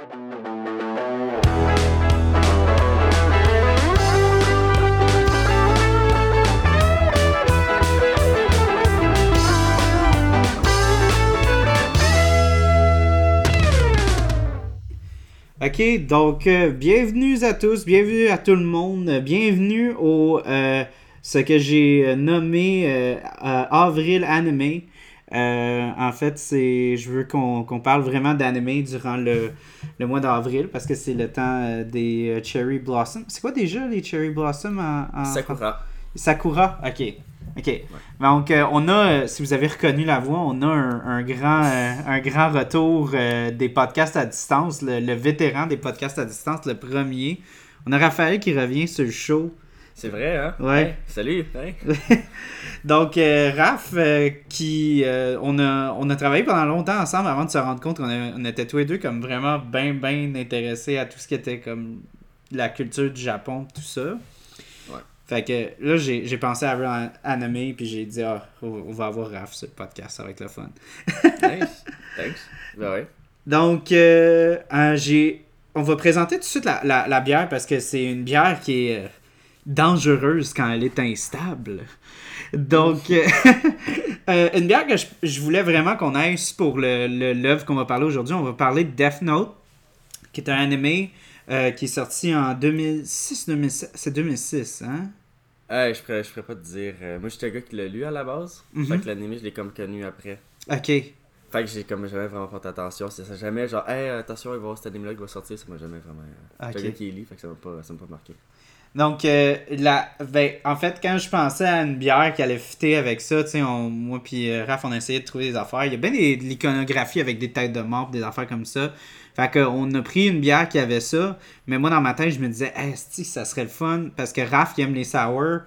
Ok, donc euh, bienvenue à tous, bienvenue à tout le monde, bienvenue au euh, ce que j'ai nommé euh, euh, Avril Anime. Euh, en fait, c'est je veux qu'on parle vraiment d'anime durant le, le mois d'avril parce que c'est le temps euh, des euh, Cherry Blossom. C'est quoi déjà les Cherry Blossom en, en Sakura. Sakura, ok. Ok. Donc, euh, on a, si vous avez reconnu la voix, on a un, un grand, euh, un grand retour euh, des podcasts à distance, le, le vétéran des podcasts à distance, le premier. On a Raphaël qui revient sur le show. C'est vrai, hein? Ouais. Hey, salut! Hey. Donc, euh, Raph, euh, qui, euh, on, a, on a travaillé pendant longtemps ensemble avant de se rendre compte qu'on on était tous les deux comme vraiment bien, bien intéressés à tout ce qui était comme la culture du Japon, tout ça. Ouais. Fait que là, j'ai j'ai pensé à Anime, puis j'ai dit, ah, on va avoir Raph sur le podcast, ça va être le fun. nice. Thanks. Ben ouais. Donc, euh, euh, j'ai. On va présenter tout de suite la, la- la bière parce que c'est une bière qui est dangereuse quand elle est instable. Donc, euh, euh, une bière que je, je voulais vraiment qu'on aille pour le- le- l'œuvre qu'on va parler aujourd'hui. On va parler de Death Note, qui est un anime euh, qui est sorti en 2006-2007. C'est 2006, hein? Je pourrais, je pourrais pas te dire. moi, j'étais un gars qui l'a lu à la base. Mhm. Fait que l'anime, je l'ai comme connu après. Ok. Fait que j'ai comme jamais vraiment fait attention. C'est ça, jamais genre, hey, attention, il va y avoir cet anime-là qui va sortir. Ça m'a jamais vraiment. un gars qui lit, fait que ça m'a pas, ça pas marqué. Donc, euh, la, ben, en fait, quand je pensais à une bière qui allait fitter avec ça, tu sais, moi puis euh, Raph, on a essayé de trouver des affaires. Il y a bien des- de l'iconographie avec des têtes de mort, des affaires comme ça. Fait qu'on a pris une bière qui avait ça, mais moi, dans ma tête, je me disais, hey, esti, ça serait le fun, parce que Raph, il aime les sour,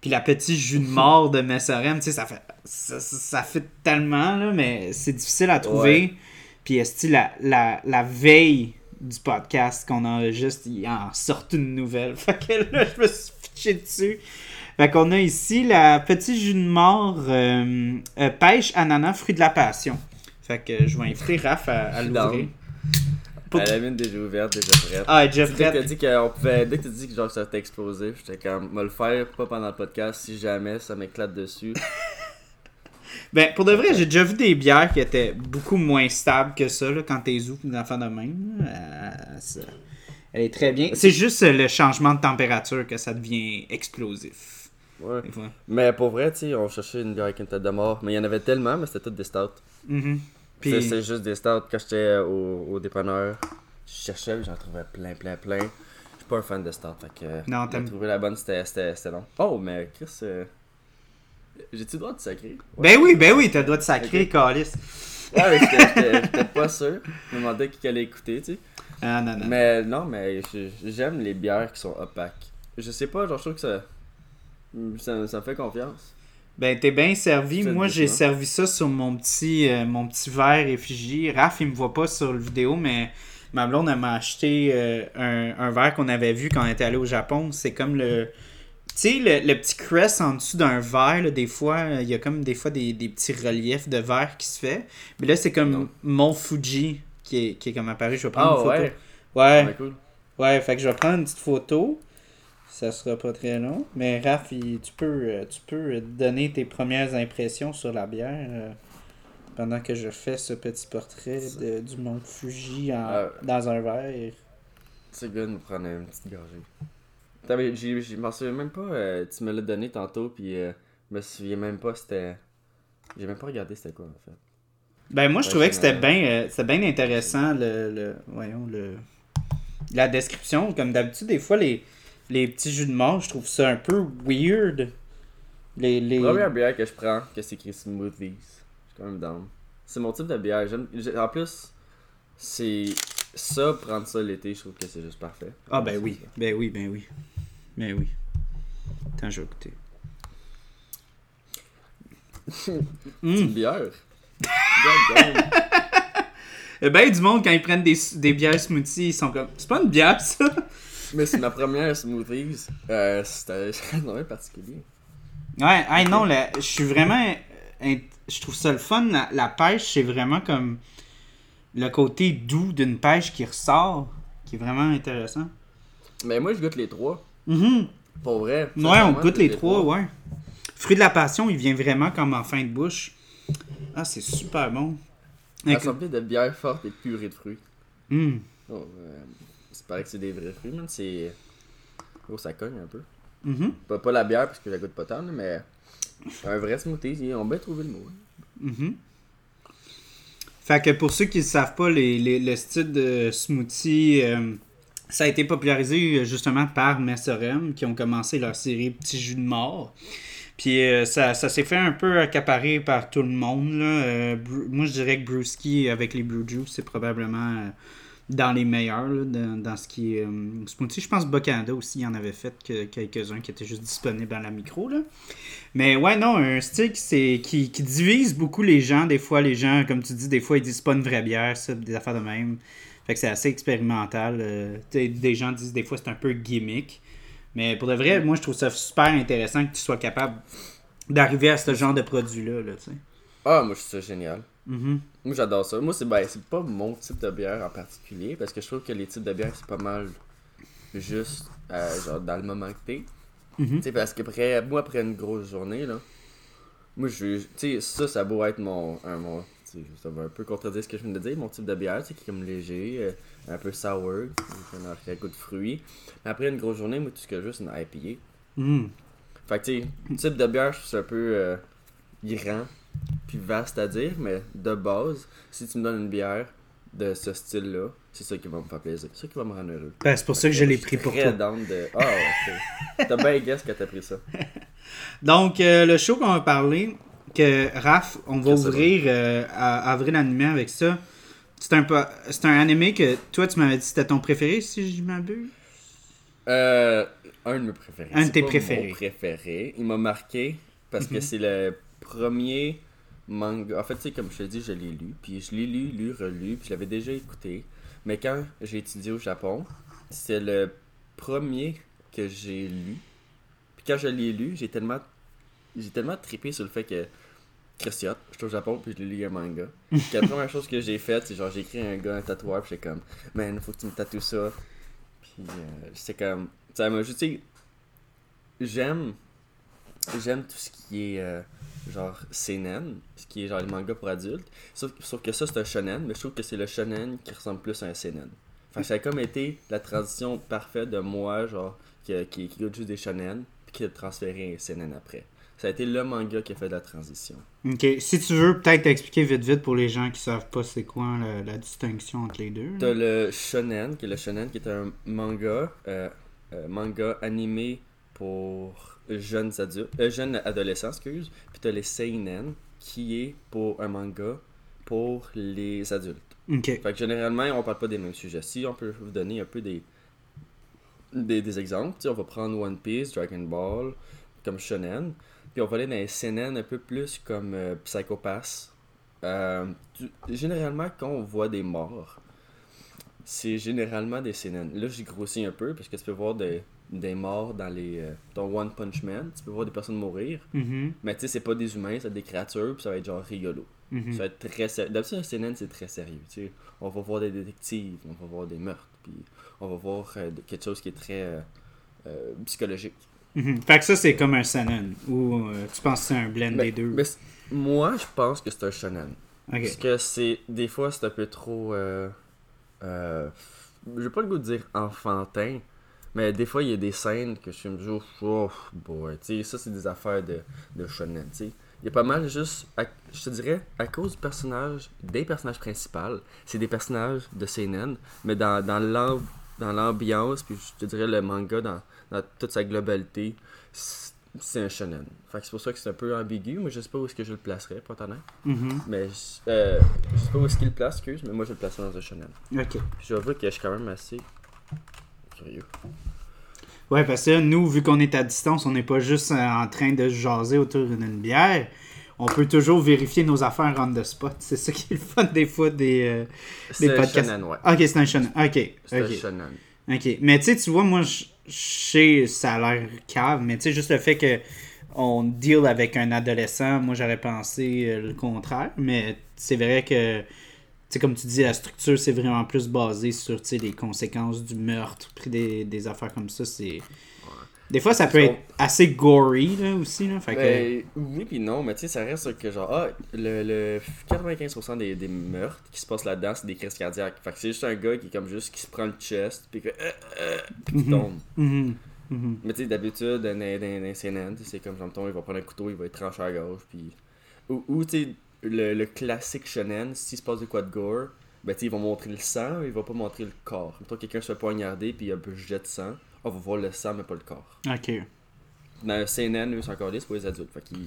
puis la petite jus de mort de Messorem, tu sais, ça fait, ça, ça, ça fit tellement, là, mais c'est difficile à trouver. Puis, esti, la, la, la veille du podcast qu'on enregistre, il en sort une nouvelle. Fait que là, je me suis pitché dessus. Fait qu'on a ici la petite jus de mort euh, euh, pêche, ananas, fruit de la passion. Fait que je vais inviter Raph à, à l'ouvrir. Pour- Elle a mis déjà ouverte, déjà prête. Ah, Jeff Dès que t'as dit qu'on pouvait. Dès que t'as dit que genre ça explosé, j'étais comme, me le faire pas pendant le podcast si jamais ça m'éclate dessus. Ben, pour de vrai, j'ai déjà vu des bières qui étaient beaucoup moins stables que ça, là, quand t'es ouvres des enfants de même. Euh, ça- Elle est très bien. C'est juste euh, le changement de température que ça devient explosif. Ouais. Des fois. Mais pour vrai, tu sais, on cherchait une bière avec une tête de mort. Mais il y en avait tellement, mais c'était toutes des stouts. Mhm. Puis- C'est juste des stouts. Quand j'étais au, au dépanneur, je cherchais, j'en trouvais plein, plein, plein. Je suis pas un fan de stouts, fait que. Non, de t'aimes- trouver la bonne, c'était long. Oh, mais Chris, euh, j'ai-tu le droit de sacrer? Ben oui, ben oui, t'as le droit de sacrer, Ok. calice. Ah, mais j'étais- pas sûr. Je me demandais qui allait écouter, tu sais. Ah non, non. Mais non, mais j'aime les bières qui sont opaques. Je sais pas, genre, je trouve que ça. Ça, fait confiance. Ben, t'es bien servi. Moi, j'ai servi ça sur mon petit, euh, mon petit verre effigie. Raph, il me voit pas sur le vidéo, mais ma blonde, elle m'a acheté euh, un, un verre qu'on avait vu quand on était allé au Japon. C'est comme le. Tu sais, le, le petit crest en dessous d'un verre, là, des fois, euh, il y a comme des fois des, des petits reliefs de verre qui se fait. Mais là, c'est comme Non. Mont Fuji qui est, qui est comme apparu. Je vais prendre Ah une photo. ouais. Ouais. Ouais, cool. Ouais, fait que je vais prendre une petite photo. Ça sera pas très long. Mais Raph, tu peux, euh, tu peux donner tes premières impressions sur la bière euh, pendant que je fais ce petit portrait de- du mont Fuji en- Euh. dans un verre. C'est good de nous prendre une petite gorgée. Je m'en souviens même pas, euh, tu me l'as donné tantôt, puis euh, je me souviens même pas c'était. J'ai même pas regardé c'était quoi en fait. Ben moi je trouvais que c'était bien euh, c'était bien intéressant le, le voyons le la description comme d'habitude des fois les les petits jus de mort je trouve ça un peu weird les les Première bière que je prends, que c'est écrit Smoothies. Je suis quand même down. C'est mon type de bière. En plus, c'est ça, prendre ça l'été, je trouve que c'est juste parfait. Ah ben oui, ben oui, ben oui. Ben oui. Attends, je vais écouter. Une bière. Damn. Eh ben du monde quand ils prennent des, des bières smoothies, ils sont comme c'est pas une bière ça? Mais c'est ma première Smoothies. Euh, c'était vraiment particulier. Ouais, hey, non, je suis vraiment. Je trouve ça le fun. La, la pêche, c'est vraiment comme. le côté doux d'une pêche qui ressort, qui est vraiment intéressant. Mais moi, je goûte les trois. Mhm. Pour vrai. Ouais, on goûte les trois, ouais. Fruit de la passion, il vient vraiment comme en fin de bouche. Ah, c'est super bon. S'appelait de bière forte et de purée de fruits. Hum. Oh, euh, c'est pareil que c'est des vrais fruits, man. C'est. Oh, ça cogne un peu. Mhm. Pas, pas la bière parce que je la goûte pas tant, mais. Un vrai smoothie, ils ont bien trouvé le mot. Mhm. Fait que pour ceux qui ne savent pas, les, les- le style de smoothie, euh, ça a été popularisé euh, justement par Messerem qui ont commencé leur série Petits jus de mort. Puis euh, ça, ça s'est fait un peu accaparer par tout le monde. Là. Euh, moi, je dirais que Brewski avec les Brew Juice, c'est probablement dans les meilleurs dans, dans ce qui est. Je pense que Bocanda aussi en avait fait que, quelques-uns qui étaient juste disponibles dans la micro. Là. Mais ouais, non, un qui, c'est- qui, qui divise beaucoup les gens. Des fois, les gens, comme tu dis, des fois, ils disent pas une vraie bière, ça, des affaires de même. Fait que c'est assez expérimental. euh, des gens disent des fois c'est un peu gimmick. Mais pour de vrai, moi, je trouve ça super intéressant que tu sois capable d'arriver à ce genre de produit-là. Là. Ah, moi, je trouve ça génial. Mhm. Moi, j'adore ça. Moi, c'est ben, c'est pas mon type de bière en particulier parce que je trouve que les types de bière, c'est pas mal juste euh, genre dans le moment que t'es. Tu sais, parce qu'après, moi, après une grosse journée, là, moi, je. Tu sais, ça, ça beau être mon. Un, mon ça va un peu contredire ce que je viens de dire, mon type de bière, sais, qui est comme léger, euh, un peu sour, un goût de fruits. Mais après une grosse journée, moi, tout ce que je veux, c'est une IPA. Mhm. Fait que, tu sais, type de bière, je trouve ça un peu euh, grand, puis vaste à dire, mais de base, si tu me donnes une bière de ce style-là, c'est ça qui va me faire plaisir. C'est ça qui va me rendre heureux. Ben, c'est pour ça que je l'ai pris pour toi. de. Ah. T'as bien guess que t'as pris ça. Donc, euh, le show qu'on va parler, que Raph, on va ouvrir euh, à avril animé avec ça. C'est un, peu- c'est un animé que toi, tu m'avais dit c'était ton préféré, si je m'abuse? Euh, un de mes préférés. Un de C'est tes pas préférés. Mon préféré. Il m'a marqué parce que c'est le premier manga. En fait, sais, comme je te dis, je l'ai lu. Puis je l'ai lu, lu, relu. Puis je l'avais déjà écouté. Mais quand j'ai étudié au Japon, c'est le premier que j'ai lu. Puis quand je l'ai lu, j'ai tellement. J'ai tellement trippé sur le fait que. Christian, je suis au Japon puis je lu un manga. Puis la première chose que j'ai faite, c'est genre j'ai écrit un gars un tatoueur puis j'étais comme Man, faut que tu me tatoues ça. Puis euh, c'est comme. Ça m'a juste. J'aime. J'aime tout ce qui est. euh, genre seinen, ce qui est genre les mangas pour adultes. Sauf, sauf que ça c'est un shonen, mais je trouve que c'est le shonen qui ressemble plus à un seinen. Enfin, ça a comme été la transition parfaite de moi, genre, qui, qui, qui goûte juste des shonen, puis qui a transféré un seinen après. Ça a été le manga qui a fait la transition. Ok, si tu veux peut-être t'expliquer vite vite pour les gens qui savent pas c'est quoi la, la distinction entre les deux. T'as le shonen, qui est le shonen, qui est un manga, euh, euh, manga animé pour jeunes adultes, euh, jeunes adolescents, excuse. Puis t'as les seinen, qui est pour un manga pour les adultes. Ok. Fait que généralement, on parle pas des mêmes sujets. Si on peut vous donner un peu des des, des exemples, on va prendre One Piece, Dragon Ball, comme shonen, on va aller dans les seinen un peu plus comme euh, Psycho Pass. Euh, tu- généralement, quand on voit des morts, c'est généralement des seinen. Là, j'ai grossi un peu parce que tu peux voir des, des morts dans les euh, dans One Punch Man, tu peux voir des personnes mourir, Mhm, mais tu sais, c'est pas des humains, c'est des créatures, puis ça va être genre rigolo. mhm. Ça va être très sérieux. D'habitude, un CNN, c'est très sérieux. tu sais. On va voir des détectives, on va voir des meurtres, puis on va voir euh, quelque chose qui est très euh, Mhm. Fait que ça, c'est comme un Sanon. Ou euh, tu penses que c'est un blend Mais- des deux? mais c- moi, je pense que c'est un shonen. Ok. Parce que c'est. Des fois, c'est un peu trop. Euh, euh, J'ai pas le goût de dire enfantin. Mais des fois, il y a des scènes que je me dis, oh, boy, tu sais, ça, c'est des affaires de, de shonen. Il y a pas mal juste, à- je te dirais, à cause du personnage, des personnages principaux, c'est des personnages de seinen, mais dans, dans l'ambiance, puis je te dirais le manga dans, dans toute sa globalité, c'est un shonen. Fait c'est pour ça que c'est un peu ambigu, mais je sais pas où est-ce que je le placerais, être honnête. Mhm. Mais je, euh, je sais pas où est-ce qu'il le place, excuse, mais moi je le placerais dans un shonen. Ok. J'avoue que je suis quand même assez curieux. Ouais, parce que nous, vu qu'on est à distance, on n'est pas juste euh, en train de se jaser autour d'une bière. On peut toujours vérifier nos affaires on the spot. C'est ça qui est le fun des fois des, euh, des C'est un podcasts. shonen, ouais. Ok, c'est un shonen. Ok. C'est ok. un shonen. Ok. Mais tu sais, tu vois, moi, je sais, ça a l'air cave, mais tu sais, juste le fait que on deal avec un adolescent, moi, j'aurais pensé euh, le contraire. Mais c'est vrai que sais, comme tu dis, la structure, c'est vraiment plus basé sur, tu sais, les conséquences du meurtre, puis des affaires comme ça, c'est... Des fois, ça peut être assez gory, là, aussi, là, fait que... Ben, oui puis non, mais tu sais, ça reste que genre, ah, le, le 95% des, des meurtres qui se passent là-dedans, c'est des crises cardiaques. Fait que c'est juste un gars qui est comme juste, qui se prend le chest, puis que, euh, euh, puis qui Mhm. tombe. Mhm. Mhm. Mais tu sais, d'habitude, dans, dans, dans CNN, tu sais, c'est comme, mettons, il va prendre un couteau, il va être tranché à gorge, puis... Ou, ou tu sais, le, le classique shonen, s'il se passe de quoi de gore, ben tu sais, ils vont montrer le sang, mais ils vont pas montrer le corps. Mettons, quelqu'un se fait poignarder, puis il y a un peu de jet de sang, on va voir le sang, mais pas le corps. Ok. Dans le CNN, eux, c'est encore des, c'est pour les adultes. Fait qu'ils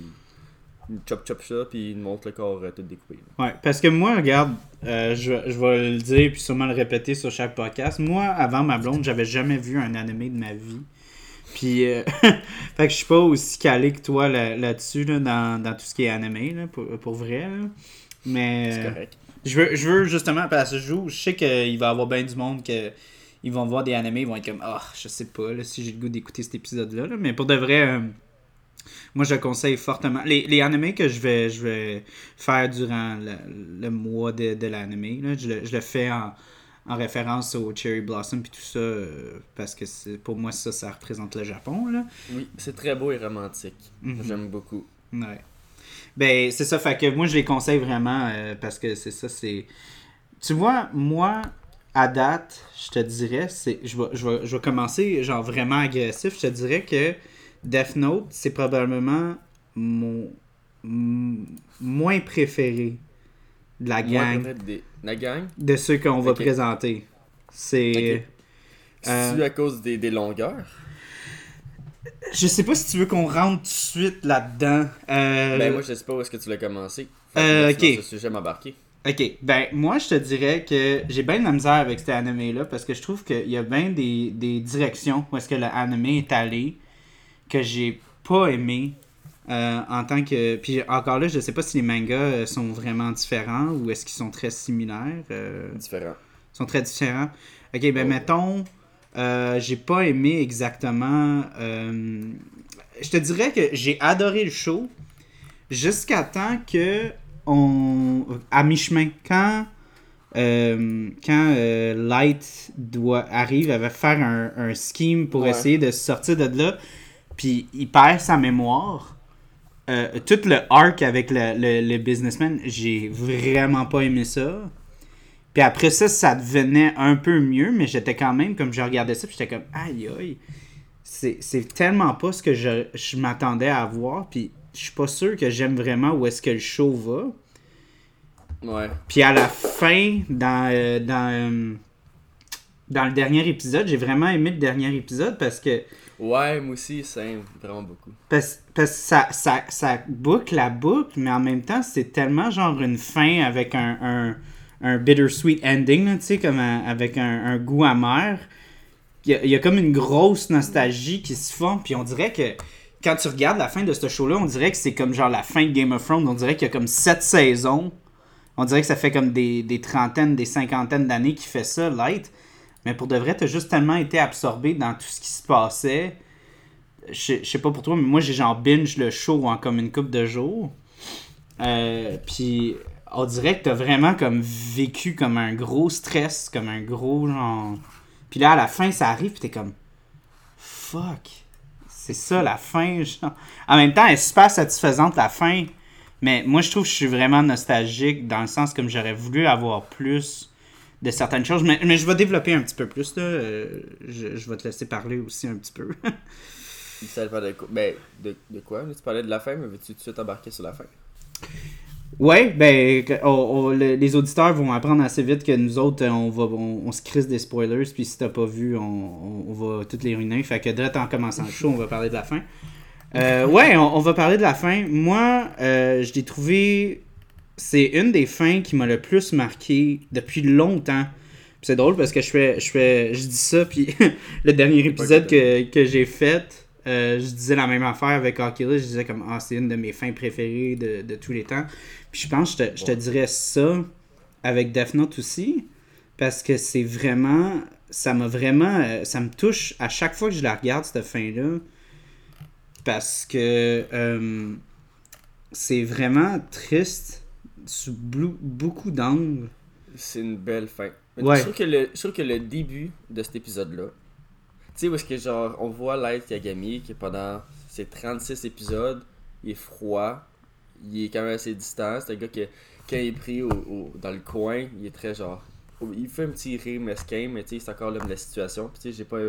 ils chop chop ça, puis ils montrent le corps euh, tout découpé. là. Ouais, parce que moi, regarde, euh, je, vais- je vais le dire puis sûrement le répéter sur chaque podcast. Moi, avant ma blonde, j'avais jamais vu un animé de ma vie. Puis, euh, fait que je suis pas aussi calé que toi là- là-dessus, là, dans, dans tout ce qui est animé, là, pour, pour vrai. là. Mais C'est euh, correct. je veux, je veux justement, parce que je joue, je sais qu'il va y avoir bien du monde que ils vont voir des animés, ils vont être comme, ah, je sais pas là, si j'ai le goût d'écouter cet épisode-là. là. Mais pour de vrai, euh, moi je le conseille fortement. Les, les animés que je vais, je vais faire durant le, le mois de, de l'animé, je, le, je le fais en, en référence au Cherry Blossom puis tout ça, euh, parce que c'est- pour moi ça, ça représente le Japon. Là. Oui, c'est très beau et romantique. Mhm. J'aime beaucoup. Ouais. Ben, c'est ça, fait que moi je les conseille vraiment euh, parce que c'est ça, c'est. Tu vois, moi, à date, je te dirais, c'est. Je vais, je, vais, je vais commencer genre vraiment agressif. Je te dirais que Death Note, c'est probablement mon moins préféré de la gang, peut-être des... La gang, de ceux qu'on va présenter. C'est. Euh, c'est à cause des, des longueurs? Je sais pas si tu veux qu'on rentre tout de suite là-dedans. Euh, Ben moi, je sais pas où est-ce que tu l'as commencé. Euh, Fait ok. Ce sujet m'embarquer. Ok, ben moi je te dirais que j'ai bien de la misère avec cet anime-là parce que je trouve qu'il y a bien des, des directions où est-ce que l'anime est allé que j'ai pas aimé euh, en tant que... Puis encore là, je sais pas si les mangas euh, sont vraiment différents ou est-ce qu'ils sont très similaires. euh, Différent. sont très différents. Ok, ben Oh. mettons, euh, j'ai pas aimé exactement. je te dirais que j'ai adoré le show jusqu'à temps que on à mi-chemin quand euh, quand euh, Light doit arrive elle va faire un, un scheme pour Ouais. essayer de sortir de là puis il perd sa mémoire. Euh, tout le arc avec le, le, le businessman j'ai vraiment pas aimé ça. Puis après ça, ça devenait un peu mieux, mais j'étais quand même, comme je regardais ça, puis j'étais comme, aïe aïe, c'est c'est tellement pas ce que je, je m'attendais à voir, puis je suis pas sûr que j'aime vraiment où est-ce que le show va. Ouais. Puis à la fin, dans, euh, dans, euh, dans le dernier épisode, j'ai vraiment aimé le dernier épisode parce que Ouais, moi aussi, ça aime vraiment beaucoup. Parce, parce que ça, ça, ça boucle la boucle, mais en même temps, c'est tellement genre une fin avec un, un, un bittersweet ending, tu sais, comme un- avec un, un goût amer. Il y, a, il y a comme une grosse nostalgie qui se forme, puis on dirait que quand tu regardes la fin de ce show-là, on dirait que c'est comme genre la fin de Game of Thrones, on dirait qu'il y a comme sept saisons. On dirait que ça fait comme des, des trentaines, des cinquantaines d'années qu'il fait ça, Light. Mais pour de vrai, t'as juste tellement été absorbé dans tout ce qui se passait. Je sais- pas pour toi, mais moi j'ai genre binge le show en comme une couple de jours. Euh, puis on dirait que t'as vraiment comme vécu comme un gros stress, comme un gros genre. Puis là à la fin ça arrive, puis t'es comme fuck. C'est ça la fin, genre. En même temps, elle est super satisfaisante la fin. Mais moi je trouve que je suis vraiment nostalgique dans le sens comme j'aurais voulu avoir plus de certaines choses. Mais, mais je vais développer un petit peu plus là. Euh, je, je vais te laisser parler aussi un petit peu. De quoi? Ben, de, de quoi? Tu parlais de la fin, mais veux-tu tout de suite embarquer sur la fin? Ouais, ben, on- on- le- les auditeurs vont apprendre assez vite que nous autres, on va, on, on se crisse des spoilers, puis si t'as pas vu, on, va toutes les ruiner. Fait que direct en commençant le show, on va parler de la fin. Euh, ouais, on, va parler de la fin. Moi, euh, je l'ai trouvé. C'est une des fins qui m'a le plus marqué depuis longtemps. C'est drôle parce que je fais, je fais, je dis ça, puis le dernier épisode que, que j'ai fait, euh, je disais la même affaire avec Oculus. Je disais comme, ah, c'est une de mes fins préférées de, de tous les temps. Puis je pense que je te, je te dirais ça avec Death Note aussi. Parce que c'est vraiment. Ça m'a vraiment. euh, Ça me touche à chaque fois que je la regarde, cette fin-là. Parce que. euh, c'est vraiment triste sous beaucoup d'angles. C'est une belle fin. Mais Ouais. Je, trouve que le, je trouve que le début de cet épisode-là, tu sais, où est-ce que genre, on voit Light Yagami qui pendant ses 36 épisodes, il est froid, il est quand même assez distant. C'est un gars qui, quand il est pris au, au- dans le coin, il est très genre. Il fait un petit rire mesquin, mais tu sais, c'est encore l'homme de la situation. Puis tu sais, j'ai pas,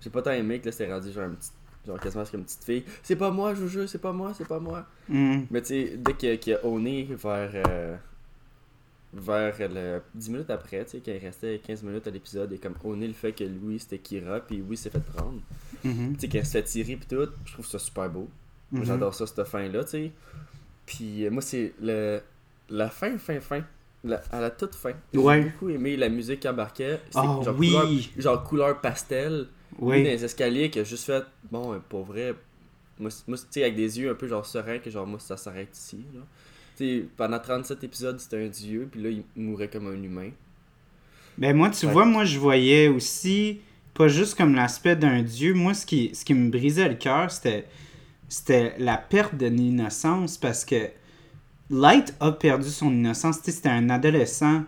j'ai pas tant aimé que là, c'était rendu genre un petit. Genre quasiment comme une petite fille. C'est pas moi, je vous jure, c'est pas moi, c'est pas moi. Hmm. Mais tu sais, dès qu'il qu'il a vers. euh, vers le 10 minutes après, tu sais, quand il restait 15 minutes à l'épisode, et comme owné le fait que lui c'était Kira, puis oui, s'est fait prendre. Mhm. Tu sais, qu'il se fait tirer, puis tout, je trouve ça super beau. Moi, Mhm. j'adore ça, cette fin-là, tu sais. Puis euh, moi, c'est le, la fin, fin, fin. La- à la toute fin. Ouais. J'ai beaucoup aimé la musique qui embarquait. C'est Ah genre, oui. couleur, genre couleur pastel. Lui, Oui. dans les escaliers, qui a juste fait, bon, euh, pour vrai, moi, moi tu sais, avec des yeux un peu genre sereins, que genre, moi, ça s'arrête ici. Là. Pendant 37 épisodes, c'était un dieu, puis là, il mourait comme un humain. Ben moi, tu Ouais. vois, moi, je voyais aussi, pas juste comme l'aspect d'un dieu, moi, ce qui, ce qui me brisait le cœur, c'était, c'était la perte de l'innocence, parce que Light a perdu son innocence. C'était un adolescent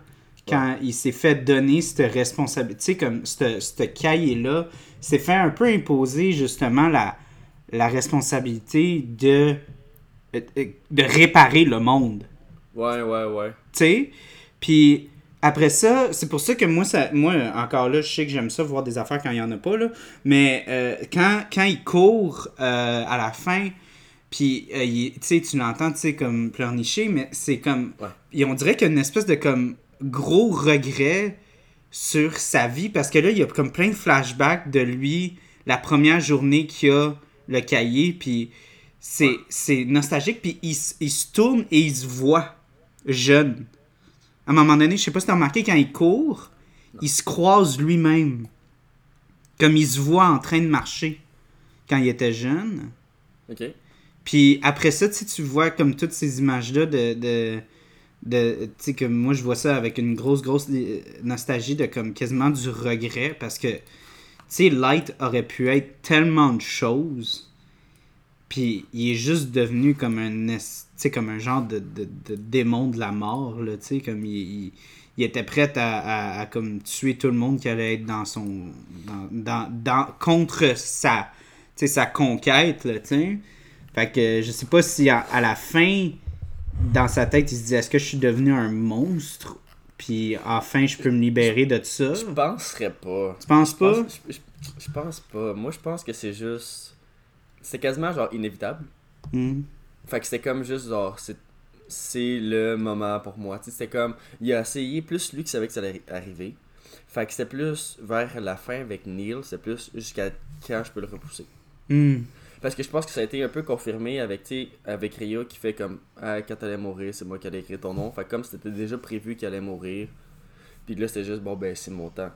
quand il s'est fait donner cette responsabilité, comme ce cahier-là, s'est fait un peu imposer, justement, la, la responsabilité de, de réparer le monde Ouais, ouais, ouais. tu sais. Puis après ça, c'est pour ça que moi, ça, moi, encore là, je sais que j'aime ça voir des affaires quand il n'y en a pas, là. Mais euh, quand, quand il court euh, à la fin, puis euh, tu l'entends, tu sais, comme pleurnicher, mais c'est comme. Ouais. et on dirait qu'il y a une espèce de comme gros regret sur sa vie parce que là, il y a comme plein de flashbacks de lui, la première journée qu'il a le cahier, puis c'est nostalgique, puis il, il se tourne et il se voit jeune. À un moment donné, je sais pas si t'as remarqué, quand il court, il se croise lui-même. Comme il se voit en train de marcher quand il était jeune. Ok. Puis après ça, tu tu vois comme toutes ces images-là de. de, de tu sais, que moi, je vois ça avec une grosse, grosse euh, nostalgie de comme quasiment du regret parce que, tu sais, Light aurait pu être tellement de choses. Puis il est juste devenu comme un, comme un genre de, de, de démon de la mort, là, tu sais, comme il, il, il était prêt à, à, à comme tuer tout le monde qui allait être dans son. dans, dans, dans- contre sa, sa conquête, là. Fait que je sais pas si à, à la fin, dans sa tête, il se dit est-ce que je suis devenu un monstre? Puis enfin, je peux me libérer de ça? Je penserais pas. Tu penses Je pas? pense, je, je- je pense pas. Moi, je pense que c'est juste. C'est quasiment genre inévitable. Hmm. Fait que c'était comme juste genre. C'est, c'est le moment pour moi. C'était comme. Il a essayé, plus lui qui savait que ça allait arri- arriver. Fait que c'était plus vers la fin avec Neil. C'est plus jusqu'à quand je peux le repousser. Hmm. Parce que je pense que ça a été un peu confirmé avec, avec Rio qui fait comme ah, quand t'allais mourir, c'est moi qui allais écrire ton nom. Fait que comme c'était déjà prévu qu'il allait mourir. Puis là, c'était juste bon, ben c'est mon temps.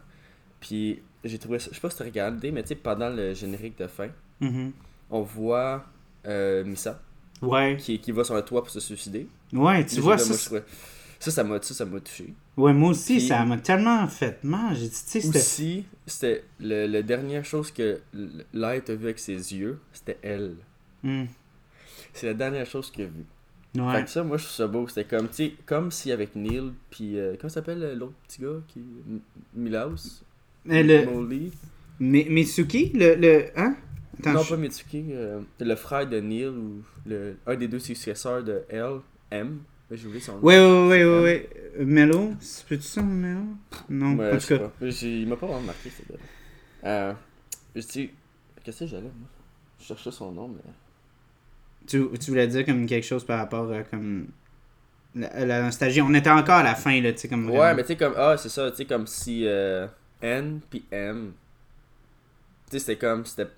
Puis j'ai trouvé ça, je sais pas si t'as regardé, mais tu sais, pendant le générique de fin, Mhm. On voit euh, Misa Ouais. qui, qui va sur un toit pour se suicider. Ouais, tu vois, là, ça, moi, je trouvais- ça, ça m'a ça, ça m'a touché. ouais, moi aussi, Puis- ça m'a tellement fait mal. J'ai dit, tu sais, c'était. Aussi, c'était le, la dernière chose que Light a vu avec ses yeux, c'était elle. Hmm. C'est la dernière chose qu'il a vue. Fait Ouais. que ça, moi, je trouve ça beau. C'était comme, tu sais, comme si avec Neil, puis, euh, comment s'appelle euh, l'autre petit gars qui. M- Milaus Mais le. Molly Mi- Mitsuki, le. le hein? Attends, Non, je- pas Mitsuki, euh, le frère de Neil, ou le, un des deux successeurs de L, M. J'ai oublié son nom. Ouais, ouais, ouais, ouais, ouais. Euh, Mello? C'est plus ça, Mello? Non, Ouais, en je tout sais cas. pas. Il m'a pas vraiment marqué, cette gars Euh. Je dis. Qu'est-ce que j'allais, moi? Je cherchais son nom, mais. Tu, tu voulais dire comme quelque chose par rapport à comme. La, la nostalgie. On était encore à la fin, là, tu sais, comme. Ouais, vraiment. mais tu sais, comme. Ah, c'est ça, tu sais, comme si. euh, N puis M. Tu sais, c'était comme. C'était.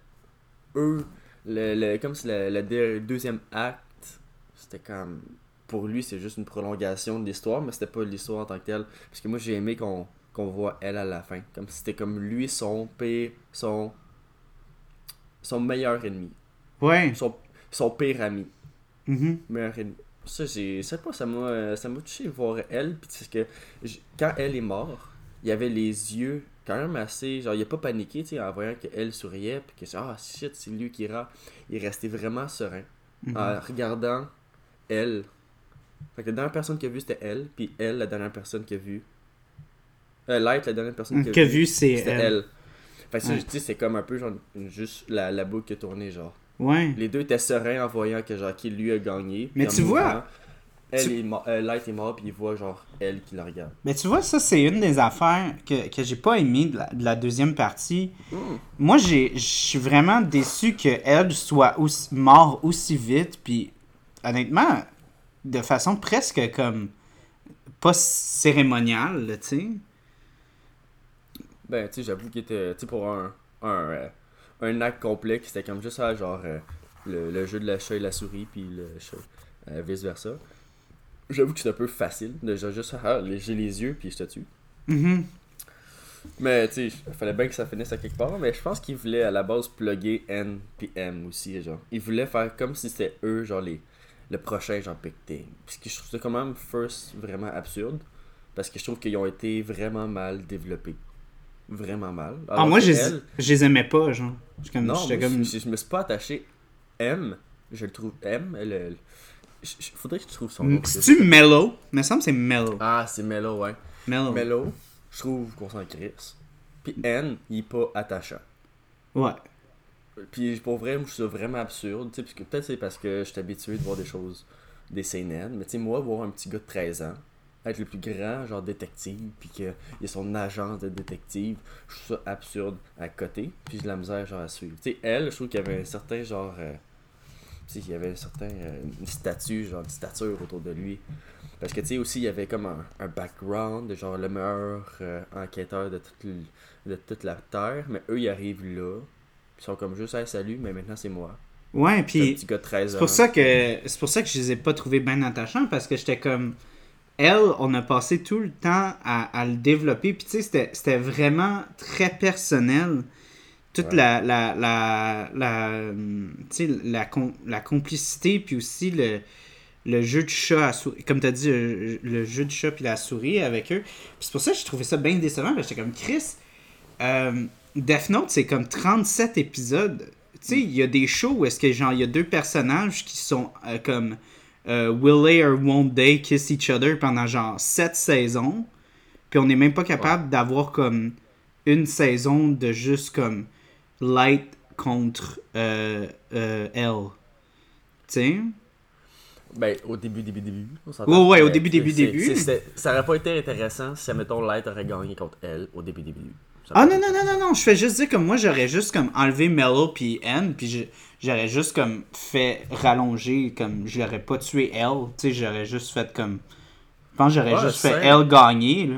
Eux. Le, le, comme si le, le deux- deuxième acte. C'était comme. Pour lui, c'est juste une prolongation de l'histoire, mais c'était pas l'histoire en tant que telle. Parce que moi, j'ai aimé qu'on qu'on voit elle à la fin. Comme si c'était comme lui, son pire. Son. Son meilleur ennemi. Ouais. Son, son pire ami. Mhm. meilleur ennemi. Ça, j'ai. Sais pas, ça m'a ça m'a touché de voir elle. Puis c'est que quand elle est morte, il y avait les yeux quand même assez. Genre, il a pas paniqué, tu sais, en voyant qu'elle souriait. Puis que ah shit, c'est lui qui ira. Il restait vraiment serein. Mhm. En regardant elle. Fait que la dernière personne qui a vu, c'était elle. Puis elle, la dernière personne qui a vu, Euh, Light, la dernière personne Que vu, c'est c'était elle. elle. Fait que ça, Ouais. c'est comme un peu genre juste la, la boucle qui a tourné, genre. Ouais. Les deux étaient sereins en voyant que genre qui lui a gagné. Mais tu vois, elle tu- est mo- euh, Light est mort, puis il voit genre elle qui la regarde. Mais tu vois, ça, c'est une des affaires que, que j'ai pas aimé de la, de la deuxième partie. Hmm. Moi, j'ai- je suis vraiment déçu qu'elle soit aussi, mort aussi vite. Puis, honnêtement, de façon presque comme. pas cérémoniale, tu sais. Ben, tu sais, j'avoue qu'il était, tu sais, pour un, un, euh, un acte complet, qui c'était comme juste ça, genre euh, le, le jeu de la chat et la souris, puis le chat, euh, vice versa. J'avoue que c'est un peu facile de juste, ah, j'ai les yeux, puis je te tue. Mhm. Mais tu sais, il fallait bien que ça finisse à quelque part. Mais je pense qu'ils voulaient à la base plugger N puis M aussi. Genre. Ils voulaient faire comme si c'était eux, genre les, le prochain, genre Big Thing. Parce que je trouve ça quand même, first, vraiment absurde. Parce que je trouve qu'ils ont été vraiment mal développés. Vraiment mal. Ah, moi, je les, elle- je les aimais pas, genre. Comme. Non, comme... je, je me suis pas attaché. M, je le trouve. M, le. Faudrait que je trouve son nom. C'est-tu Mellow? Me semble c'est Mellow. Ah, c'est Mellow, ouais. Mellow. Mellow, je trouve qu'on s'en crisse. Puis N, il est pas attachant. Ouais. Puis pour vrai, je trouve ça vraiment absurde. tu sais, Parce que peut-être c'est parce que je suis habitué de voir des choses, des CNN. Mais tu sais, moi, voir un petit gars de 13 ans, être le plus grand, genre détective, puis qu'il y a son agence de détective, je trouve ça absurde à côté. Puis j'ai de la misère, genre, à suivre. Tu sais, elle, je trouve qu'il y avait un certain genre. euh, tu il y avait un certain. euh, une statue, genre, une stature autour de lui. Parce que tu sais, aussi, il y avait comme un, un background de genre le meilleur euh, enquêteur de toute, de toute la Terre. Mais eux, ils arrivent là. Ils sont comme juste, hey, salut, mais maintenant c'est moi. Ouais, puis. petit gars de 13 ans. C'est pour ça que c'est pour ça que je les ai pas trouvés bien attachants parce que j'étais comme elle, on a passé tout le temps à, à le développer puis tu sais c'était, c'était vraiment très personnel toute la la la la la, com- la complicité puis aussi le le jeu de chat à souris comme tu as dit le, jeu de chat puis la souris avec eux. C'est pour ça que j'ai trouvé ça bien décevant parce que j'étais comme Chris euh, Death Note c'est comme 37 épisodes. Tu sais, il y a des shows où est-ce que genre il y a deux personnages qui sont euh, comme euh, Will they or won't they kiss each other pendant genre 7 saisons. Puis on n'est même pas capable d'avoir comme une saison de juste comme Light contre euh, euh, elle. Tu sais? Ben, au début, début, début. on Ouais, ouais, au début, début, début. Ça aurait pas été intéressant si, mettons, Light aurait gagné contre elle au début, début, Ah non, non, non, non, non, je fais juste dire comme moi j'aurais juste comme enlevé Mello puis N, puis j'aurais juste comme fait rallonger, comme je l'aurais pas tué elle, tu sais, j'aurais juste fait comme. Je pense que j'aurais juste fait elle gagner, là.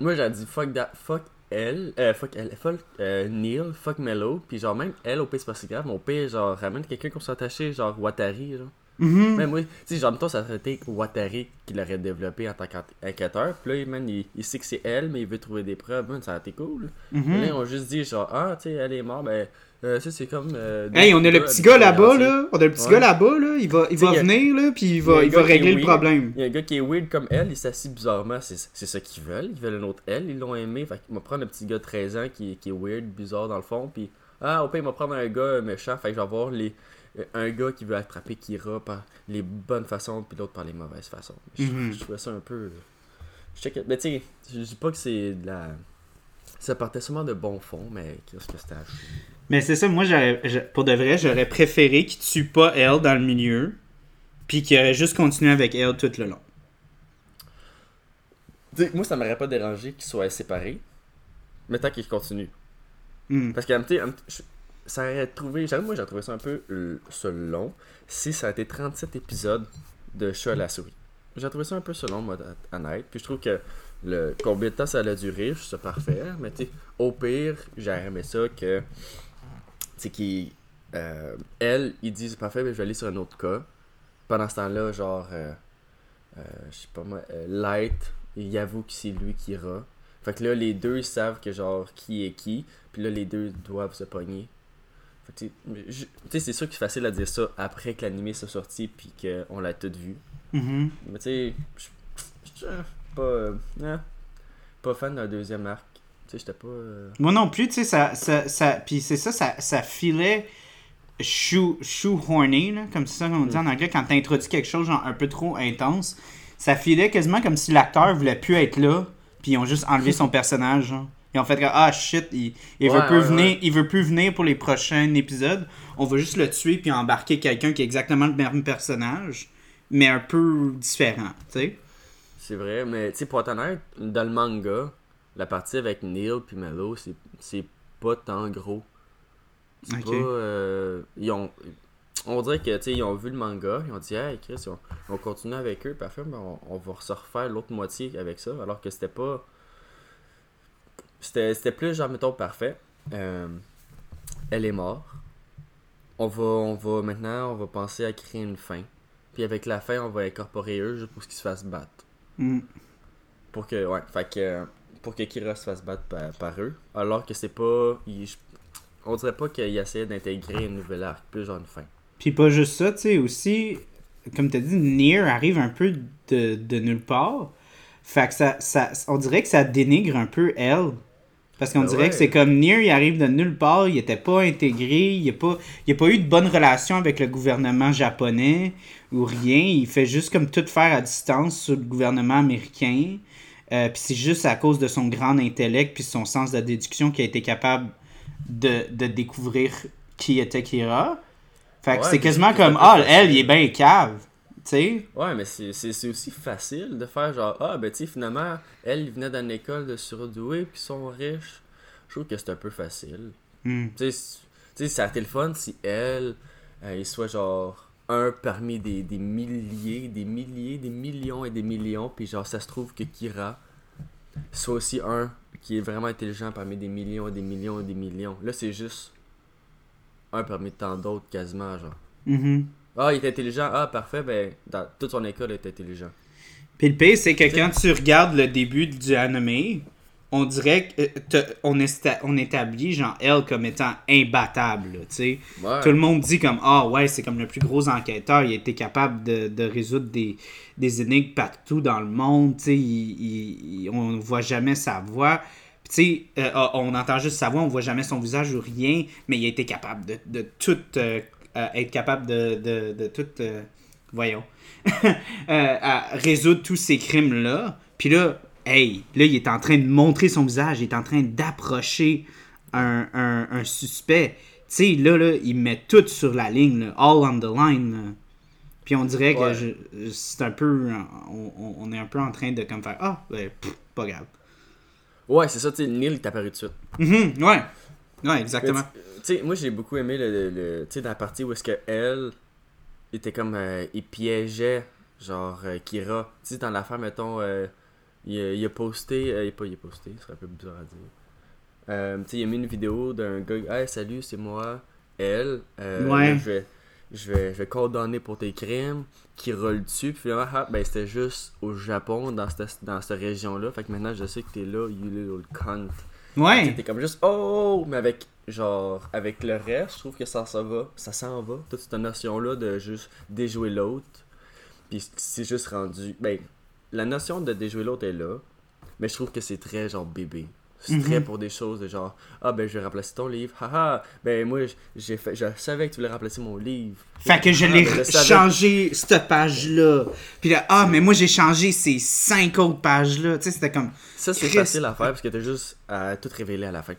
Moi, j'ai dit fuck that, fuck elle, euh, fuck elle, fuck euh, Neil, fuck Mello, puis genre même elle au pire c'est pas si grave, mais au pire genre ramène quelqu'un qu'on s'attacher, genre Watari, genre. Mhm. Même oui, tu sais, genre mettons ça aurait été Watari qui l'aurait développé en tant qu'enquêteur, puis là man, il, il sait que c'est elle, mais il veut trouver des preuves, man, ça aurait été cool. Mhm. Mais Là, ils ont juste dit genre ah tu sais elle est morte, ben euh, ça c'est comme. euh, Hey, on a le petit gars là-bas, là. On a le petit Ouais. gars là-bas, là. Il va, il va a- venir, là, puis il va, il va régler le problème. Il y a un gars qui est weird comme elle, il s'assit bizarrement, c'est c'est ça qu'ils veulent. Ils veulent un autre elle, ils l'ont aimé. Fait qu'il va prendre un petit gars de 13 ans qui, qui est weird, bizarre dans le fond. Puis, ah, au pire, il va prendre un gars méchant. Fait que je vais avoir les, euh, un gars qui veut attraper Kira par les bonnes façons, puis l'autre par les mauvaises façons. Je, je trouvais ça un peu. Je Mais tu sais, je dis pas que c'est de la. Ça partait sûrement de bon fond, mais qu'est-ce que c'était à chier. Mais c'est ça, moi, j'aurais, pour de vrai, j'aurais préféré qu'il tue pas elle dans le milieu, puis qu'il aurait juste continué avec elle tout le long. Moi, ça m'aurait pas dérangé qu'ils soient séparés, mais tant qu'ils continuent. Hmm. Parce que, tu sais, je- ça aurait trouvé. Moi, j'ai trouvé ça un peu euh, ça long si ça a été 37 épisodes de chat à la souris. J'ai trouvé ça un peu ça long, moi, à-. Puis je trouve que le combien de temps ça a duré, je trouve ça parfait. Mais tu au pire, j'aurais aimé ça que. C'est qu'ils. euh, elle, ils disent parfait, mais je vais aller sur un autre cas. Pendant ce temps-là, genre. euh, euh, je sais pas moi, Light, il avoue que c'est lui qui ira. Fait que là, les deux savent que genre qui est qui. Puis là, les deux doivent se pogner. Fait que, tu sais, c'est sûr que c'est facile à dire ça après que l'animé soit sorti puis qu'on l'a tout vu. Mhm. Mais tu sais, je suis pas, hein, pas fan d'un deuxième arc. Tu sais, j'étais pas. euh, Moi non plus, tu sais, ça, ça, ça, puis c'est ça, ça, ça filait shoe, shoehorny, là, comme c'est ça qu'on dit en anglais, quand t'introduis quelque chose genre un peu trop intense, ça filait quasiment comme si l'acteur voulait plus être là, Puis ils ont juste enlevé son personnage. genre. Ils ont fait que, ah shit, il, il veut Ouais, plus ouais, venir, ouais. il veut plus venir pour les prochains épisodes. On va juste le tuer puis embarquer quelqu'un qui est exactement le même personnage, mais un peu différent, tu sais. C'est vrai, mais tu sais, pour être honnête, dans le manga, la partie avec Neil puis Mello, c'est pas tant gros. C'est Ok. pas. euh, ils ont. On dirait que, ils ont vu le manga, ils ont dit, hey, Chris, on, on continue avec eux, parfait, mais on, on va se refaire l'autre moitié avec ça, alors que c'était pas. C'était c'était plus, genre, mettons, parfait. Euh, elle est morte. On va, on va, maintenant, on va penser à créer une fin. Puis avec la fin, on va incorporer eux juste pour qu'ils se fassent battre. Mm. Pour que, ouais, fait que, pour que Kira se fasse battre par, par eux. Alors que c'est pas. il- on dirait pas qu'il essayait d'intégrer une nouvelle arc, plus genre une fin. Puis pas juste ça, tu sais, aussi, comme t'as dit, Nier arrive un peu de, de nulle part. Fait que ça, ça, on dirait que ça dénigre un peu elle. Parce qu'on Ben dirait ouais. que c'est comme Nier, il arrive de nulle part, il était pas intégré, il n'y a, pas- il a pas eu de bonne relation avec le gouvernement japonais ou rien. Il fait juste comme tout faire à distance sur le gouvernement américain. Euh, puis c'est juste à cause de son grand intellect puis son sens de déduction qu'il a été capable de, de découvrir qui était Kira. Fait que Ouais, c'est quasiment comme Ah, elle, il est bien cave. Tu sais? Ouais, mais c'est aussi facile de faire genre, ah, ben tu sais, finalement, elle, il venait d'une école de surdoués, puis sont riches. Je trouve que c'est un peu facile. Tu sais, c'est- tu sais, ça a été le fun si elle, euh, il soit genre un parmi des, des milliers, des milliers, des millions et des millions, puis genre ça se trouve que Kira soit aussi un qui est vraiment intelligent parmi des millions et des millions et des millions. Là, c'est juste un parmi tant d'autres quasiment, genre. Mhm. Ah, il est intelligent, ah, parfait, ben, dans toute son école, il est intelligent. Puis le pire, c'est que quand tu regardes le début du anime, on dirait qu'on on établit genre elle comme étant imbattable, là, tu sais. Ouais. Tout le monde dit comme ah ouais c'est comme le plus gros enquêteur il a été capable de, de résoudre des, des énigmes partout dans le monde tu sais il, il- il- on ne voit jamais sa voix Puis, tu sais euh, ah, on entend juste sa voix on voit jamais son visage ou rien mais il a été capable de, de tout euh, euh, être capable de, de, de tout euh, voyons euh, à résoudre tous ces crimes là puis là hey là il est en train de montrer son visage il est en train d'approcher un, un, un suspect tu sais, là, là, il met tout sur la ligne, là, all on the line. là. Puis on dirait que Ouais. c'est un peu. On, est un peu en train de comme faire Ah, ben, pff, pas grave. Ouais, c'est ça, tu sais, Neil est apparu tout de suite. Mhm, ouais. Ouais, exactement. Tu sais, moi j'ai beaucoup aimé le, le- la partie où est-ce que elle était comme, euh, il piégeait, genre, euh, Kira. Tu sais, dans l'affaire, mettons, euh, il, a- il a posté, euh, il pas, il a posté, ce serait un peu bizarre à dire. Euh, tu sais, il a mis une vidéo d'un gars, hey, salut, c'est moi, elle. Euh, Ouais. je vais, je vais, je vais condamner pour tes crimes, qui roule dessus, puis finalement, ah, ben c'était juste au Japon, dans cette, dans cette région-là. Fait que maintenant, je sais que t'es là, you little cunt. Ouais. C'était comme juste oh, mais avec genre avec le reste, je trouve que ça s'en va, ça s'en va. Toute cette notion là de juste déjouer l'autre. Puis c'est juste rendu ben la notion de déjouer l'autre est là, mais je trouve que c'est très genre bébé. C'est Mhm. très pour des choses de genre ah ben je vais remplacer ton livre. Haha, ben moi j'ai fait je savais que tu voulais remplacer mon livre. Fait que je Ah, l'ai ben, changé cette page-là. Puis là, ah, mais moi j'ai changé ces cinq autres pages-là. Tu sais, c'était comme. Ça c'est facile à faire parce que t'as juste à tout révéler à la fin.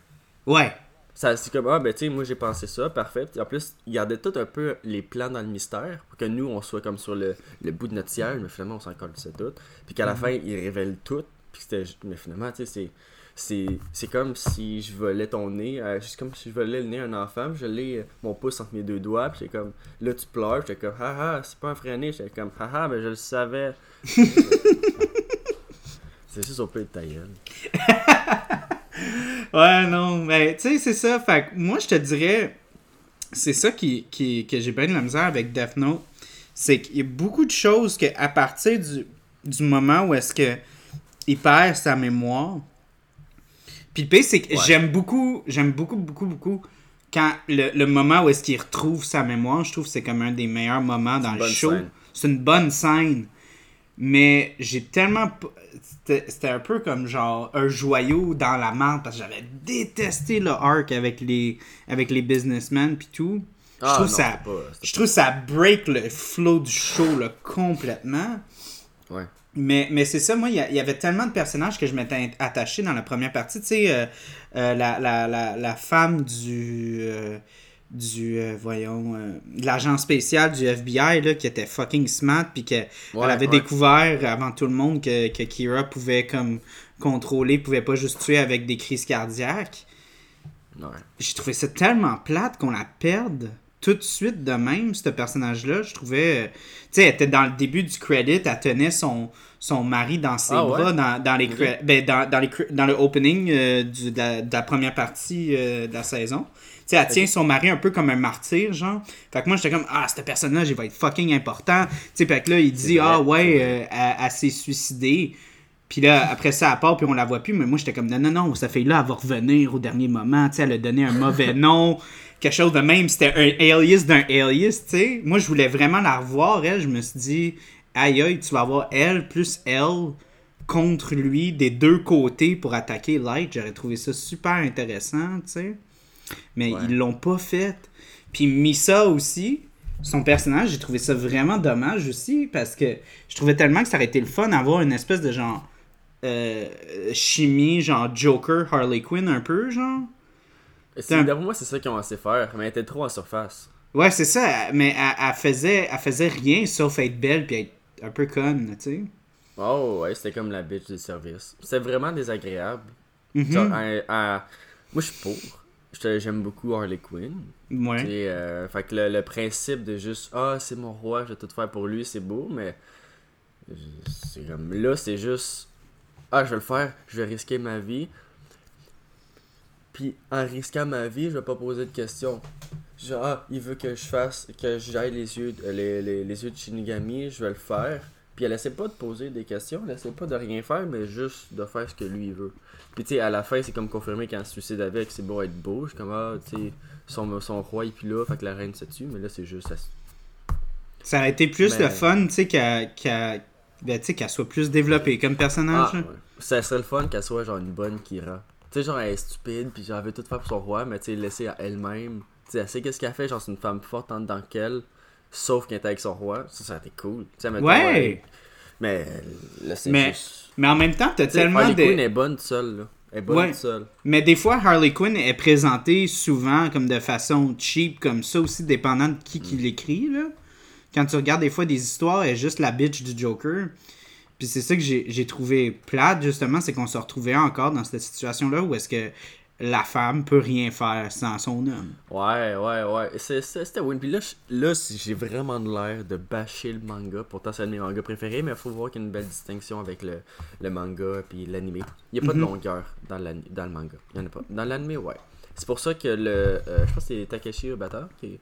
Ouais. Ça, c'est comme, ah, ben, tu sais, moi j'ai pensé ça, parfait. Puis en plus, il gardait tout un peu les plans dans le mystère pour que nous, on soit comme sur le, le bout de notre siège, mais finalement, on s'en colle tout. Puis qu'à la fin, il révèle tout. Puis c'était, mais finalement, tu sais, c'est. C'est, c'est comme si je volais ton nez, euh, c'est comme si je volais le nez à un enfant, puis je l'ai euh, mon pouce entre mes deux doigts, puis j'étais comme, là tu pleures, j'étais comme, haha, c'est pas un vrai nez, j'étais comme, haha, mais je le savais. c'est juste au peu de ta gueule. Ouais, non, mais tu sais, c'est ça. Fait que moi, je te dirais, c'est ça qui, qui, que j'ai bien de la misère avec Death Note. C'est qu'il y a beaucoup de choses que, à partir du, du moment où est-ce que il perd sa mémoire. Puis le pire, c'est que Ouais. j'aime beaucoup, j'aime beaucoup, beaucoup, beaucoup quand le, le moment où est-ce qu'il retrouve sa mémoire. Je trouve que c'est comme un des meilleurs moments dans le show. C'est une bonne scène. Mais j'ai tellement. C'était un peu comme genre un joyau dans la menthe parce que j'avais détesté le arc avec les, avec les businessmen puis tout. Je Ah, trouve non, ça. pas- Je trouve ça break le flow du show là, complètement. Ouais. Mais, mais c'est ça, moi, il y, a- il y avait tellement de personnages que je m'étais attaché dans la première partie. Tu sais, euh, euh, la, la, la, la femme du. euh, du. euh, voyons. euh, de l'agent spécial du FBI, là, qui était fucking smart, puis qu'elle Ouais, avait ouais. découvert avant tout le monde que, que Kira pouvait, comme, contrôler, pouvait pas juste tuer avec des crises cardiaques. Ouais. J'ai trouvé ça tellement plate qu'on la perde tout de suite de même, ce personnage-là. Je trouvais. euh, Tu sais, elle était dans le début du credit, elle tenait son, son mari dans ses Ah ouais? bras dans, dans les Ok. cre- ben, dans, dans, les dans le opening euh, du- de, la, de la première partie euh, de la saison. Tu sais, elle tient son mari un peu comme un martyr, genre. Fait que moi, j'étais comme, ah, cette personne-là, il va être fucking important. Tu sais, fait que là, il dit, ah, ouais, euh, elle s'est suicidée. Puis là, après ça, elle part, puis on la voit plus. Mais moi, j'étais comme, non, non, non, cette fille-là, elle va revenir au dernier moment. Tu sais, elle a donné un mauvais nom, quelque chose de même. C'était un alias d'un alias, tu sais. Moi, je voulais vraiment la revoir, elle. Je me suis dit, aïe, aïe, tu vas avoir elle plus elle contre lui des deux côtés pour attaquer Light. J'aurais trouvé ça super intéressant, tu sais. Mais Ouais. ils l'ont pas fait. Puis Misa aussi, son personnage, j'ai trouvé ça vraiment dommage aussi parce que je trouvais tellement que ça aurait été le fun d'avoir une espèce de genre chimie, genre Joker, Harley Quinn un peu, genre. C'est- un- D'après moi, c'est ça qu'ils ont assez faire, mais elle était trop en surface. Ouais, c'est ça, mais elle, elle faisait, elle faisait rien sauf être belle puis être un peu conne, tu sais. Oh, ouais, c'était comme la bitch du service. C'était vraiment désagréable. Mhm. Genre, elle- elle- moi, je suis pour. J'aime beaucoup Harley Quinn. Ouais. Euh, fait que le, le principe de juste Ah, c'est mon roi, je vais tout faire pour lui, c'est beau, mais euh, c'est comme là, c'est juste Ah, je vais le faire, je vais risquer ma vie. Puis en risquant ma vie, je vais pas poser de questions. Genre, ah, il veut que je fasse, que j'aille les yeux, de- les, les, les yeux de Shinigami, je vais le faire. Puis elle essaie pas de poser des questions, elle essaie pas de rien faire, mais juste de faire ce que lui il veut. Puis tu sais, à la fin, c'est comme confirmé qu'elle se suicide avec, c'est beau être beau. Je suis comme, ah, tu sais, son, son roi est plus là, fait que la reine se tue, mais là c'est juste. se- Ça aurait été plus Mais- le fun, tu sais, qu'elle qu'elle- ben, tu sais, qu'elle soit plus développée comme personnage. Ah, ouais. Ça serait le fun qu'elle soit genre une bonne Kira. Tu sais, genre elle est stupide, puis genre elle veut tout faire pour son roi, mais tu sais, laisser à elle-même. Tu sais, elle sait qu'est-ce qu'elle fait, genre c'est une femme forte en dedans qu'elle, sauf qu'elle est avec son roi. Ça, ça aurait été cool. Tu sais, mettons, Ouais. Mais là, c'est Mais- juste. Mais en même temps, t'as Tu sais, tellement Harley de... Quinn est bonne toute seule, là. Elle est bonne Ouais. toute seule. Mais des fois, Harley Quinn est présentée souvent comme de façon cheap, comme ça aussi, dépendant de qui qui l'écrit. là. Quand tu regardes des fois des histoires, elle est juste la bitch du Joker. Puis c'est ça que j'ai trouvé plate, justement, c'est qu'on se retrouvait encore dans cette situation-là où est-ce que la femme peut rien faire sans son homme. Ouais, ouais, ouais. C'était win. Puis là, là j'ai vraiment de l'air de bâcher le manga. Pourtant, c'est un de mes mangas préférés, mais il faut voir qu'il y a une belle distinction avec le, le manga et l'animé. Il n'y a pas de Mhm. longueur dans, dans le manga. Il n'y en a pas. Dans l'animé, ouais. C'est pour ça que le. euh, je pense que c'est Takeshi Obata qui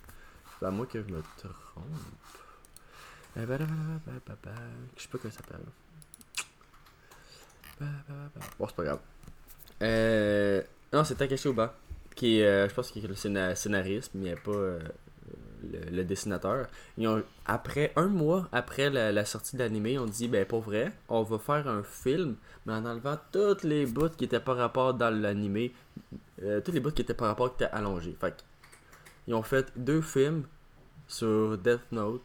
à moi que je me trompe. Je sais pas comment ça s'appelle. Bon, c'est pas grave. Euh, non, c'est Takeshi Oba. Qui euh, je pense qu'il est le scéna- scénariste, mais pas euh, le, le dessinateur. Ils ont, après un mois après la, sortie de l'anime, ont dit ben pour vrai, on va faire un film, mais en enlevant toutes les bouts qui étaient par rapport dans l'anime, euh, tous les bouts qui étaient par rapport qui étaient allongés. Fait ils ont fait deux films sur Death Note,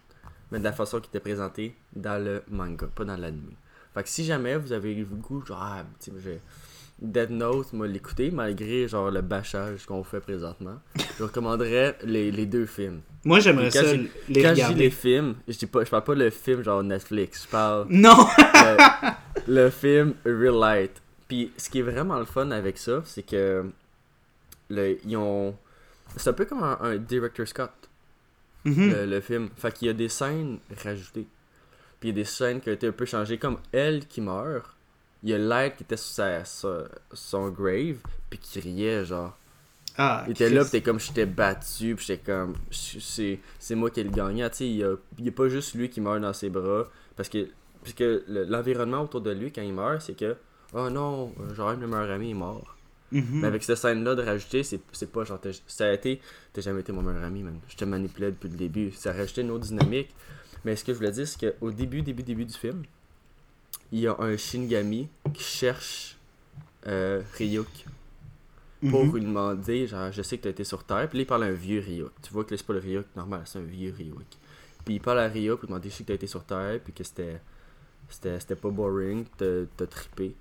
mais de la façon qui était présentée dans le manga, pas dans l'anime. Fait que si jamais vous avez le goût, genre, ah, j'ai- Death Note, moi l'écouter, malgré genre le bâchage qu'on fait présentement, je recommanderais les, les deux films. Moi, j'aimerais ça les Quand je dis les films, je dis pas, je parle pas le film genre Netflix, je parle Non! le, le film Real Light. Puis ce qui est vraiment le fun avec ça, c'est que le, ils ont. C'est un peu comme un, un Director Scott, Mhm. le, le film. Fait qu'il y a des scènes rajoutées. Puis il y a des scènes qui ont été un peu changées, comme elle qui meurt. Il y a Light qui était sur sa, sa- son grave, puis qui riait, genre. Ah, Il était là, pis t'es comme j'étais battu, pis j'étais comme c'est moi qui ai le gagnant, tu sais, il y a, y a pas juste lui qui meurt dans ses bras parce que parce que le- l'environnement autour de lui quand il meurt, c'est que oh non, euh, genre le meilleur ami est mort. Mhm. Mais avec cette scène là de rajouter, c'est pas genre t'as- ça a été t'as jamais été mon meilleur ami man. Je te manipulais depuis le début, ça a rajouté une autre dynamique. Mais ce que je voulais dire c'est qu'au début début début du film, il y a un Shinigami qui cherche euh, Ryuk pour Mhm. lui demander, genre, je sais que tu as été sur Terre. Puis là, il parle à un vieux Ryuk. Tu vois que là, c'est pas le Ryuk normal, c'est un vieux Ryuk. Puis il parle à Ryuk pour lui demander, je sais que tu as été sur Terre, puis que c'était C'était pas boring, t'as t'as trippé.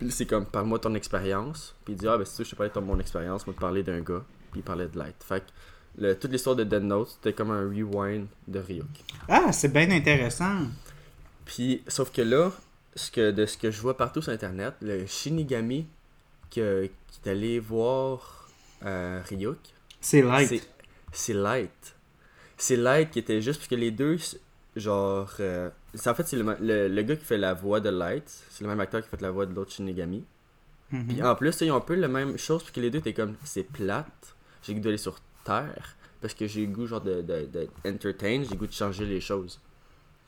Puis là, c'est comme, parle-moi de ton expérience. Puis il dit, ah, ben, si tu veux, je te parlais de mon expérience, moi, te parler d'un gars. Puis il parlait de Light. Fait que le- toute l'histoire de Dead Note, c'était comme un rewind de Ryuk. Ah, c'est bien intéressant. Puis, sauf que là, ce que, de ce que je vois partout sur Internet, le Shinigami que, qui est allé voir euh, Ryuk, C'est light. c'est- Light. C'est Light qui était juste parce que les deux, genre. euh, en fait, c'est le, le, le gars qui fait la voix de Light, c'est le même acteur qui fait la voix de l'autre Shinigami. Mhm. Puis en plus, ils ont un peu la même chose, parce que les deux, t'es comme, c'est plate. J'ai goût d'aller sur Terre, parce que j'ai goût, genre, de, de, de entertain, j'ai goût de changer les choses.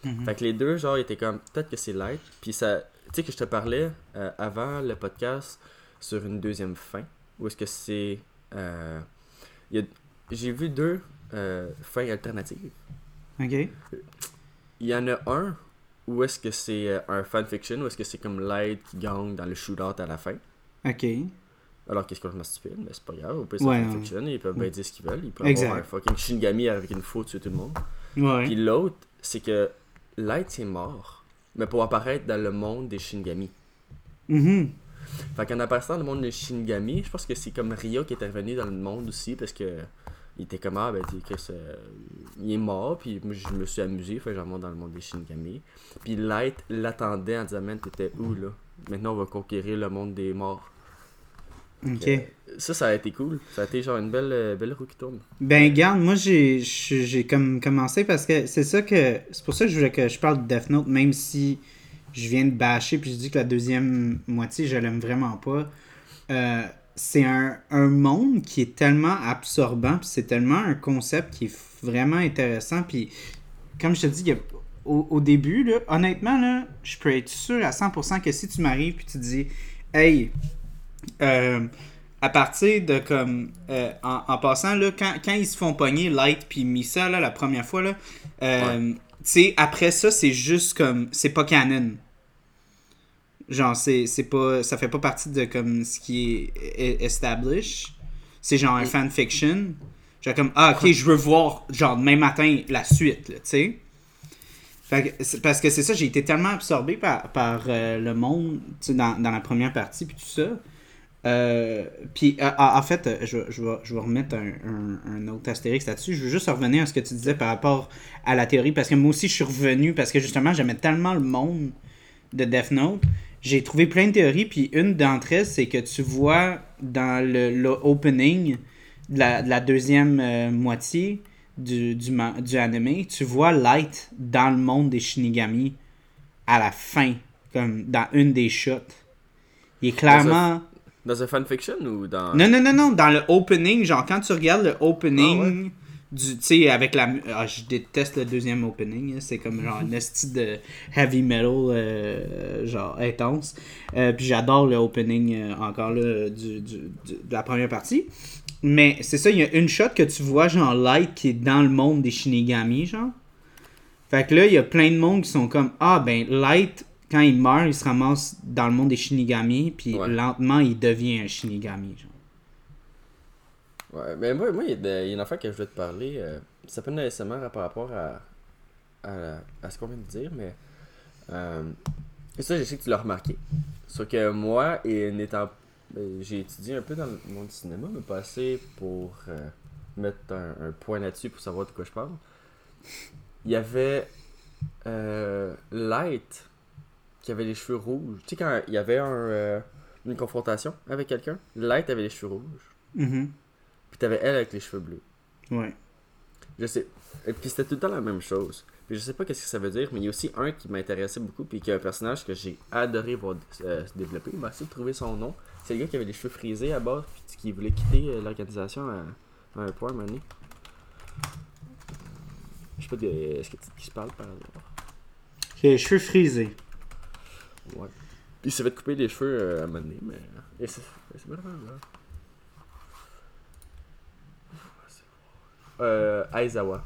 Mhm. Fait que les deux, genre, étaient comme, peut-être que c'est light. Puis ça, tu sais, que je te parlais euh, avant le podcast sur une deuxième fin, où est-ce que c'est. euh, j'ai vu deux euh, fins alternatives. Ok. Il y en a un où est-ce que c'est euh, un fanfiction, où est-ce que c'est comme Light qui gagne dans le shootout à la fin. Ok. Alors qu'est-ce qu'on stupide, mais c'est pas grave, au pire c'est Ouais, fanfiction, ils peuvent bien dire ce qu'ils veulent, ils peuvent Exact. avoir un fucking Shinigami avec une faute sur tout le monde. Ouais. Puis l'autre, c'est que Light est mort, mais pour apparaître dans le monde des Shinigami. Mhm. Fait qu'en apparaissant dans le monde des Shinigami, je pense que c'est comme Ryo qui est revenu dans le monde aussi parce que il était comme ah ben Chris, euh, il est mort puis moi je me suis amusé fait j'en monte dans le monde des Shinigami. Puis Light l'attendait en disant man t'étais où là? Maintenant on va conquérir le monde des morts. Ok. Euh, Ça ça a été cool, ça a été genre une belle euh, belle roue qui tourne. Ben, garde, moi, j'ai comme commencé parce que c'est ça que. C'est pour ça que je voulais que je parle de Death Note, même si je viens de bâcher puis je dis que la deuxième moitié, je l'aime vraiment pas. Euh, c'est un, un monde qui est tellement absorbant, puis c'est tellement un concept qui est vraiment intéressant. Puis, comme je te dis, au, au début, là, honnêtement, là, je peux être sûr à 100% que si tu m'arrives puis tu dis, hey, euh, à partir de comme euh, en, en passant là quand, quand ils se font pogner Light puis Misa là la première fois là euh, tu sais après ça c'est juste comme c'est pas canon genre c'est c'est pas ça fait pas partie de comme ce qui est established c'est genre un fanfiction genre comme ah ok je veux voir genre demain matin la suite tu sais parce que c'est ça, j'ai été tellement absorbé par, par euh, le monde tu sais, dans, dans la première partie puis tout ça. Euh, puis euh, en fait, je, je, vais, je vais remettre un, un, un autre astérix là-dessus. Je veux juste revenir à ce que tu disais par rapport à la théorie parce que moi aussi je suis revenu parce que justement j'aimais tellement le monde de Death Note. J'ai trouvé plein de théories, puis une d'entre elles, c'est que tu vois dans le, le opening de la, de la deuxième euh, moitié du, du, du anime, tu vois Light dans le monde des Shinigami à la fin, comme dans une des shots. Il est clairement. Dans un fanfiction ou dans. Non, non, non, non, dans le opening, genre quand tu regardes le opening du. Tu sais, avec la. Ah, je déteste le deuxième opening, hein, c'est comme genre un esti de heavy metal, euh, genre intense. Euh, puis j'adore le opening euh, encore là, du, du- du- de la première partie. Mais c'est ça, il y a une shot que tu vois, genre Light qui est dans le monde des Shinigami, genre. Fait que là, il y a plein de monde qui sont comme Ah, ben Light, quand il meurt, il se ramasse dans le monde des Shinigami, puis Ouais. lentement, il devient un Shinigami, genre. Ouais, mais moi, moi il y, a une affaire que je voulais te parler. euh, ça peut nécessairement par rapport à, à, à ce qu'on vient de dire, mais. euh, et ça, je sais que tu l'as remarqué. Sauf que moi, et n'étant. ben, J'ai étudié un peu dans le monde du cinéma, mais pas assez pour euh, mettre un, point là-dessus pour savoir de quoi je parle. Il y avait Light qui avait les cheveux rouges. Tu sais, quand il y avait un, une confrontation avec quelqu'un, Light avait les cheveux rouges. Puis t'avais elle avec les cheveux bleus. Ouais. Je sais. Et puis c'était tout le temps la même chose. Puis je sais pas qu'est-ce que ça veut dire, mais il y a aussi un qui m'intéressait beaucoup, puis qui est un personnage que j'ai adoré voir euh, se développer. Il m'a essayé de trouver son nom. C'est le gars qui avait les cheveux frisés à base, puis qui voulait quitter euh, l'organisation à, à un point donné. Je sais pas, de- est-ce que tu qui se parle par hasard? J'ai les cheveux frisés. Ouais. Il s'est fait couper les cheveux euh, à un moment donné, mais. Et c'est c'est pas grave, là. Euh, Aizawa.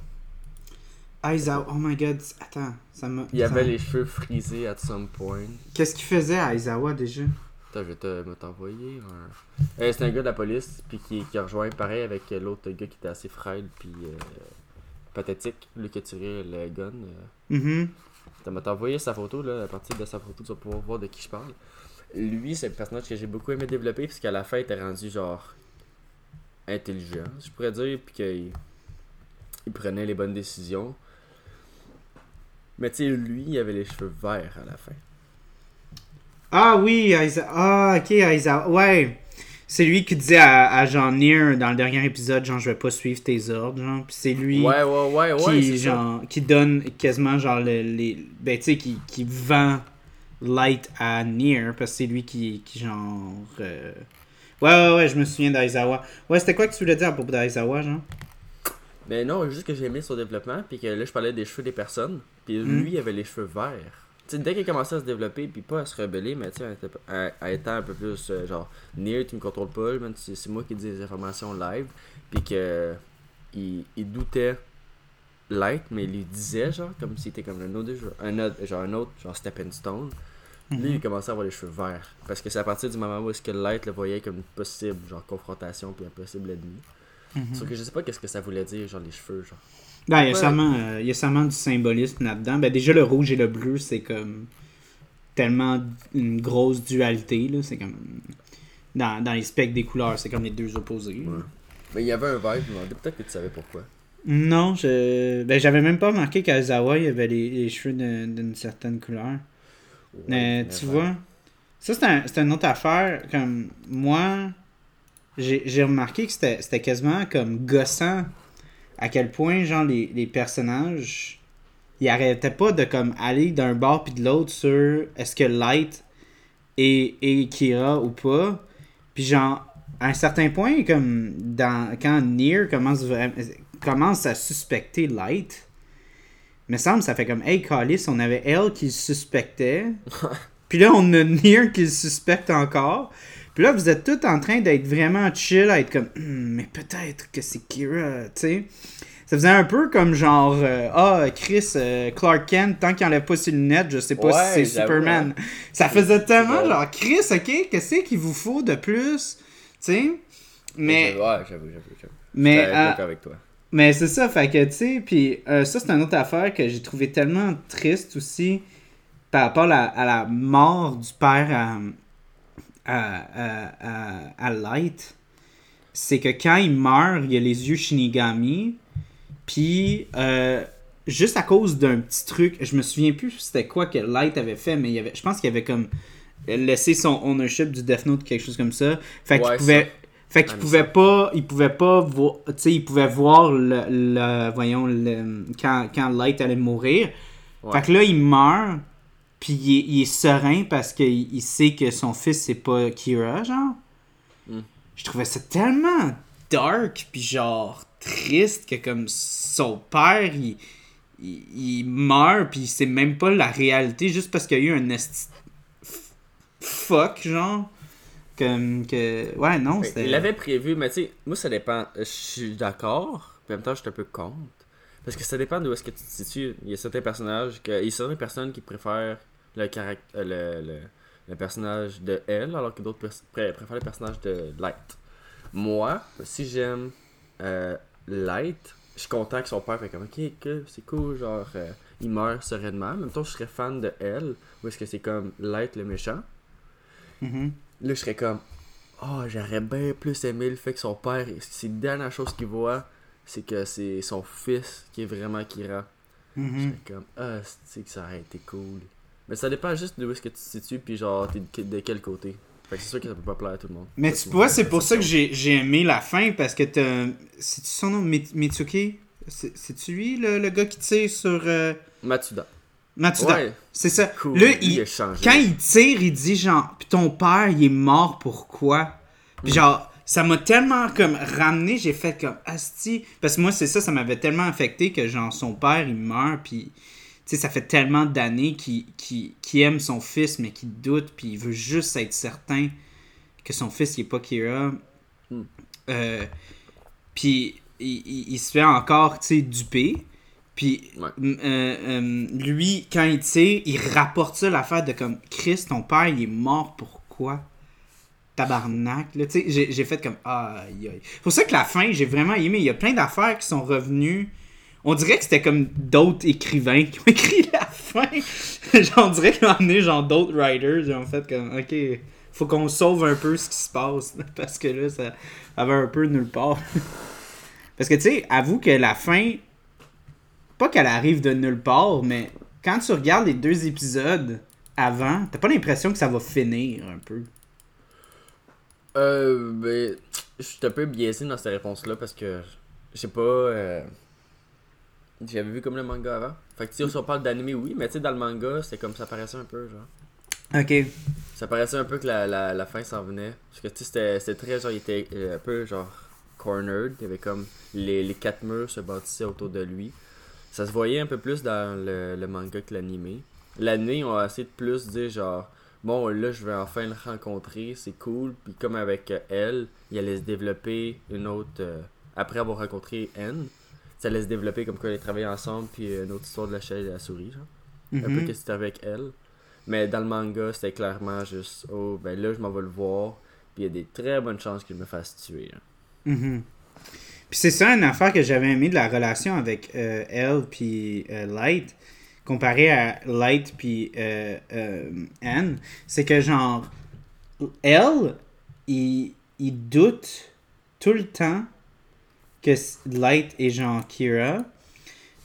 Aizawa, oh my god, attends, ça m'a. Il avait ça- les cheveux frisés at some point. Qu'est-ce qu'il faisait Aizawa déjà? Attends, je vais te me t'envoyer un. Euh, c'est un gars de la police, puis qui, qui a rejoint pareil avec euh, l'autre gars qui était assez frêle, puis euh, pathétique, lui qui a tiré le gun. euh. Mhm. Tu m'as envoyé sa photo, là, à partir de sa photo, tu vas pouvoir voir de qui je parle. Lui, c'est le personnage que j'ai beaucoup aimé développer, puisqu'à la fin, il était rendu genre intelligent, je pourrais dire, puis qu'il il prenait les bonnes décisions. Mais tu sais, lui, il avait les cheveux verts à la fin. Ah oui, Isa... ah ok, Isa... ouais. C'est lui qui disait à, à Jean Near dans le dernier épisode, genre je vais pas suivre tes ordres, genre. Puis c'est lui Ouais, ouais, ouais, ouais, qui, genre, qui donne quasiment genre le- les. Ben tu sais, qui, qui vend Light à Near parce que c'est lui qui, qui genre. euh, Ouais, ouais, ouais, je me souviens d'Aizawa. Ouais, c'était quoi que tu voulais dire à propos d'Aizawa, genre? Mais non, juste que j'ai aimé son développement, puis que là, je parlais des cheveux des personnes, puis Mm. lui, il avait les cheveux verts. Tu sais, dès qu'il a commencé à se développer, puis pas à se rebeller, mais tu en- en étant un peu plus euh, genre, near, tu me contrôles pas, c'est c'est moi qui dis les informations live, puis que il, il doutait Light, mais il lui disait, genre, comme s'il était comme un autre, genre, un autre, genre, un autre, genre Stepping Stone. Lui, il commençait à avoir les cheveux verts. Parce que c'est à partir du moment où est-ce que Light le voyait comme une possible, genre, confrontation, puis un possible ennemi. Sauf que je sais pas qu'est-ce que ça voulait dire, genre, les cheveux, genre. Ben, il y a Ouais. sûrement, euh, il y a sûrement du symbolisme là-dedans. Ben, déjà, le rouge et le bleu, c'est comme tellement une grosse dualité, là. C'est comme. Dans, dans les spectres des couleurs, c'est comme les deux opposés. Ouais. Mais il y avait un vibe, je me demandais peut-être que tu savais pourquoi. Non, je. Ben, j'avais même pas remarqué qu'Azawa, il avait les, les cheveux d'une certaine couleur. Mais Ouais, tu ouais. vois, ça c'est un, c'est une autre affaire. Comme moi, j'ai remarqué que c'était quasiment comme gossant à quel point, genre, les, les personnages, ils arrêtaient pas de comme aller d'un bord puis de l'autre sur est-ce que Light est, est Kira ou pas. Puis genre, à un certain point, comme dans quand Nier commence, commence à suspecter Light, me semble ça fait comme Hey Callis, on avait elle qui le suspectait. Puis là, on a Nier qui le suspecte encore. Puis là, vous êtes tous en train d'être vraiment chill, à être comme Hum, mais peut-être que c'est Kira, tu sais. Ça faisait un peu comme genre euh, Ah, Chris, euh, Clark Kent, tant qu'il enlève pas ses lunettes, je sais pas Ouais, si c'est Superman. hein. Ça faisait tellement genre Chris, ok, qu'est-ce qu'il vous faut de plus? Tu sais? Mais, Ouais, j'avoue, j'avoue, j'avoue. mais, euh, d'accord avec toi. mais c'est ça, fait que, tu sais, puis euh, ça, c'est une autre affaire que j'ai trouvé tellement triste aussi par rapport à la, à la mort du père à, à, à, à- à Light. C'est que quand il meurt, il a les yeux Shinigami, puis euh, juste à cause d'un petit truc, je me souviens plus c'était quoi que Light avait fait, mais il y avait, je pense qu'il avait comme laissé son ownership du Death Note, quelque chose comme ça. Fait qu'il Ouais, pouvait... Fait qu'il Ah, pouvait pas, il pouvait pas voir, tu sais, il pouvait voir le, le- voyons, le, quand, quand Light allait mourir. Ouais. Fait que là, il meurt, puis il est, il est serein parce qu'il il sait que son fils, c'est pas Kira, genre. Mm. Je trouvais ça tellement dark, puis genre triste, que comme son père, il, il, il meurt, puis c'est même pas la réalité, juste parce qu'il y a eu un esti- fuck, genre. Comme que. Ouais, non, Mais c'était. Il l'avait prévu, mais tu sais, moi ça dépend. Euh, Je suis d'accord, puis en même temps je suis un peu contre. Parce que ça dépend d'où est-ce que tu te situes. Il y a certains personnages, que, il y a certaines personnes qui préfèrent le, caract- euh, le, le, le personnage de elle, alors que d'autres préfèrent le personnage de Light. Moi, si j'aime euh, Light, je suis content que son père fait comme ok, que c'est cool, genre euh, il meurt sereinement. En même temps, je serais fan de elle, ou est-ce que c'est comme Light le méchant. Mhm. Là, je serais comme, oh, j'aurais bien plus aimé le fait que son père, c'est la dernière chose qu'il voit, c'est que c'est son fils qui est vraiment Kira. Je Mhm. serais comme, ah, c'est que ça aurait été cool. Mais ça dépend juste d'où est-ce que tu te situes, puis genre, t'es de, de quel côté. Fait que c'est sûr que ça peut pas plaire à tout le monde. Mais tu vois, c'est pour ça que j'ai j'ai aimé la fin parce que t'as. C'est-tu son nom Mi- Mitsuki? C'est- C'est-tu lui, le, le gars qui tire sur euh, Matsuda. Matsuda Ouais, C'est ça. cool. Là, il- quand il tire, il dit genre, puis ton père, il est mort pourquoi? Puis genre, ça m'a tellement comme ramené, j'ai fait comme asti. Parce que moi, c'est ça, ça m'avait tellement affecté que genre, son père, il meurt, puis sais, ça fait tellement d'années qu'il aime son fils, mais qu'il doute, puis il veut juste être certain que son fils, il est pas Kira. Hmm. Euh, puis il, il- il se fait encore, tu sais, duper. Puis Ouais. euh, euh, lui, quand il tire, il rapporte ça l'affaire de comme Chris, ton père, il est mort pourquoi Tabarnak, là, tu sais, j'ai j'ai fait comme aïe aïe. C'est pour ça que la fin, j'ai vraiment aimé. Il y a plein d'affaires qui sont revenues. On dirait que c'était comme d'autres écrivains qui ont écrit la fin, j'en dirais qu'ils ont amené genre d'autres writers. Ils ont fait comme, ok, faut qu'on sauve un peu ce qui se passe. Parce que là, ça avait un peu nulle part. Parce que tu sais, avoue que la fin, pas qu'elle arrive de nulle part, mais quand tu regardes les deux épisodes avant, t'as pas l'impression que ça va finir un peu. Euh, ben, je suis un peu biaisé dans cette réponse-là parce que, je sais pas, euh, j'avais vu comme le manga avant. Fait que si on parle d'anime, oui, mais tu sais, dans le manga, c'est comme ça paraissait un peu, genre. Ok. Ça paraissait un peu que la, la, la fin s'en venait. Parce que tu sais, c'était- très genre, il était euh, un peu genre cornered. Il y avait comme les, les quatre murs se bâtissaient autour de lui. Ça se voyait un peu plus dans le, le manga que l'animé. L'anime, on a essayé de plus dire genre, bon là je vais enfin le rencontrer, c'est cool. Puis comme avec euh, elle, il allait se développer une autre. euh, après avoir rencontré N, ça allait se développer comme quoi ils travaillaient ensemble. Puis euh, une autre histoire de la chaîne et la souris, genre un peu Mhm. qu'est-ce que c'était avec elle. Mais dans le manga, c'était clairement juste oh ben là je m'en vais le voir, puis il y a des très bonnes chances qu'il me fasse tuer. hein. Mhm. Puis c'est ça une affaire que j'avais aimé de la relation avec euh, elle puis euh, Light, comparé à Light puis euh, Anne, c'est que genre, elle, il, il doute tout le temps que Light est genre Kira,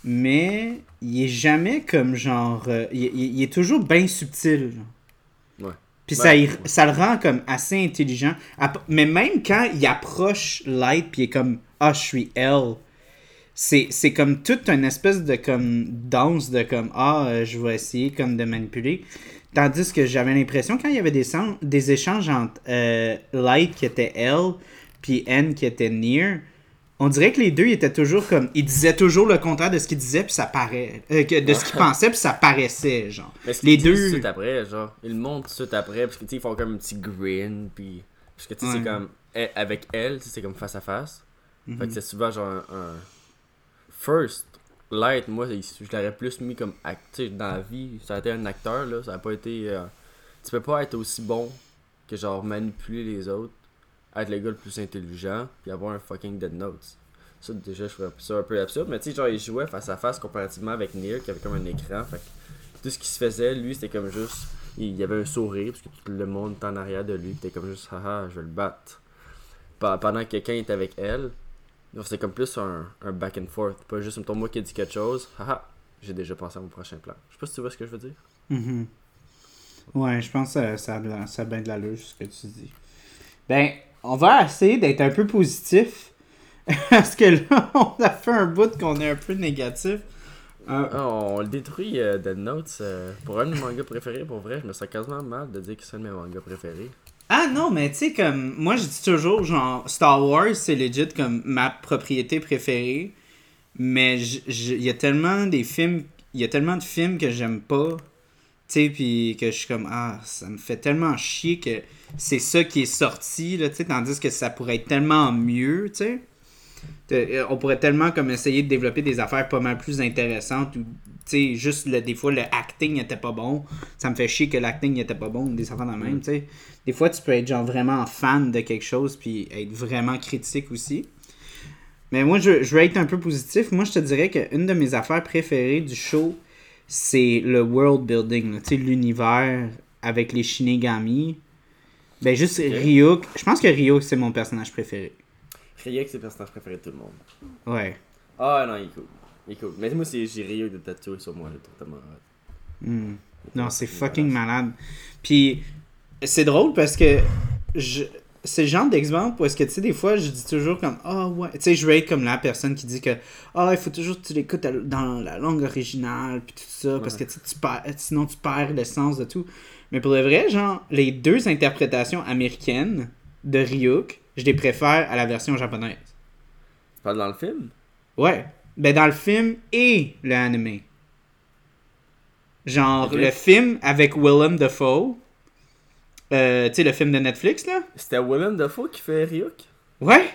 mais il est jamais comme genre, euh, il, il- il est toujours bien subtil. genre. Ouais. Puis Ben, ça, ouais. ça le rend comme assez intelligent. Mais même quand il approche Light, puis il est comme Ah, je suis elle, c'est comme toute une espèce de comme danse de comme Ah, euh, je vais essayer comme de manipuler. Tandis que j'avais l'impression quand il y avait des, des échanges entre euh, Light qui était elle, puis N qui était Near, on dirait que les deux ils étaient toujours comme. Ils disaient toujours le contraire de ce qu'ils disaient, puis ça paraît. euh, de ce qu'ils pensaient, puis ça paraissait, genre. Mais ce Les deux- tout de suite après, genre, ils le montrent tout de suite après, parce que tu ils font comme un petit grin, puis. Parce que tu sais, Ouais. c'est comme. elle- avec elle, c'est comme face à face. Fait Mhm. que c'est souvent genre un. un- First, Light, moi, je l'aurais plus mis comme acteur dans la vie. Ça a été un acteur, là. Ça a pas été. euh, Tu peux pas être aussi bon que genre manipuler les autres, être le gars le plus intelligent, puis avoir un fucking Dead Notes. Ça, déjà, je ferais ça un peu absurde, mais tu sais, genre, il jouait face à face comparativement avec Neil, qui avait comme un écran. Fait que tout ce qui se faisait, lui, c'était comme juste. Il y avait un sourire, parce que tout le monde était en arrière de lui, t'es comme juste, haha, je vais le battre. Pendant que quelqu'un était avec elle, c'était comme plus un, back and forth. Pas juste, mettons, moi qui dis quelque chose, haha, j'ai déjà pensé à mon prochain plan. Je sais pas si tu vois ce que je veux dire. Mhm. Ouais, je pense que ça, a- ça a bien de l'allure, ce que tu dis. Ben, on va essayer d'être un peu positif. Parce que là, on a fait un bout qu'on est un peu négatif. Euh, Ah, on le détruit, euh, Dead Notes. euh, pour un de mes mangas préférés, pour vrai, je me sens quasiment mal de dire que c'est un de mes mangas préférés. Ah non, mais tu sais, comme. Moi, je dis toujours, genre, Star Wars, c'est legit comme ma propriété préférée. Mais il y a tellement des films. Il y a tellement de films que j'aime pas. Sais, puis que je suis comme, ah, ça me fait tellement chier que c'est ça qui est sorti, là, tu sais, tandis que ça pourrait être tellement mieux, tu sais. Euh, On pourrait tellement comme essayer de développer des affaires pas mal plus intéressantes ou, tu sais, juste des fois le acting était pas bon. Ça me fait chier que l'acting était pas bon, des affaires le même, tu sais. Des fois, tu peux être genre vraiment fan de quelque chose puis être vraiment critique aussi. Mais moi, je, je veux être un peu positif. Moi, je te dirais qu'une de mes affaires préférées du show, c'est le world building, tu sais, l'univers avec les Shinigami. Ben, juste Ryuk. Je pense que Ryuk, c'est mon personnage préféré. Ryuk, c'est le personnage préféré de tout le monde. Ouais. Ah non, il est cool. Il est cool. Mais moi, c'est j'ai Ryuk de tatouer sur moi, là, totalement. Hmm. Non, c'est fucking malade. Puis, c'est drôle parce que je... c'est le genre d'exemple où est-ce que, tu sais, des fois, je dis toujours comme, ah ouais, tu sais, je veux être comme la personne qui dit que, ah, il faut toujours que tu l'écoutes dans la langue originale, puis tout ça, parce que, tu perds- sinon tu perds l'essence de tout. Mais pour le vrai, genre, les deux interprétations américaines de Ryuk, je les préfère à la version japonaise. Tu parles dans le film? Ouais. Ben, dans le film et le anime. Genre, le film avec Willem Dafoe. Euh, tu sais, le film de Netflix, là? C'était Willem Dafoe qui fait Ryuk? Ouais.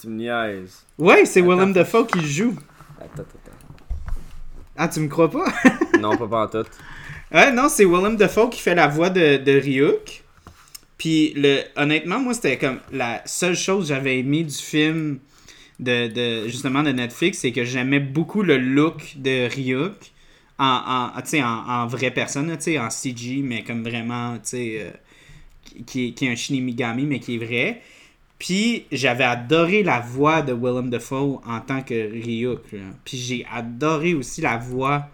Tu me niaises. Ouais, c'est Willem Dafoe qui joue. Attends, attends, Ah, tu me crois pas? non, pas pantoute. ouais, non, c'est Willem Dafoe qui fait la voix de, de Ryuk. Puis, le, honnêtement, moi, c'était comme la seule chose que j'avais aimé du film de, de, justement, de Netflix, c'est que j'aimais beaucoup le look de Ryuk en, en, en, en vraie personne, en CG, mais comme vraiment, tu sais, euh, qui, est- qui est un Shinigami, mais qui est vrai. Puis j'avais adoré la voix de Willem Dafoe en tant que Ryuk. Puis j'ai adoré aussi la voix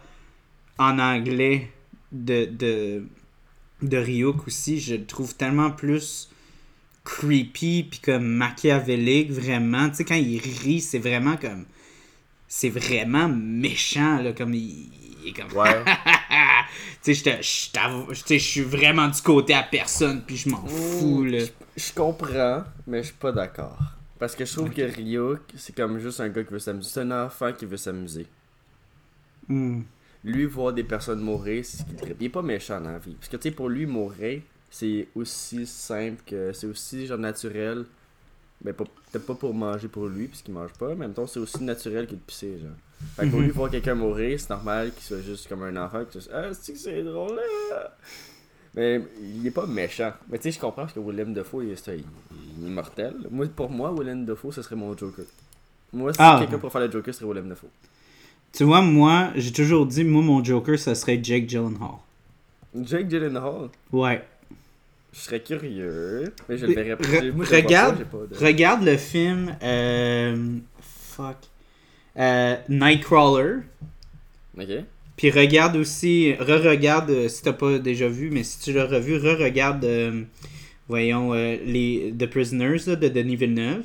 en anglais de, de, de Ryuk aussi. Je le trouve tellement plus creepy puis comme machiavélique vraiment. Tu sais, quand il rit, c'est vraiment comme... C'est vraiment méchant, là, comme il, il est comme... Ouais. tu sais, je suis vraiment du côté à personne, puis je m'en fous, là. Je comprends, mais je suis pas d'accord. Parce que je trouve que Ryuk, c'est comme juste un gars qui veut s'amuser. C'est un enfant qui veut s'amuser. Hmm. Lui, voir des personnes mourir, c'est ce qu'il. Il est pas méchant dans la vie. Parce que, tu sais, pour lui, mourir, c'est aussi simple que. C'est aussi, genre, naturel. Mais pas- peut-être pas pour manger pour lui, puisqu'il mange pas. Mais en même temps, c'est aussi naturel que de pisser, genre. Fait pour Mhm. lui, voir quelqu'un mourir, c'est normal qu'il soit juste comme un enfant. Qui soit, ah, c'est que c'est drôle, là? Mais il est pas méchant. Mais tu sais, je comprends parce que Willem Dafoe, il est, il est immortel. Moi, pour moi, Willem Dafoe, ce serait mon Joker. Moi, si Ah. quelqu'un pour faire le Joker, ce serait Willem Dafoe. Tu vois, moi, j'ai toujours dit, moi, mon Joker, ça serait Jake Gyllenhaal. Jake Gyllenhaal, Ouais. je serais curieux, mais je le verrais pas. Moi, regarde, pas, j'ai pas de- regarde le film, euh, fuck, euh, Nightcrawler. Ok. Puis regarde aussi, re-regarde, euh, si t'as pas déjà vu, mais si tu l'as revu, re-regarde, euh, voyons, euh, les The Prisoners là, de Denis Villeneuve.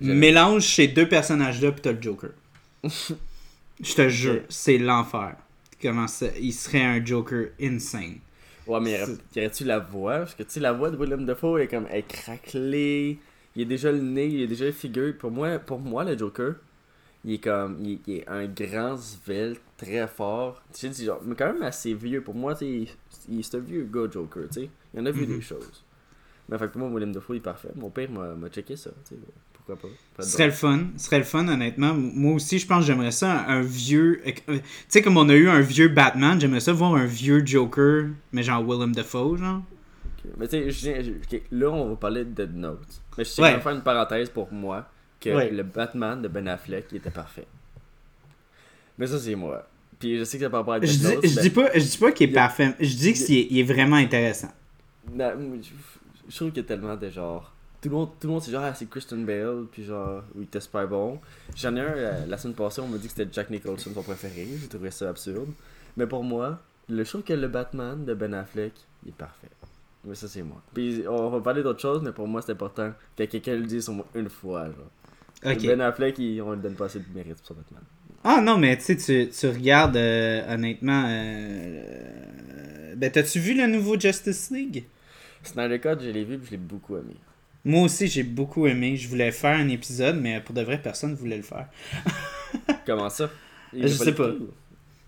Mélange ces deux personnages-là, puis t'as le Joker. Je te jure, c'est l'enfer. Comment ça, il serait un Joker insane. Ouais, mais aurait-tu la voix? Parce que tu sais, la voix de Willem Dafoe est comme. Elle est craquelée. Il est déjà le nez, il est déjà la figure. Pour moi, pour moi le Joker, il est comme. Il, il est un grand svelte, très fort. Tu sais, genre. Mais quand même assez vieux. Pour moi, tu sais, il- c'est un vieux gars Joker, tu sais. Il en a vu Mhm. des choses. Mais fait que pour moi, Willem Dafoe il est parfait. Mon père m'a checké ça, tu sais. Pourquoi pas Pas de Ce serait le fun. Ce serait le fun, honnêtement. Moi aussi, je pense que j'aimerais ça, un vieux... euh, Tu sais, comme on a eu un vieux Batman, j'aimerais ça voir un vieux Joker, mais genre Willem Dafoe, genre. Mais tu sais, là, on va parler de Dead Note. Mais je tiens Ouais. faire une parenthèse pour moi que Ouais. le Batman de Ben Affleck il était parfait. Mais ça, c'est moi. Puis je sais que ça par rapport à Je dis, je dis pas, je dis pas qu'il est a- parfait. Je dis qu'il est, est vraiment intéressant. Non, je, je trouve qu'il y a tellement de genre. Tout le monde, tout le monde c'est genre, ah, c'est Christian Bale, puis genre, oui, était super bon. J'en ai un euh, la semaine passée, on m'a dit que c'était Jack Nicholson son préféré. J'ai trouvé ça absurde. Mais pour moi, le, je trouve que le Batman de Ben Affleck, il est parfait. Mais ça, c'est moi. Puis on va parler d'autres choses, mais pour moi, c'est important que quelqu'un le dise au moins une fois. Genre. Ben Affleck, il- on lui donne pas assez de mérite pour Batman. Ah non, mais tu sais, tu, regardes, euh, honnêtement... euh, euh, ben, t'as-tu vu le nouveau Justice League? Snyder Cut, je l'ai vu, puis je l'ai beaucoup aimé. Moi aussi, j'ai beaucoup aimé. Je voulais faire un épisode, mais pour de vrai, personne ne voulait le faire. Comment ça? Il Je sais le pas.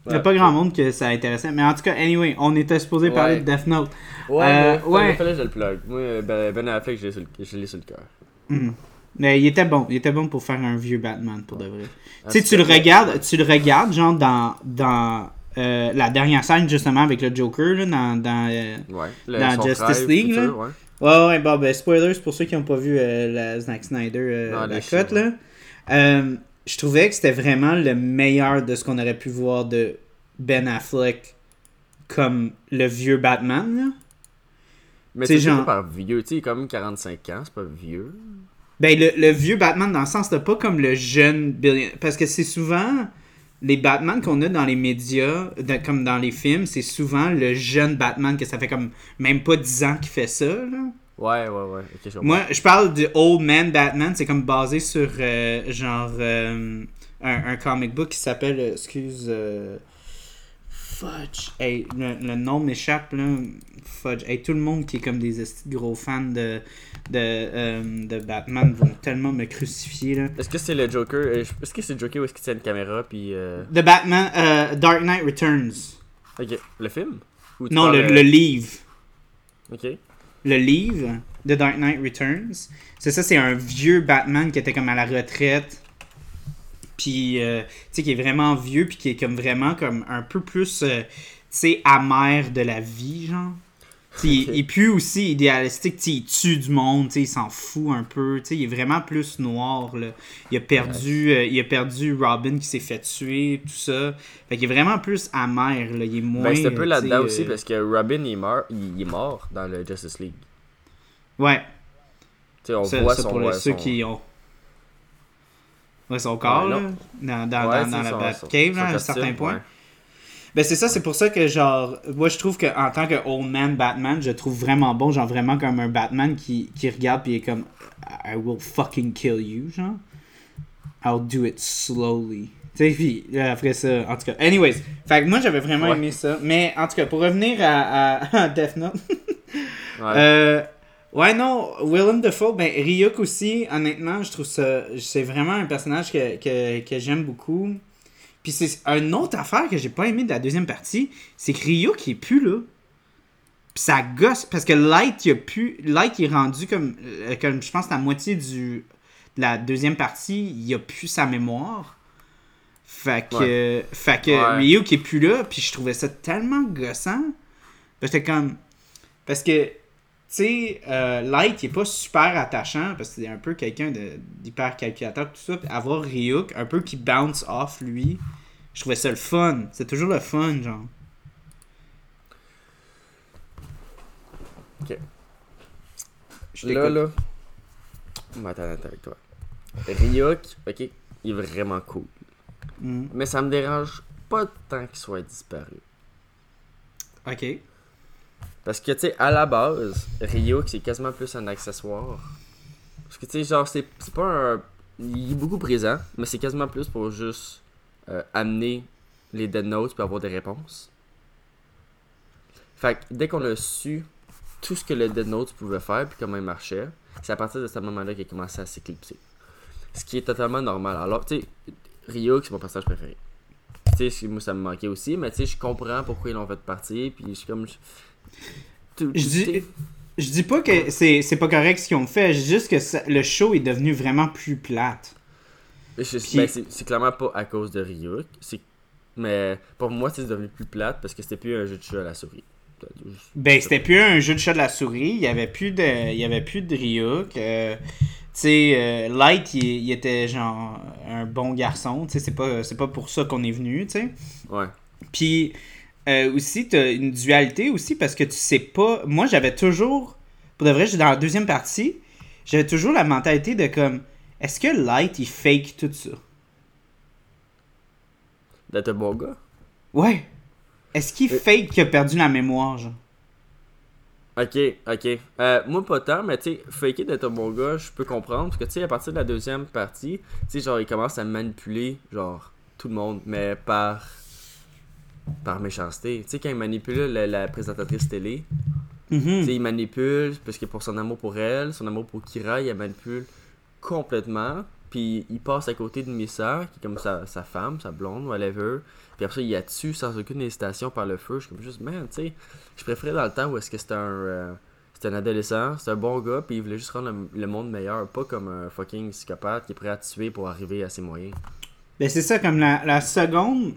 Il n'y a pas grand monde que ça intéressait. Mais en tout cas, anyway, on était supposé parler de Death Note. Ouais, Euh, ouais. fallait que je le plug. Moi, Ben, ben Affleck, je l'ai sur le- le cœur. Mhm. Mais il était bon. Il était bon pour faire un vieux Batman, pour de vrai. Ah, tu sais, tu le regardes, tu le regardes, genre, dans, dans euh, la dernière scène, justement, avec le Joker, là, dans... dans euh, Ouais. Le- Dans son Justice League, futur, là. ouais. Ouais, ouais, bon, ben, spoilers pour ceux qui n'ont pas vu euh, la Zack Snyder, Non, la chiens, là. Je trouvais que c'était vraiment le meilleur de ce qu'on aurait pu voir de Ben Affleck comme le vieux Batman, là. Mais C'est genre... par vieux. Tu sais, il a quand même 45 ans, c'est pas vieux. Ben, le, le vieux Batman, dans le sens pas comme le jeune Billion... Parce que c'est souvent... Les Batman qu'on a dans les médias, de- comme dans les films, c'est souvent le jeune Batman que ça fait comme même pas 10 ans qu'il fait ça, là. Ouais, ouais, ouais. Moi, je parle de Old Man Batman, c'est comme basé sur euh, genre euh, un, un comic book qui s'appelle, euh, excuse, euh, Fudge. Hey, le, le nom m'échappe là. Fudge. Hey, tout le monde qui est comme des gros fans de, de, euh, de Batman vont tellement me crucifier là. Est-ce que c'est le Joker euh, Est-ce que c'est le Joker ou est-ce qu'il tient une caméra puis. euh, The Batman, euh, Dark Knight Returns. Ok, le film? Non, le, le livre. Ok. le livre de Dark Knight Returns. C'est ça, c'est un vieux Batman qui était comme à la retraite. Puis, euh, tu sais, qui est vraiment vieux, puis qui est comme vraiment comme un peu plus, euh, tu sais, amer de la vie, genre. Il, il est plus aussi idéalistique, t'sais, il tue du monde, t'sais, il s'en fout un peu, t'sais, il est vraiment plus noir. Là. Il, a perdu, euh, il a perdu Robin qui s'est fait tuer, tout ça. Fait qu'il est vraiment plus amer, là. il est moins... Ben, c'est un peu là-dedans t'sais, aussi euh, parce que Robin il est, mort, il, est mort dans le Justice League. Ouais, Tu sais, on ça, voit ça son. pour les- ceux qui ont... Ouais, son corps, Ouais, là, dans, dans, Ouais, dans, la Batcave, à un certain point. Ben c'est ça, c'est pour ça que genre, moi je trouve qu'en tant que old man Batman, je trouve vraiment bon, genre vraiment comme un Batman qui, qui regarde puis est comme I will fucking kill you, genre. I'll do it slowly. Tu sais, puis là, après ça, en tout cas. Anyways, fait que moi j'avais vraiment Ouais. aimé ça. Mais en tout cas, pour revenir à, à, à Death Note. Ouais. Euh, ouais, non, Willem Dafoe, ben Ryuk aussi, honnêtement, je trouve ça. C'est vraiment un personnage que, que, que j'aime beaucoup. Puis c'est une autre affaire que j'ai pas aimé de la deuxième partie, c'est que Ryuk il est plus là. Puis ça gosse, parce que Light, il a plus. Light il est rendu comme. euh, comme je pense la moitié du, de la deuxième partie, il a plus sa mémoire. Fait que, fait que Ouais. Ryuk est plus là, puis je trouvais ça tellement gossant. J'étais comme. Parce que, sais, euh, Light, il est pas super attachant, parce que c'est un peu quelqu'un de- d'hyper calculateur, tout ça. Puis avoir Ryuk, un peu qui bounce off lui, je trouvais ça le fun. C'est toujours le fun, genre. Ok. Je Là, là. On va attendre avec toi. Ryuk, ok, il est vraiment cool. Mm. Mais ça me dérange pas tant qu'il soit disparu. Ok. Parce que, tu sais, à la base, Ryuk, c'est quasiment plus un accessoire. Parce que, tu sais, genre, c'est pas un. Il est beaucoup présent, mais c'est quasiment plus pour juste euh, amener les Dead Notes pour avoir des réponses. Fait que dès qu'on a su tout ce que le Dead Note pouvait faire puis comment il marchait, c'est à partir de ce moment-là qu'il a commencé à s'éclipser. Ce qui est totalement normal. Alors, tu sais, Ryuk, c'est mon personnage préféré. Tu sais, moi, ça me manquait aussi, mais tu sais, je comprends pourquoi ils l'ont fait partir, puis je suis comme. Je dis, je dis pas que c'est c'est pas correct ce qu'ils ont fait, je dis juste que ça- le show est devenu vraiment plus plate. Je- Puis- ben, c'est c'est clairement pas à cause de Ryuk. c'est- Mais pour moi, c'est devenu plus plate parce que c'était plus un jeu de chat à la souris. Ben, c'était plus un jeu de chat de la souris. Il y avait plus de, il y avait plus de Ryuk. Euh, tu sais, euh, Light, il, il était genre un bon garçon. Tu sais, c'est pas, c'est pas pour ça qu'on est venu, tu sais. Ouais. Puis euh, aussi, t'as une dualité aussi parce que tu sais pas. Moi, j'avais toujours. Pour de vrai, dans la deuxième partie, j'avais toujours la mentalité de comme. Est-ce que Light, il fake tout ça? D'être un bon gars? Ouais. Est-ce qu'il Euh. fake qu'il a perdu la mémoire, genre? Ok, ok. Euh, moi, pas tant, mais tu sais, faker d'être un bon gars, je peux comprendre. Parce que tu sais, à partir de la deuxième partie, tu sais, genre, il commence à manipuler, genre, tout le monde, mais par. Par méchanceté. Tu sais, quand il manipule la, la présentatrice télé, Mhm. Tu sais, il manipule parce que pour son amour pour elle, son amour pour Kira, il la manipule complètement. Puis il passe à côté de Missa, qui est comme sa, sa femme, sa blonde, whatever. Puis après ça, il la tue sans aucune hésitation par le feu. Je suis comme juste, man, tu sais, je préférais dans le temps où est-ce que c'était un, euh, c'était un adolescent, c'était un bon gars, puis il voulait juste rendre le, le monde meilleur, pas comme un fucking psychopathe qui est prêt à tuer pour arriver à ses moyens. Ben c'est ça, comme la, la seconde.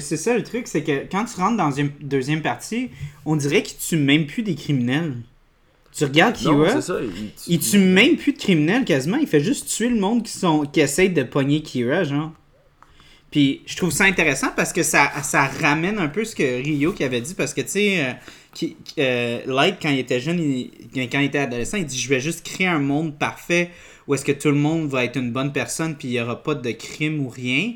C'est ça le truc, c'est que quand tu rentres dans une deuxième partie, on dirait qu'il tue même plus des criminels. Tu regardes c'est ça. Il, il tue même plus de criminels quasiment, il fait juste tuer le monde qui, sont, qui essaye de pogner Kira, genre. Puis je trouve ça intéressant parce que ça, ça ramène un peu ce que Rio qui avait dit, parce que tu sais, euh, qui- euh, Light, quand il était jeune, il- quand il était adolescent, il dit Je vais juste créer un monde parfait où est-ce que tout le monde va être une bonne personne, puis il n'y aura pas de crime ou rien.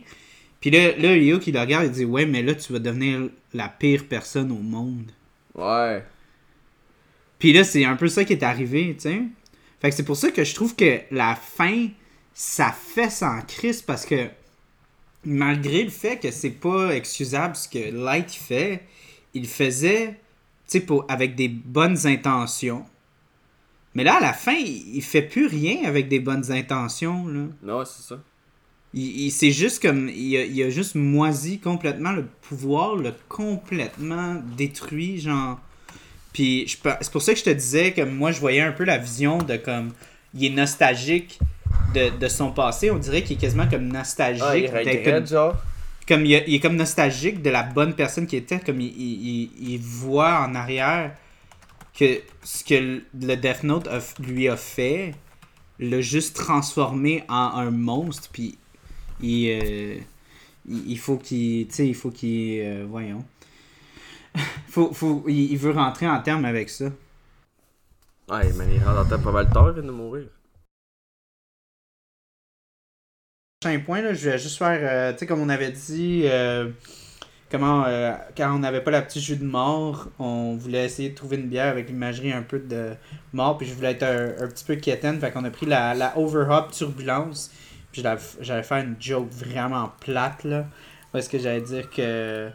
Puis là, là qui le regarde, il dit Ouais, mais là, tu vas devenir la pire personne au monde. Ouais. Puis là, c'est un peu ça qui est arrivé, tu sais. Fait que c'est pour ça que je trouve que la fin, ça fait sans crise parce que malgré le fait que c'est pas excusable ce que Light fait, il faisait, tu sais, avec des bonnes intentions. Mais là, à la fin, il, il fait plus rien avec des bonnes intentions, là. Non, c'est ça. Il, il- c'est juste comme. Il a, il a juste moisi complètement le pouvoir, le complètement détruit, genre. Puis c'est pour ça que je te disais que moi, je voyais un peu la vision de comme. Il est nostalgique de, de son passé. On dirait qu'il est quasiment comme nostalgique Ah, il regrette, genre. comme il, il est comme nostalgique de la bonne personne qui était, comme il, il, il voit en arrière que ce que le Death Note a- lui a fait l'a juste transformé en un monstre, puis il, euh, il, il faut qu'il, tu sais, il faut qu'il, euh, voyons, faut, faut, il, il veut rentrer en terme avec ça. Ouais, mais il rentre en temps pas mal tard, il vient de mourir. prochain point, là, je vais juste faire, euh, tu sais, comme on avait dit, euh, comment, euh, quand on n'avait pas la petite jus de mort, on voulait essayer de trouver une bière avec l'imagerie un peu de mort, puis je voulais être un, un petit peu quétaine, fait qu'on a pris la, la Overhop Turbulence, puis j'allais j'allais faire une joke vraiment plate, là, parce que j'allais dire que,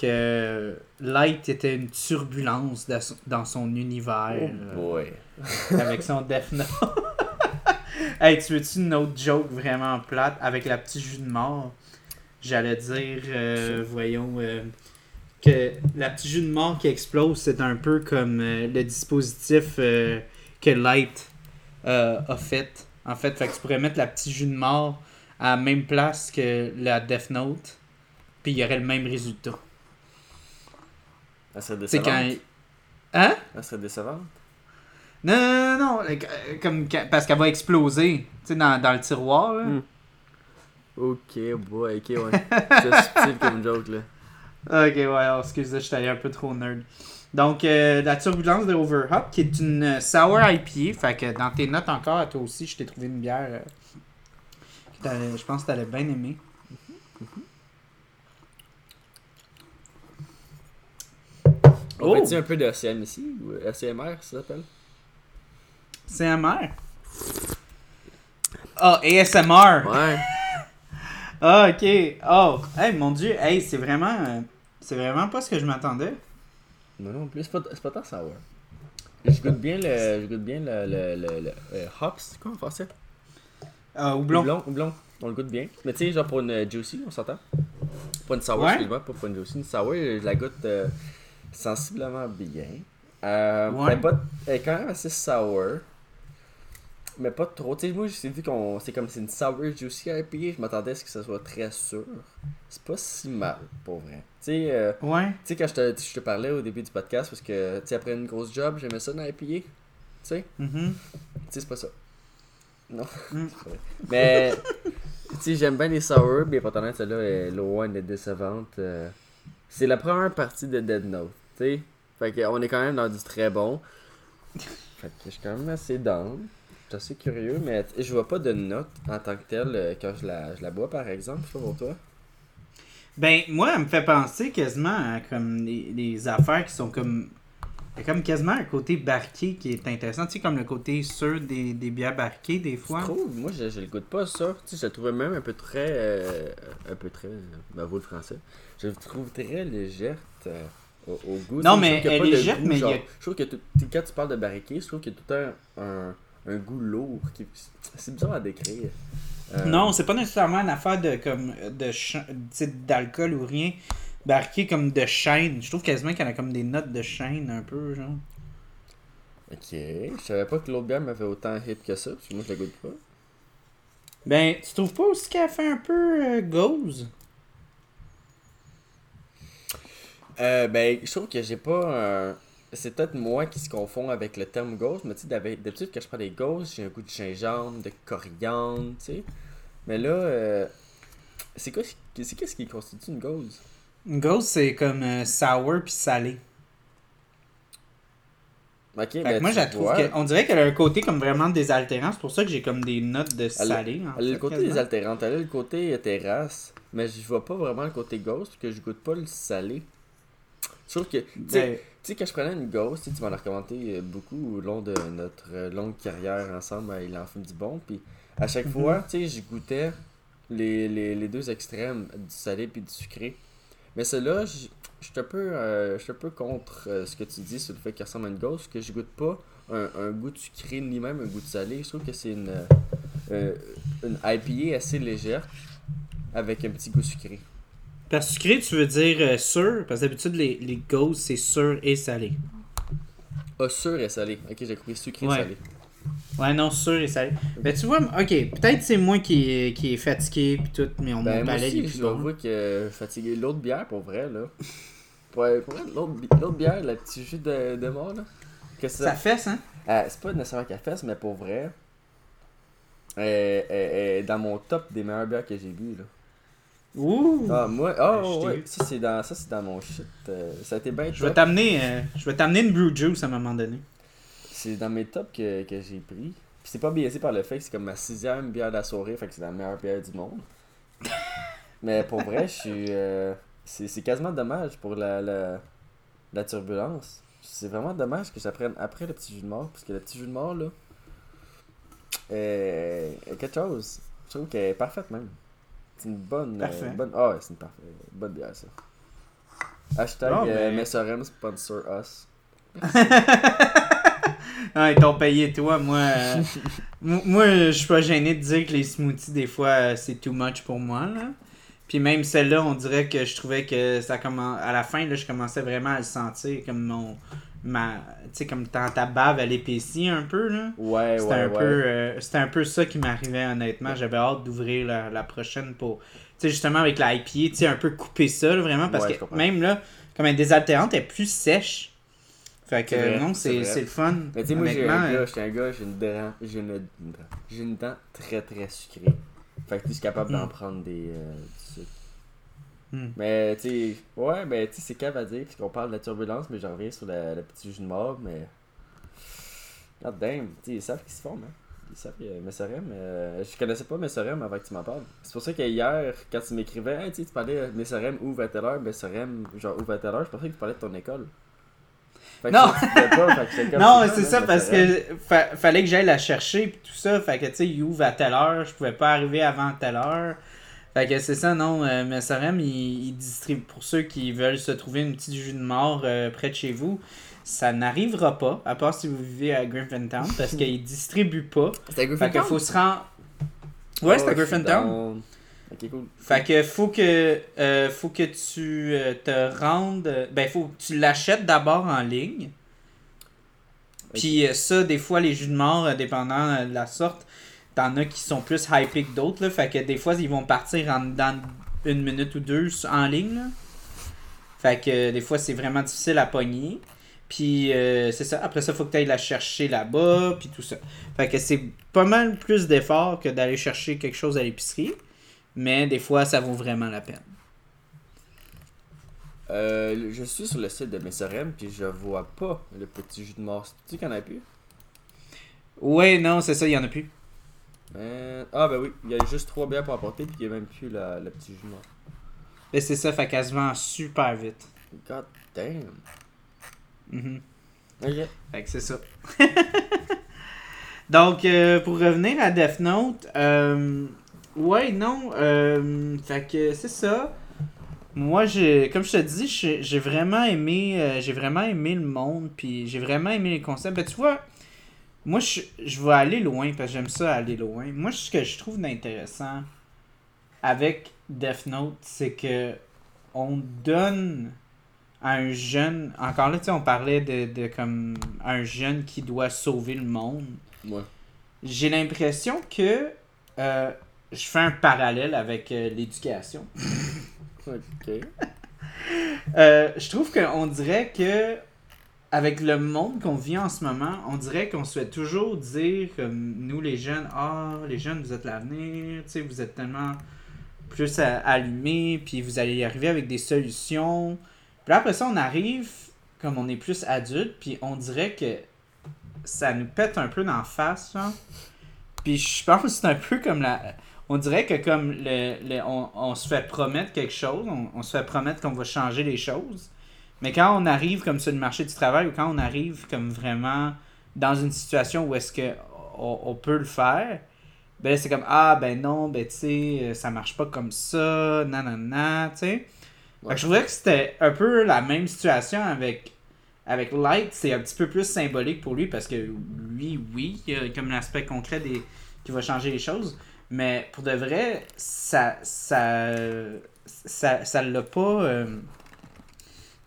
que Light était une turbulence dans son, dans son univers. Ouais. avec son Death Note. hey, tu veux-tu une autre joke vraiment plate? Avec la petite jus de mort? J'allais dire, euh, voyons, euh, que la petite jus de mort qui explose, c'est un peu comme euh, le dispositif que Light a fait. En fait, fait que tu pourrais mettre la petite jus de mort à la même place que la Death Note, puis il y aurait le même résultat. Elle serait décevante. quand. Hein? Elle serait décevante. Non, non, non, non, euh, comme, parce qu'elle va exploser, tu sais, dans, dans le tiroir, là. Hmm. Ok, boy, ok, ouais. C'est subtil comme joke, là. Ok, ouais, alors, excusez, je suis allé un peu trop nerd. Donc, euh, la turbulence de Overhop, qui est une euh, sour IPA, fait que dans tes notes encore, à toi aussi, je t'ai trouvé une bière euh, que je pense que t'allais bien aimer. On Oh! fait un peu de ACM ici ou euh, ACMR, ça s'appelle? CMR. Ah, ASMR. Ouais. Ah, ok. Oh, hey, mon dieu, hey, c'est vraiment, c'est vraiment pas ce que je m'attendais. Non, non plus, c'est pas, tant sour. Je goûte bien le. Je goûte bien le. le, le, le- euh, hops, c'est quoi en français? Ah, houblon. Houblon, houblon. On le goûte bien. Mais tu sais, genre pour une euh, juicy, on s'entend? Pas une sour, Ouais. excuse-moi, pas pour une juicy. Une sour, je la goûte euh, sensiblement bien. Euh, Ouais. est pas, elle est quand même assez sour. Mais pas trop. Tu sais, moi, j'ai vu qu'on. C'est comme c'est une sour juicy IPA. Je m'attendais à ce que ça soit très sûr. C'est pas si mal, pour vrai. Tu sais, euh, Ouais. tu sais, quand je te, je te parlais au début du podcast, parce que, tu sais, après une grosse job, j'aimais ça dans IPA. Tu sais, Mhm. tu sais, c'est pas ça. Non. Mm. pas vrai. Mais, tu sais, j'aime bien les sour, mais pourtant, celle-là est loin d'être décevante. euh. C'est la première partie de Dead Note, tu sais. Fait qu'on est quand même dans du très bon. Fait que je suis quand même assez down. Je suis assez curieux, mais je vois pas de note en tant que telle euh, quand je la, je la bois, par exemple. Je sais pas pour toi? Ben, moi, elle me fait penser quasiment à comme les, les affaires qui sont comme. il y a comme quasiment un côté barqué qui est intéressant. Tu sais, comme le côté sûr des, des bières barquées, des Je fois. trouve, moi je, je le goûte pas ça. Tu sais, je le trouvais même un peu très. euh, un peu très. euh, Bravo le français. Je le trouve très légère euh, au, au goût. Non, mais je elle est légère, mais il y a- genre, Je trouve que tout- quand tu parles de barriquet, je trouve qu'il y a tout un, un, un goût lourd. Qui, c'est bizarre à décrire. Euh, Non, c'est pas nécessairement une affaire de comme de ch- d'alcool ou rien. Barqué comme de chêne. Je trouve quasiment qu'elle a comme des notes de chêne un peu, genre. Ok. Je savais pas que l'autre bière m'avait autant hit que ça, parce que moi je la goûte pas. Ben, tu trouves pas aussi qu'elle fait un peu euh, gauze? Euh, ben, je trouve que j'ai pas un. C'est peut-être moi qui se confond avec le terme gauze, mais tu sais, d'hab- d'habitude, quand je prends des gauzes, j'ai un goût de gingembre, de coriandre, tu sais. Mais là, euh, c'est quoi, c'est qu'est-ce qui constitue une gauze Une gauze, c'est comme euh, sour puis salé. Ok, Fait que ben, moi, je la trouve que- on dirait qu'elle a un côté comme vraiment désaltérant. C'est pour ça que j'ai comme des notes de salé. en Elle a le côté désaltérant, elle a le côté terrasse, mais je vois pas vraiment le côté gauze, parce que je goûte pas le salé. Je trouve que, tu sais, Ben, quand je prenais une ghost, tu m'en as recommandé euh, beaucoup au long de notre euh, longue carrière ensemble à Il en fume du bon. Puis à chaque Mhm. fois, tu sais, je goûtais les, les, les deux extrêmes, du salé puis du sucré. Mais celle-là, je je suis un, peu, euh, je suis un peu contre euh, ce que tu dis sur le fait qu'il ressemble à une ghost, parce que je goûte pas un, un goût de sucré ni même un goût de salé. Je trouve que c'est une, euh, une IPA assez légère avec un petit goût sucré. Par sucré, tu veux dire euh, sûr? Parce que d'habitude, les, les gauzes, c'est sûr et salé. Ah, sûr et salé. Ok, j'ai compris sucré Ouais. salé. Ouais, non, sûr et ça. Ben, tu vois, ok, peut-être c'est moi qui est, qui est fatigué pis tout, mais on Ben, il est aussi, je dois que suis fatigué. L'autre bière, pour vrai, là. Pour, pour vrai, l'autre bi- l'autre bière, le petit jus de, de mort, là. Que Ça ça. fesse, hein? Euh, c'est pas nécessairement qu'elle fesse, mais pour vrai. Est dans mon top des meilleures bières que j'ai bu, là. Ouh! Ah, moi, ah, t'ai ouais, ça c'est dans, ça, c'est dans mon shit. euh, ça a été bien Je vais t'amener euh, je vais t'amener une brew juice à un moment donné. C'est dans mes tops que, que j'ai pris. Puis c'est pas biaisé par le fait que c'est comme ma sixième bière de la soirée, fait que c'est la meilleure bière du monde. Mais pour vrai, je suis. euh, c'est c'est quasiment dommage pour la, la, la turbulence. C'est vraiment dommage que j'apprenne après le petit jus de mort, parce que le petit jus de mort, là. est est quelque chose. Je trouve qu'elle est parfaite même. C'est une bonne. euh, bonne ah ouais, c'est une parfaite, bonne bière ça. Hashtag Bon, euh, Messorem sponsor us. Ah, ils t'ont payé, toi. Moi, euh, mo- moi je suis pas gêné de dire que les smoothies, des fois, c'est too much pour moi. Là. Puis même celle-là, on dirait que je trouvais que ça commence. À la fin, là, je commençais vraiment à le sentir comme mon. Ma... Tu sais, comme ta, ta bave, elle épaissit un peu. Là. Ouais, C'était ouais, un, ouais. peu, euh, c'était un peu ça qui m'arrivait, honnêtement. J'avais hâte d'ouvrir la, la prochaine pour. Tu sais, justement, avec la IPA, tu sais, un peu couper ça, là, vraiment. Parce Ouais, que même là, comme elle est désaltérante, elle est plus sèche. Fait que vrai, non, c'est le fun. Mais tu sais, moi, j'ai un euh, un gars, j'ai une dent, j'ai une, une dent, très très sucrée. Fait que tu suis capable d'en Mm. prendre des, euh, du sucre. Hmm. Mais tu sais, ouais, ben tu sais, c'est cave à dire, puisqu'on parle de la turbulence, mais j'en reviens sur la- le petit jus de mort, mais. God damn, tu sais, ils savent qu'ils se font, hein. Ils savent que Messorem, euh, je connaissais pas Messorem avant que tu m'en parles. C'est pour ça que hier, quand tu m'écrivais, hey, tu parlais de Messorem ouvre à telle heure, Messorem, genre ouvre à telle heure, je pensais que tu parlais de ton école. Fait Non. pas, Non, c'est là, ça parce que fa- fallait que j'aille la chercher pis tout ça. Fait que tu sais, il ouvre à telle heure, je pouvais pas arriver avant telle heure. Fait que c'est ça, non. Euh, mais Sorem, il, il distribue pour ceux qui veulent se trouver une petite jus de mort euh, près de chez vous. Ça n'arrivera pas, à part si vous vivez à Griffintown, parce qu'il distribue pas. C'était à Fait que faut se rendre. Ouais, c'est Oh, à suis Griffintown. down. Ok, cool. Fait que faut que euh, faut que tu euh, te rendes ben faut que tu l'achètes d'abord en ligne. Puis ça des fois les jus de mort dépendant de la sorte, t'en as qui sont plus hypés que d'autres là, fait que des fois ils vont partir en dedans une minute ou deux en ligne là. Fait que euh, des fois c'est vraiment difficile à pogner. Puis euh, c'est ça, après ça faut que tu ailles la chercher là-bas puis tout ça. Fait que c'est pas mal plus d'effort que d'aller chercher quelque chose à l'épicerie. Mais des fois, ça vaut vraiment la peine. Euh, je suis sur le site de Messorem, puis je vois pas le petit jus de mort. Tu sais qu'il y en a plus? Ouais, non, c'est ça, il y en a plus. Euh, Ah, ben oui, il y a juste trois bières pour apporter, puis il y a même plus la, le petit jus de mort. Et c'est ça, fait qu'elle se vend super vite. God damn. Mhm. Ok. Fait que c'est ça. Donc, euh, pour revenir à Death Note, euh, ouais, non, fait que c'est ça. Moi, j'ai, comme je te dis, j'ai vraiment aimé, j'ai vraiment aimé le monde, puis j'ai vraiment aimé les concepts. Ben, tu vois, moi, je, je vais aller loin, parce que j'aime ça aller loin. Moi, ce que je trouve d'intéressant avec Death Note, c'est que on donne à un jeune, encore là, tu sais, on parlait de, de comme un jeune qui doit sauver le monde. Ouais. J'ai l'impression que euh, je fais un parallèle avec euh, l'éducation. Ok. Euh, je trouve qu'on dirait que avec le monde qu'on vit en ce moment, on dirait qu'on se fait toujours dire comme nous les jeunes, ah les jeunes vous êtes l'avenir, tu sais vous êtes tellement plus allumés, puis vous allez y arriver avec des solutions. Puis après ça on arrive comme on est plus adulte, puis on dirait que ça nous pète un peu d'en face, genre. Puis je pense que c'est un peu comme la on dirait que comme le, le- on, on se fait promettre quelque chose, on, on se fait promettre qu'on va changer les choses. Mais quand on arrive comme sur le marché du travail ou quand on arrive comme vraiment dans une situation où est-ce que on, on peut le faire, ben c'est comme ah ben non, ben tu sais, euh, ça marche pas comme ça, nanana, tu sais. Ouais. je trouvais que c'était un peu la même situation avec avec Light, c'est un petit peu plus symbolique pour lui parce que lui, oui, il y a comme l'aspect concret des qui va changer les choses. Mais pour de vrai, ça ça ça ça l'a pas euh,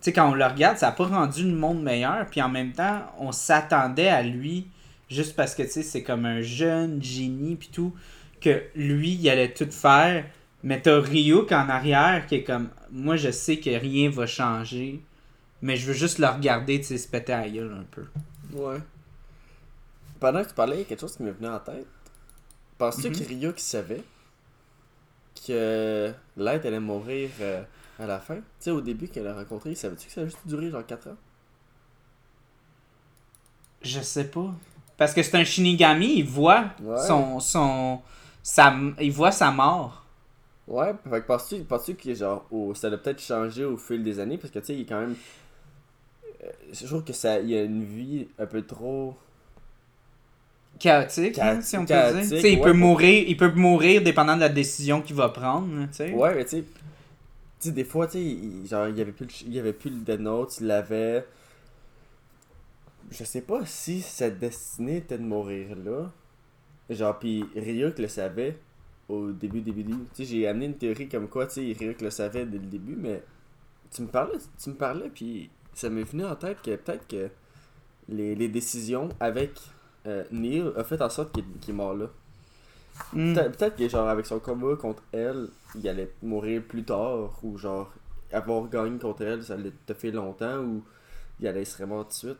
sais quand on le regarde, ça a pas rendu le monde meilleur puis en même temps, on s'attendait à lui juste parce que, tu sais, c'est comme un jeune génie, puis tout, que lui, il allait tout faire. Mais t'as Ryuk en arrière qui est comme, moi, je sais que rien va changer, mais je veux juste le regarder, tu sais, se péter à gueule un peu. Ouais. Pendant que tu parlais, il y a quelque chose qui m'est venu en tête. Penses-tu Mhm. que Ryuk savait que Light allait mourir euh, à la fin? Tu sais, au début qu'elle l'a rencontré, savais-tu que ça a juste duré genre 4 ans? Je sais pas. Parce que c'est un Shinigami, il voit Ouais. son, son, sa, il voit sa mort. Ouais, fait que penses-tu penses que genre, ça a peut-être changé au fil des années? Parce que tu sais, il est quand même. euh, je trouve que ça, il a une vie un peu trop. Chaotique, hein, si on peut dire. Tu sais, il, ouais, peut mourir, il peut mourir dépendant de la décision qu'il va prendre, tu sais. Ouais, mais tu sais, sais, des fois, il- genre, il y avait plus il y avait plus le Dead Note, il l'avait. Je sais pas si sa destinée était de mourir là. Genre, pis Ryuk le savait au début, début, début. J'ai amené une théorie comme quoi, tu sais, Ryuk le savait dès le début, mais tu me parlais, tu me parlais, puis ça m'est venu en tête que peut-être que les, les décisions avec euh, Neil a fait en sorte qu'il qu'il est mort là. Mm. Peut- Peut-être que genre avec son combat contre elle, il allait mourir plus tard ou genre avoir gagné contre elle, ça allait te fait longtemps ou il allait se tout de suite.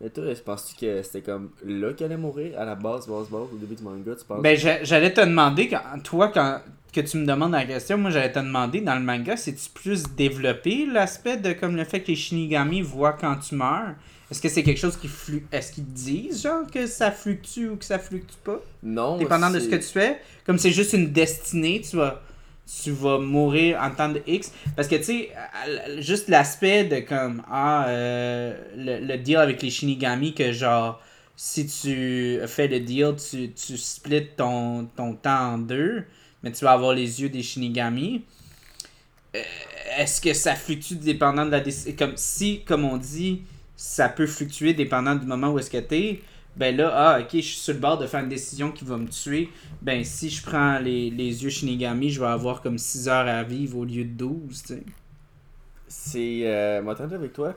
Mais toi, penses-tu que c'était comme là qu'il allait mourir à la base, base, base, au début du manga, tu penses? Ben, j'a- j'allais te demander, quand, toi, quand que tu me demandes la question, moi, j'allais te demander, dans le manga, c'est-tu plus développé l'aspect de comme le fait que les Shinigami voient quand tu meurs Est-ce que c'est quelque chose qui flu... Est-ce qu'ils disent, genre, que ça fluctue ou que ça fluctue pas? Non, Dépendant de ce que tu fais. Comme c'est juste une destinée, tu vas, tu vas mourir en temps de X. Parce que, tu sais, juste l'aspect de comme, ah, euh, le, le deal avec les Shinigami, que genre, si tu fais le deal, tu, tu splits ton, ton temps en deux, mais tu vas avoir les yeux des Shinigami. Euh, Est-ce que ça fluctue dépendant de la décision Comme si, comme on dit, ça peut fluctuer dépendant du moment où est-ce que t'es ben là, ah, ok, je suis sur le bord de faire une décision qui va me tuer. Ben, si je prends les, les yeux Shinigami, je vais avoir comme 6 heures à vivre au lieu de 12, tu sais. C'est. Euh, m'entendre avec toi,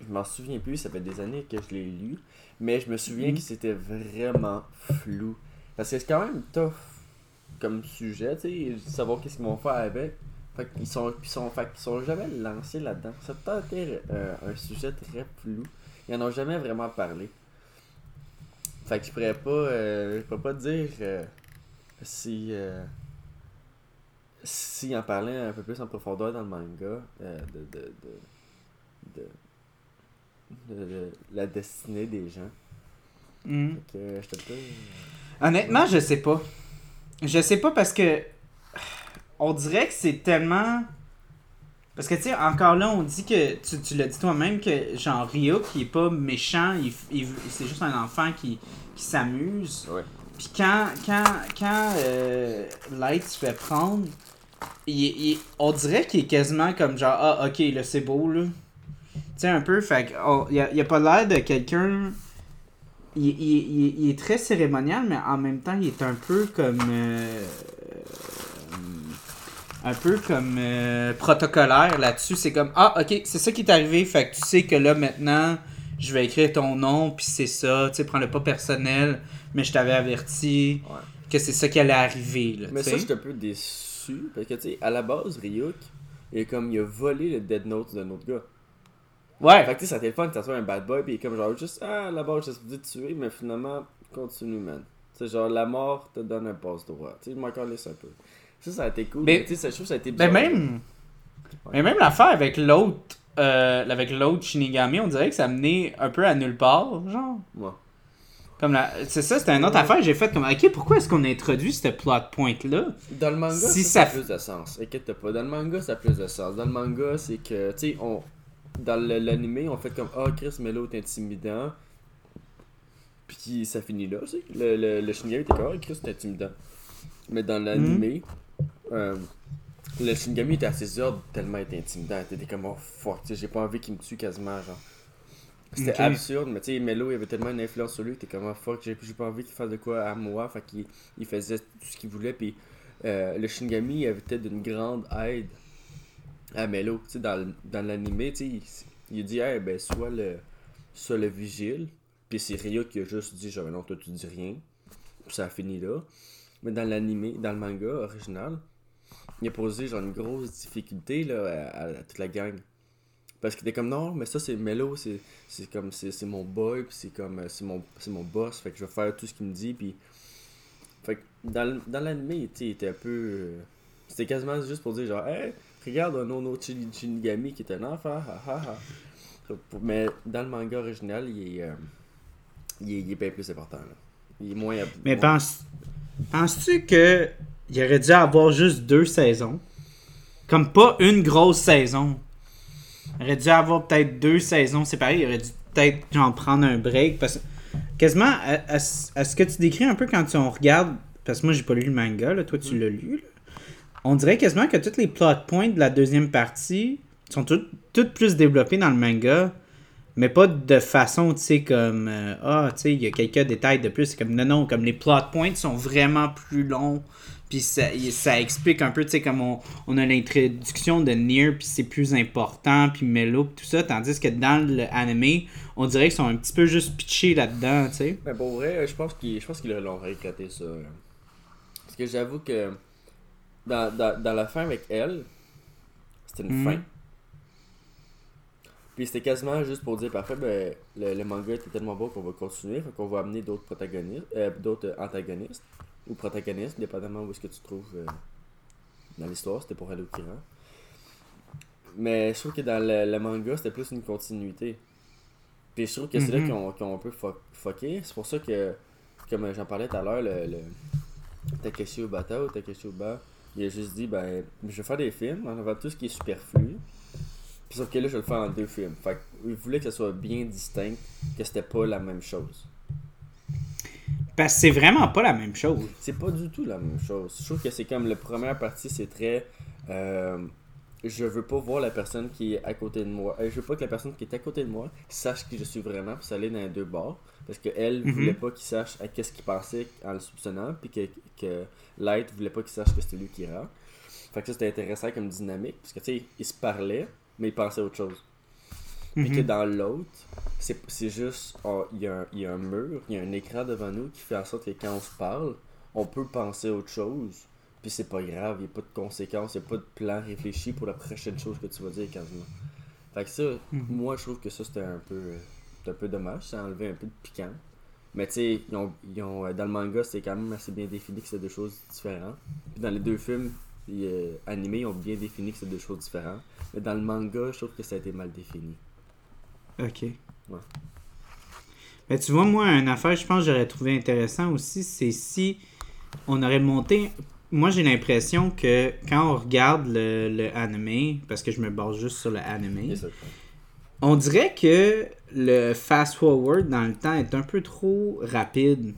je m'en souviens plus, ça fait des années que je l'ai lu, mais je me souviens Mhm. que c'était vraiment flou. Parce que c'est quand même tough comme sujet, tu sais, de savoir qu'est-ce qu'ils vont faire avec. Fait qu'ils sont, ils sont, fait qu'ils sont jamais lancés là-dedans. Ça a été euh, un sujet très flou. Ils en ont jamais vraiment parlé. Fait que je pourrais pas, euh, je pourrais pas dire euh, si. Euh, si en parlait un peu plus en profondeur dans le manga euh, de, de, de, de, de- de la destinée des gens. Mhm. Fait que je te. Honnêtement, je sais pas. Je sais pas parce que. On dirait que c'est tellement. Parce que, tu sais, encore là, on dit que. Tu, tu l'as dit toi-même que, genre, Ryuk, il est pas méchant, il, il- c'est juste un enfant qui, qui s'amuse. Ouais. Puis quand, quand, quand euh, Light se fait prendre, il, il- on dirait qu'il est quasiment comme genre, ah, ok, là, c'est beau, là. Tu sais, un peu, fait il, a, il a pas l'air de quelqu'un. Il, il- il- il est très cérémonial, mais en même temps, il est un peu comme. euh, un peu comme euh, protocolaire là-dessus. C'est comme, ah, ok, c'est ça qui est arrivé, fait que tu sais que là, maintenant, je vais écrire ton nom, puis c'est ça, tu sais, prends-le pas personnel, mais je t'avais averti Ouais. que c'est ça qui allait arriver, là, Mais ça, sais. j'étais un peu déçu. Parce que, tu sais, à la base, Ryuk, il est comme, il a volé le Dead Note d'un autre gars. Ouais, Fait que, tu sais, ça a été le fun que ça soit un bad boy, puis il est comme, genre, juste, ah, à la base, supposé te tuer, mais finalement, continue, man. Tu sais, genre, la mort te donne un passe-droit. Tu sais, je m'en un peu. Ça, ça a été cool. Mais- Mais, tu sais, ça, je trouve que ça a été bizarre. même, mais même l'affaire avec l'autre, euh, avec l'autre Shinigami, on dirait que ça menait un peu à nulle part, genre. Ouais. Comme la... C'est ça, c'était une autre affaire. J'ai fait comme, ok, pourquoi est-ce qu'on a introduit ce plot point là Dans le manga, Si ça, ça ça a plus de sens. Inquiète pas. Dans le manga, ça a plus de sens. Dans le manga, c'est que, tu sais, on... dans l'animé, on fait comme Ah, Chris Mello est intimidant. Puis ça finit là, tu sais. Le, le, le Shinigami était comme Ah, Chris est intimidant. Mais dans l'animé, euh, le Shinigami était à ses ordres tellement était intimidant. Il était comme Oh fuck, tu sais, j'ai pas envie qu'il me tue quasiment, genre. C'était absurde, mais tu sais, Mello, il avait tellement une influence sur lui, il était comme oh fuck, j'ai pas envie qu'il fasse de quoi à moi. Fait qu'il il faisait tout ce qu'il voulait, puis euh, le Shinigami il avait été d'une grande aide à Mello. Tu sais, dans, dans l'animé, tu sais, il, il a dit, hey, ben, soit le, soit le vigile, Puis c'est Ria qui a juste dit genre non, toi tu dis rien. Puis ça a fini là. Mais dans l'animé, dans le manga original, il a posé genre une grosse difficulté là, à, à toute la gang. Parce qu'il était comme non, mais ça c'est Melo, c'est c'est comme c'est mon boy, puis c'est comme euh, c'est mon c'est mon boss, fait que je vais faire tout ce qu'il me dit puis fait que dans, dans sais, il était un peu euh, c'était quasiment juste pour dire genre hey, regarde un Ono Chini- Shinigami qui est un enfant, ha ha ha. Pour- Mais dans le manga original, il est euh, il est, il est bien plus important là. Il est moins Mais moins- penses-tu que il aurait dû avoir juste deux saisons? Comme pas une grosse saison. Il aurait dû avoir peut-être deux saisons séparées. Il aurait dû peut-être genre prendre un break. Parce quasiment, à, à- à ce que tu décris un peu quand tu, on regarde, parce que moi j'ai pas lu le manga, là, toi tu l'as lu, là. on dirait quasiment que tous les plot points de la deuxième partie sont toutes toutes plus développés dans le manga. Mais pas de façon, tu sais, comme euh, Ah, tu sais, il y a quelques détails de plus. C'est comme non, non, comme les plot points sont vraiment plus longs. Puis ça, ça explique un peu, tu sais, comme on, on a l'introduction de Nier, puis c'est plus important, puis Mello, puis tout ça. Tandis que dans l'anime, on dirait qu'ils sont un petit peu juste pitchés là-dedans, tu sais. Mais pour vrai, je pense qu'ils qu'ils l'ont rééclaté ça. Parce que j'avoue que dans, dans, dans la fin avec elle, c'était une Mhm. fin. Puis c'était quasiment juste pour dire parfait, ben, le, le manga était tellement beau qu'on va continuer, qu'on va amener d'autres protagonistes, euh, d'autres antagonistes ou protagonistes, dépendamment où est-ce que tu te trouves euh, dans l'histoire, c'était pour aller au Kiran. Mais je trouve que dans le, le manga, c'était plus une continuité. Puis je trouve que c'est là Mhm. qu'ils ont, qu'ils ont un peu fuck- fucké. C'est pour ça que, comme j'en parlais tout à l'heure, le, le Takeshi Obata ou Takeshi Oba, il a juste dit ben, je vais faire des films en avant tout ce qui est superflu. Puis sauf que là, je vais le faire en deux films. Fait il voulait que ça soit bien distinct, que c'était pas la même chose. Parce que c'est vraiment pas la même chose. C'est pas du tout la même chose. Je trouve que c'est comme la première partie, c'est très. euh, je veux pas voir la personne qui est à côté de moi. Euh, je veux pas que la personne qui est à côté de moi sache qui je suis vraiment, puis ça allait dans les deux bords. Parce qu'elle Mhm. voulait pas qu'il sache à qu'est-ce qu'il pensait en le soupçonnant, puis que, que Light voulait pas qu'il sache que c'était lui qui ira. Fait que ça c'était intéressant comme dynamique, parce que tu sais, ils se parlaient, mais ils pensaient à autre chose. Puis que Mhm. dans l'autre, c'est c'est juste, oh, il y, a y a un mur, il y a un écran devant nous qui fait en sorte que quand on se parle, on peut penser à autre chose. Puis c'est pas grave, il n'y a pas de conséquences, il n'y a pas de plan réfléchi pour la prochaine chose que tu vas dire quasiment. Fait que ça, Mhm. moi je trouve que ça c'était un peu un peu dommage, ça a enlevé un peu de piquant. Mais tu sais, ils ont, ils ont, euh, dans le manga, c'est quand même assez bien défini que c'est deux choses différentes. Puis dans les deux films ils, euh, animés, ils ont bien défini que c'est deux choses différentes. Mais dans le manga, je trouve que ça a été mal défini. Ok. Ouais. Ben, tu vois, moi, une affaire, je pense que j'aurais trouvé intéressant aussi, c'est si on aurait monté. Moi, j'ai l'impression que quand on regarde le, le anime, parce que je me base juste sur le anime, on dirait que le fast-forward dans le temps est un peu trop rapide.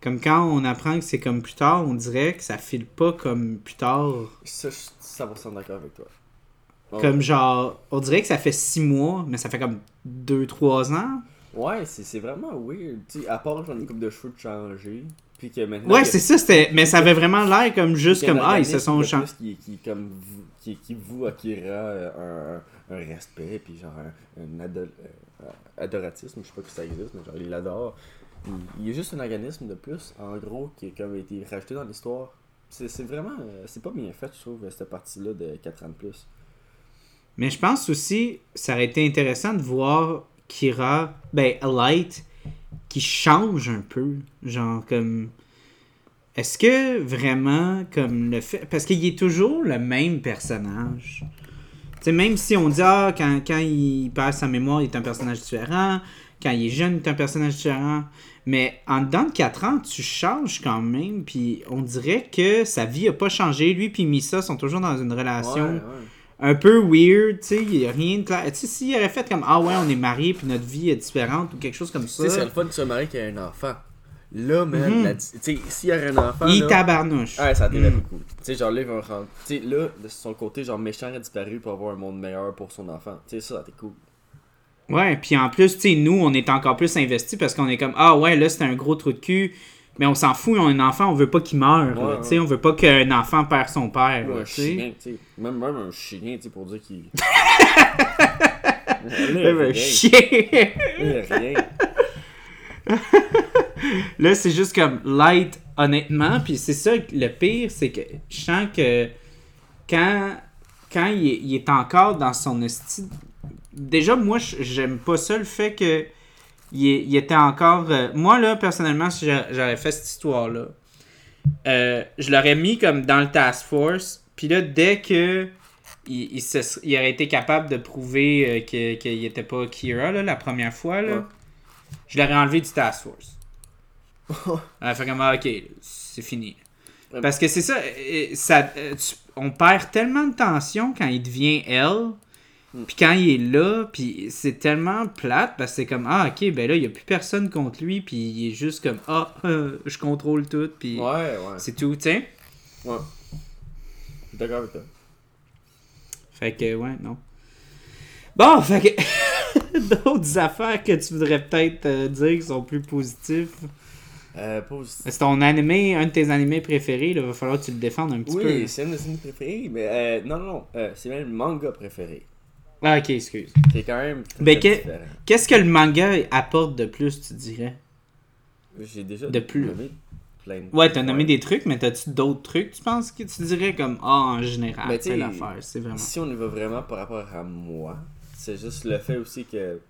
Comme quand on apprend que c'est comme plus tard, on dirait que ça file pas comme plus tard. Ça, je suis 100% d'accord avec toi. Comme genre, on dirait que ça fait six mois, mais ça fait comme deux, trois ans. Ouais, c'est vraiment weird. Tu sais, à part genre une coupe de cheveux de changer. Puis que maintenant. Ouais, a- c'est ça, c'était. Mais ça avait vraiment l'air comme juste a comme Ah, ils se sont changés. Qui, qui, comme, qui, qui vous acquérera euh, un, un, respect, puis genre un, un euh, adoratisme, je sais pas que ça existe, mais genre il l'adore. Il, y a juste un organisme de plus, en gros, qui a été rajouté dans l'histoire. C'est c'est vraiment. euh, C'est pas bien fait, je trouve, cette partie-là de 4 ans de plus. Mais je pense aussi, ça aurait été intéressant de voir Kira, ben, Light, qui change un peu. Genre, comme. Est-ce que vraiment, comme le fait. Parce qu'il est toujours le même personnage. Tu sais, même si on dit, ah, quand, quand il perd sa mémoire, il est un personnage différent. Quand il est jeune, il est un personnage différent. Mais en dedans de 4 ans, tu changes quand même. Puis on dirait que sa vie a pas changé. Lui puis Misa sont toujours dans une relation. Un peu weird, tu sais, il n'y a rien de clair. Tu sais, s'il aurait fait comme Ah ouais, on est mariés puis notre vie est différente ou quelque chose comme Tu sais, c'est ça, le fun de se marier qu'il y a un enfant. Là, man, la di- tu sais, s'il y aurait un enfant. il là, tabarnouche. Ouais, ça a été Mm. cool. Tu sais, genre là, il va rendre. Tu sais, là, de son côté, genre méchant a disparu pour avoir un monde meilleur pour son enfant. Tu sais, ça, ça a été cool. Ouais, puis en plus, tu sais, nous, on est encore plus investis parce qu'on est comme Ah ouais, là, c'est un gros trou de cul. Mais on s'en fout, on a un enfant, on veut pas qu'il meure. Ouais, sais, on veut pas qu'un enfant perd son père. Ou là, un chien. Même, même un chien, pour dire qu'il. Même un rien. chien. Là, rien. là, c'est juste comme light, honnêtement. Puis c'est ça, le pire, c'est que je sens que quand, quand il, est, il est encore dans son esti... Déjà, moi, j'aime pas ça, le fait que il, était encore... euh, moi, là, personnellement, si j'a- j'avais fait cette histoire-là, euh, je l'aurais mis comme dans le task force. Puis là, dès que il, il, se- il aurait été capable de prouver euh, que- qu'il était pas Kira là, la première fois, là, Ouais. je l'aurais enlevé du task force. Elle fait comme, ah, ok, c'est fini. Parce que c'est ça, ça tu- on perd tellement de tension quand il devient elle. Mm. Puis quand il est là, puis c'est tellement plate parce que c'est comme ah ok ben là il y a plus personne contre lui puis il est juste comme ah euh, je contrôle tout puis Ouais, ouais. c'est tout sais. Ouais. Je suis d'accord avec toi. Fait que, ouais, non. Bon, fait que. D'autres affaires que tu voudrais peut-être euh, dire qui sont plus positives? Euh, positif. C'est ton animé, un de tes animés préférés, là, va falloir que tu le défendes un petit Oui, c'est un de mes préférés, mais euh, non, non, euh, c'est même le manga préféré. Ah, ok, excuse. C'est quand même Ben, que- différent. Qu'est-ce que le manga apporte de plus, tu dirais? J'ai déjà de plus. nommé plein de Ouais, t'as nommé des trucs, mais t'as-tu d'autres trucs, tu penses que tu dirais comme Ah, en général, Mais tu sais, telle affaire, c'est vraiment. Si on y va vraiment par rapport à moi, c'est juste le fait aussi que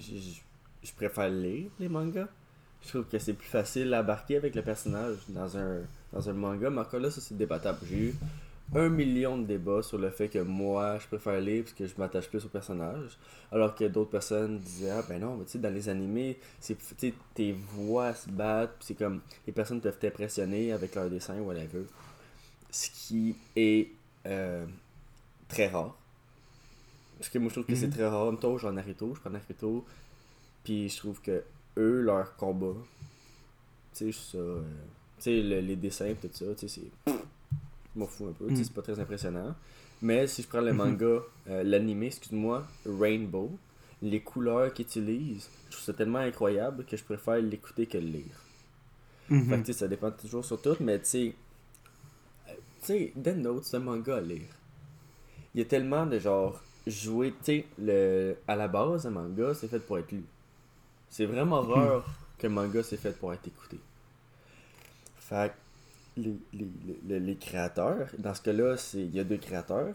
je, je- je préfère lire les mangas. Je trouve que c'est plus facile à embarquer avec le personnage dans un, dans un manga, mais encore là, ça c'est débattable. J'ai eu un million de débats sur le fait que moi, je préfère lire parce que je m'attache plus au personnage, alors que d'autres personnes disaient Ah ben non, mais tu sais, dans les animés, c'est tu sais, tes voix se battent, c'est comme les personnes peuvent t'impressionner avec leur dessin ou whatever. Ce qui est euh, très rare. Parce que moi, je trouve que c'est Mhm. très rare. Mettons, genre Naruto, je prends Naruto, puis je trouve que eux, leur combat, tu sais, ça. euh, tu sais, le- les dessins, tout ça, tu sais, c'est. Je m'en fous un peu, Mhm. c'est pas très impressionnant. Mais si je prends le Mhm. manga, euh, l'anime, excuse-moi, Rainbow, les couleurs qu'ils utilisent, je trouve ça tellement incroyable que je préfère l'écouter que le lire. Mhm. Fait que, tu sais, ça dépend toujours sur tout, mais tu sais. euh, Tu sais, Death Note, c'est un manga à lire. Il y a tellement de genre. Jouer, tu sais, le... à la base, un manga, c'est fait pour être lu. C'est vraiment rare qu'un manga, c'est fait pour être écouté. Fait que les, les, les, les créateurs, dans ce cas-là, il y a deux créateurs.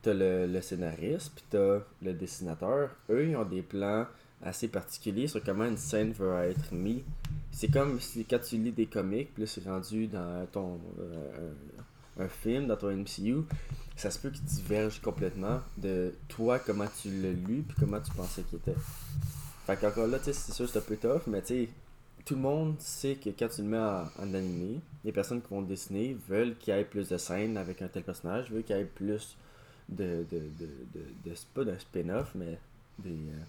T'as le, le scénariste, puis t'as le dessinateur. Eux, ils ont des plans assez particuliers sur comment une scène va être mise. C'est comme si quand tu lis des comics, puis c'est rendu dans ton euh, un film, dans ton MCU, ça se peut qu'il diverge complètement de toi, comment tu l'as lu, puis comment tu pensais qu'il était. Fait qu'encore là, tu sais, c'est sûr c'est un peu tough, mais tu sais, tout le monde sait que quand tu le mets en, en animé, les personnes qui vont le dessiner veulent qu'il y ait plus de scènes avec un tel personnage, veulent qu'il y ait plus de. de, de, de, de- pas d'un spin-off, mais des. euh,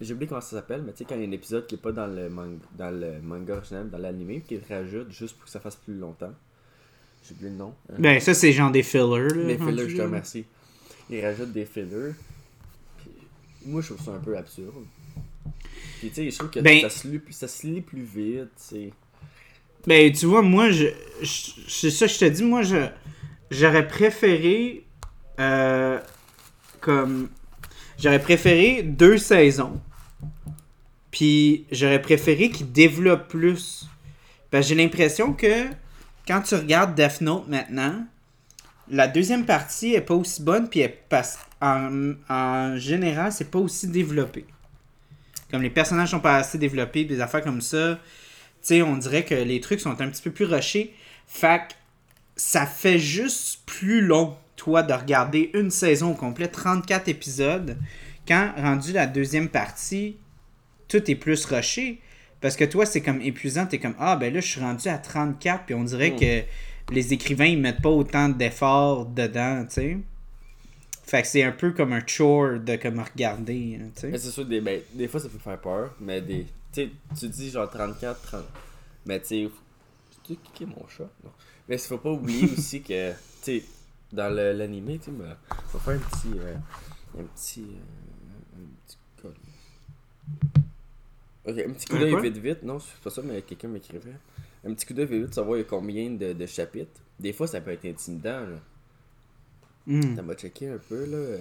j'ai oublié comment ça s'appelle, mais tu sais, quand il y a un épisode qui est pas dans le, manga, dans le manga original, dans l'animé, qui rajoute juste pour que ça fasse plus longtemps. J'ai oublié le nom. hein. Ben, ça, c'est genre des fillers. Là, fillers, je te remercie. Ils rajoutent des fillers. Puis, moi, je trouve ça un peu absurde. Puis, tu sais, je trouve que Ben- ça, se lit, plus- ça se lit plus vite, tu sais. Ben, tu vois, moi, je, je- c'est ça que je te dis, moi, je, j'aurais préféré, euh, comme, j'aurais préféré deux saisons. Puis, j'aurais préféré qu'ils développent plus. Que j'ai l'impression que, quand tu regardes Death Note maintenant, la deuxième partie est pas aussi bonne, puis elle passe, en, en général, c'est pas aussi développé. Comme les personnages sont pas assez développés, des affaires comme ça. Tu sais, on dirait que les trucs sont un petit peu plus rushés. Fait que ça fait juste plus long, toi, de regarder une saison au complet, 34 épisodes, quand rendu la deuxième partie, tout est plus rushé. Parce que toi, c'est comme épuisant. T'es comme, ah, ben là, je suis rendu à 34, puis on dirait Mm. que les écrivains, ils mettent pas autant d'efforts dedans, tu sais. Fait que c'est un peu comme un chore de comme regarder, hein. Mais c'est sûr, des, ben, des fois, ça peut faire peur, mais des. Tu tu dis genre 34, 30. Mais tu sais, tu kické mon chat? Non. Mais il faut pas oublier aussi que, tu sais, dans l'animé, tu sais, ben, on va faire un petit. euh, un petit. euh, un petit col. Ok, un petit coup d'œil vite vite. Non, c'est pas ça, mais quelqu'un m'écrivait. Un petit coup d'œil vite vite, savoir il y a combien de, de chapitres. Des fois, ça peut être intimidant, là. Hmm. Ça m'a checké un peu, là.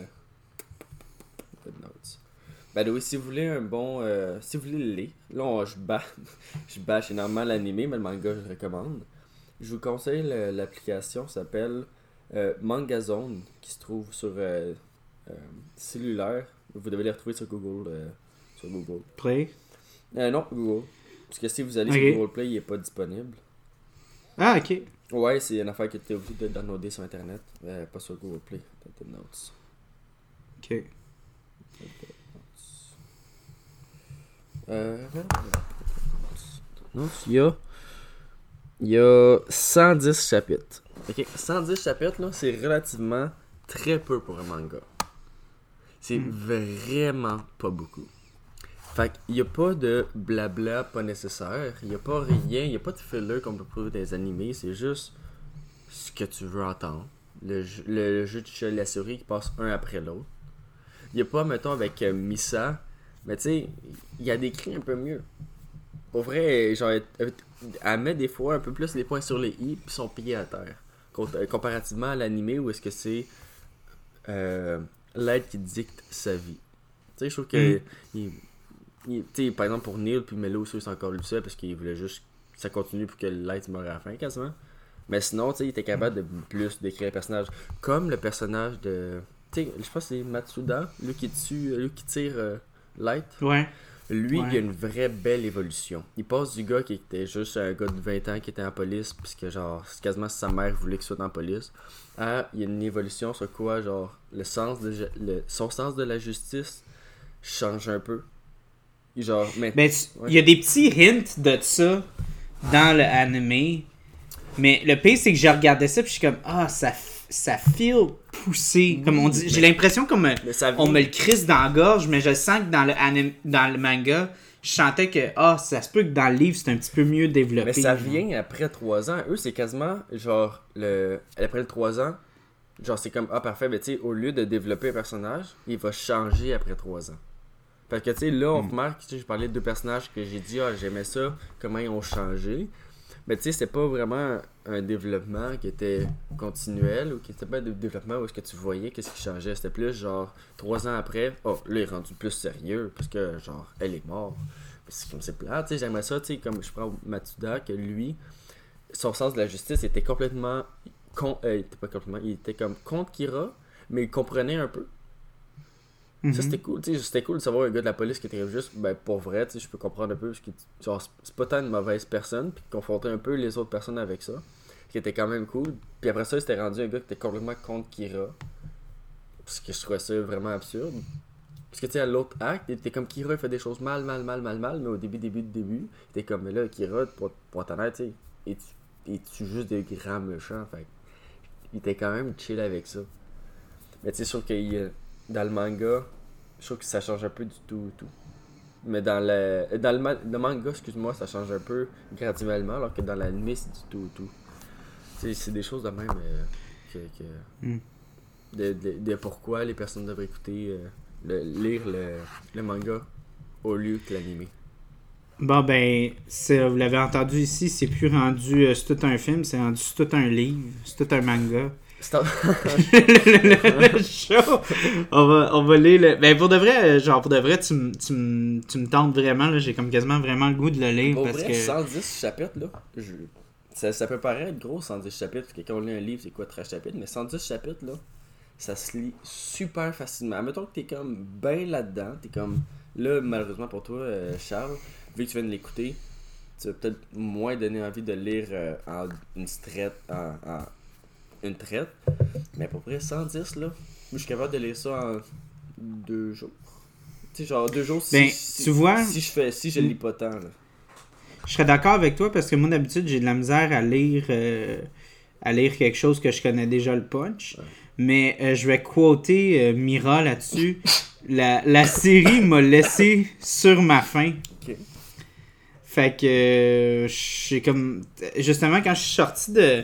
Good notes. Ben oui, si vous voulez un bon. euh, si vous voulez le lire, là on- je bâche, je bâche énormément l'animé, mais le manga je le recommande. Je vous conseille le- l'application ça s'appelle euh, Mangazone qui se trouve sur euh, euh, cellulaire. Vous devez les retrouver sur Google. euh, sur Google. Play? Non, Google. Parce que si vous allez sur Google Play, il est pas disponible. Ah, ok. Ouais, c'est une affaire que tu es obligé de downloader sur internet, euh, pas sur Google Play. tes notes. Ok. Euh, il y a. Il y a 110 chapitres. Ok, 110 chapitres, là, c'est relativement très peu pour un manga. C'est vraiment pas beaucoup. Fait qu'il n'y a pas de blabla pas nécessaire. Il n'y a pas rien. Il n'y a pas de filler comme on peut trouver dans les animés. C'est juste ce que tu veux entendre. Le, jeu- le jeu de la souris qui passe un après l'autre. Il n'y a pas, mettons, avec euh, Misa. Mais tu sais, il y a des cris un peu mieux. Pour vrai, genre, elle, met des fois un peu plus les points sur les i puis son pied à terre. Euh, Comparativement à l'animé où est-ce que c'est euh, l'aide qui dicte sa vie. Tu sais, je trouve que. Mm. il- sais, par exemple, pour Neil puis Melo, c'est encore lui ça parce qu'il voulait juste que ça continue pour que l'aide meure à la fin quasiment. Mais sinon, tu sais, il était capable de plus décrire le personnage. Comme le personnage de. Tu sais, je pense que c'est Matsuda, lui qui, tue, lui qui tire euh, Light. Ouais. Lui, Ouais. il a une vraie belle évolution. Il passe du gars qui était juste un gars de 20 ans qui était en police, puisque genre, c'est quasiment sa mère voulait qu'il soit en police, à il y a une évolution sur quoi, genre, le sens de, le, son sens de la justice change un peu. Genre, mais, tu- Ouais. il y a des petits hints de ça dans le anime. Mais le pire, c'est que j'ai regardé ça, puis je suis comme, ah, ça, ça feel poussé. Comme on dit, j'ai l'impression qu'on me, on me le crisse dans la gorge, mais je sens que dans le, anime, dans le manga, je sentais que, ah, ça se peut que dans le livre, c'est un petit peu mieux développé. Mais ça genre. vient après 3 ans. Eux, c'est quasiment genre le après le 3 ans, genre c'est comme ah parfait, mais tu sais au lieu de développer un personnage, il va changer après 3 ans. Parce que tu sais là on remarque, tu sais je parlais de deux personnages que j'ai dit ah j'aimais ça, comment ils ont changé. Mais tu sais c'était pas vraiment un développement qui était continuel ou qui était pas un développement où est-ce que tu voyais qu'est-ce qui changeait, c'était plus genre 3 ans après, oh là il est rendu plus sérieux parce que genre elle est morte. C'est comme c'est plat, tu sais, j'aimerais ça, tu sais, comme je prends Matsuda, que lui, son sens de la justice était complètement. Con, euh, il était pas complètement, il était comme contre Kira, mais il comprenait un peu. Mhm. Ça c'était cool, c'était cool de savoir un gars de la police qui était juste, ben pour vrai, je peux comprendre un peu, parce que c'est- pas tant une mauvaise personne, puis confronter un peu les autres personnes avec ça, qui était quand même cool. Puis après ça, il s'était rendu un gars qui était complètement contre Kira, parce que je trouvais ça vraiment absurde. Parce que tu sais, à l'autre acte, il était comme Kira, il fait des choses mal, mal, mal, mal, mal, mais au début, début, début, il était comme, là, Kira, pour, pour être honnête, tu sais, il tue- juste des grands méchants, fait il était quand même chill avec ça. Mais tu sais, sûr que il- dans le manga, je trouve que ça change un peu du tout, tout. Mais dans le, dans le, ma- le manga, excuse-moi, ça change un peu graduellement, alors que dans l'anime, c'est du tout, tout. C'est des choses de même euh, que. que- Mm. de, de, de pourquoi les personnes devraient écouter, euh, le, lire le, le manga au lieu que l'anime. Bon, ben, vous l'avez entendu ici, c'est plus rendu, euh, c'est tout un film, c'est rendu c'est tout un livre, c'est tout un manga. C'est un- le, le show. On va, on va lire le. Ben, pour de vrai, euh, genre, pour de vrai, tu, m- tu, m- tu me tentes vraiment, là. J'ai comme quasiment vraiment le goût de le lire Pour parce vrai, que. 110 chapitres, là, je- ça, ça peut paraître gros, 110 chapitres, parce que quand on lit un livre, c'est quoi, 13 chapitres, mais 110 chapitres, là, ça se lit super facilement. Mettons que t'es comme bien là-dedans, t'es comme, là, malheureusement pour toi, euh, Charles, vu que tu viens de l'écouter, tu vas peut-être moins donner envie de lire euh, en une en, en une traite, mais pour vrai, 110, là, je suis capable de lire ça en deux jours. Tu sais, genre deux jours, si, Ben, si- tu vois- si je fais, si je lis pas tant, là. Je serais d'accord avec toi parce que moi, d'habitude, j'ai de la misère à lire, euh, à lire quelque chose que je connais déjà le punch. Mais euh, je vais quoter euh, Mira là-dessus. la, la série m'a laissé sur ma faim. Fait que j'ai comme. Justement, quand je suis sorti de,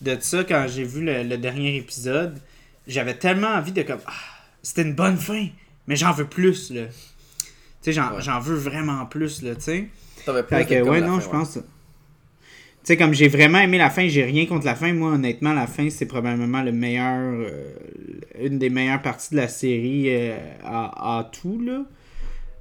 de ça, quand j'ai vu le, le dernier épisode, j'avais tellement envie de comme. Ah, c'était une bonne fin, mais j'en veux plus, là. Tu sais, j'en Ouais. veux vraiment plus, là, tu sais. T'avais plus que, ouais, non, je ouais. pense. Tu sais, comme j'ai vraiment aimé la fin, j'ai rien contre la fin. Moi, honnêtement, la fin, c'est probablement le meilleur. euh, une des meilleures parties de la série euh, à, à tout, là.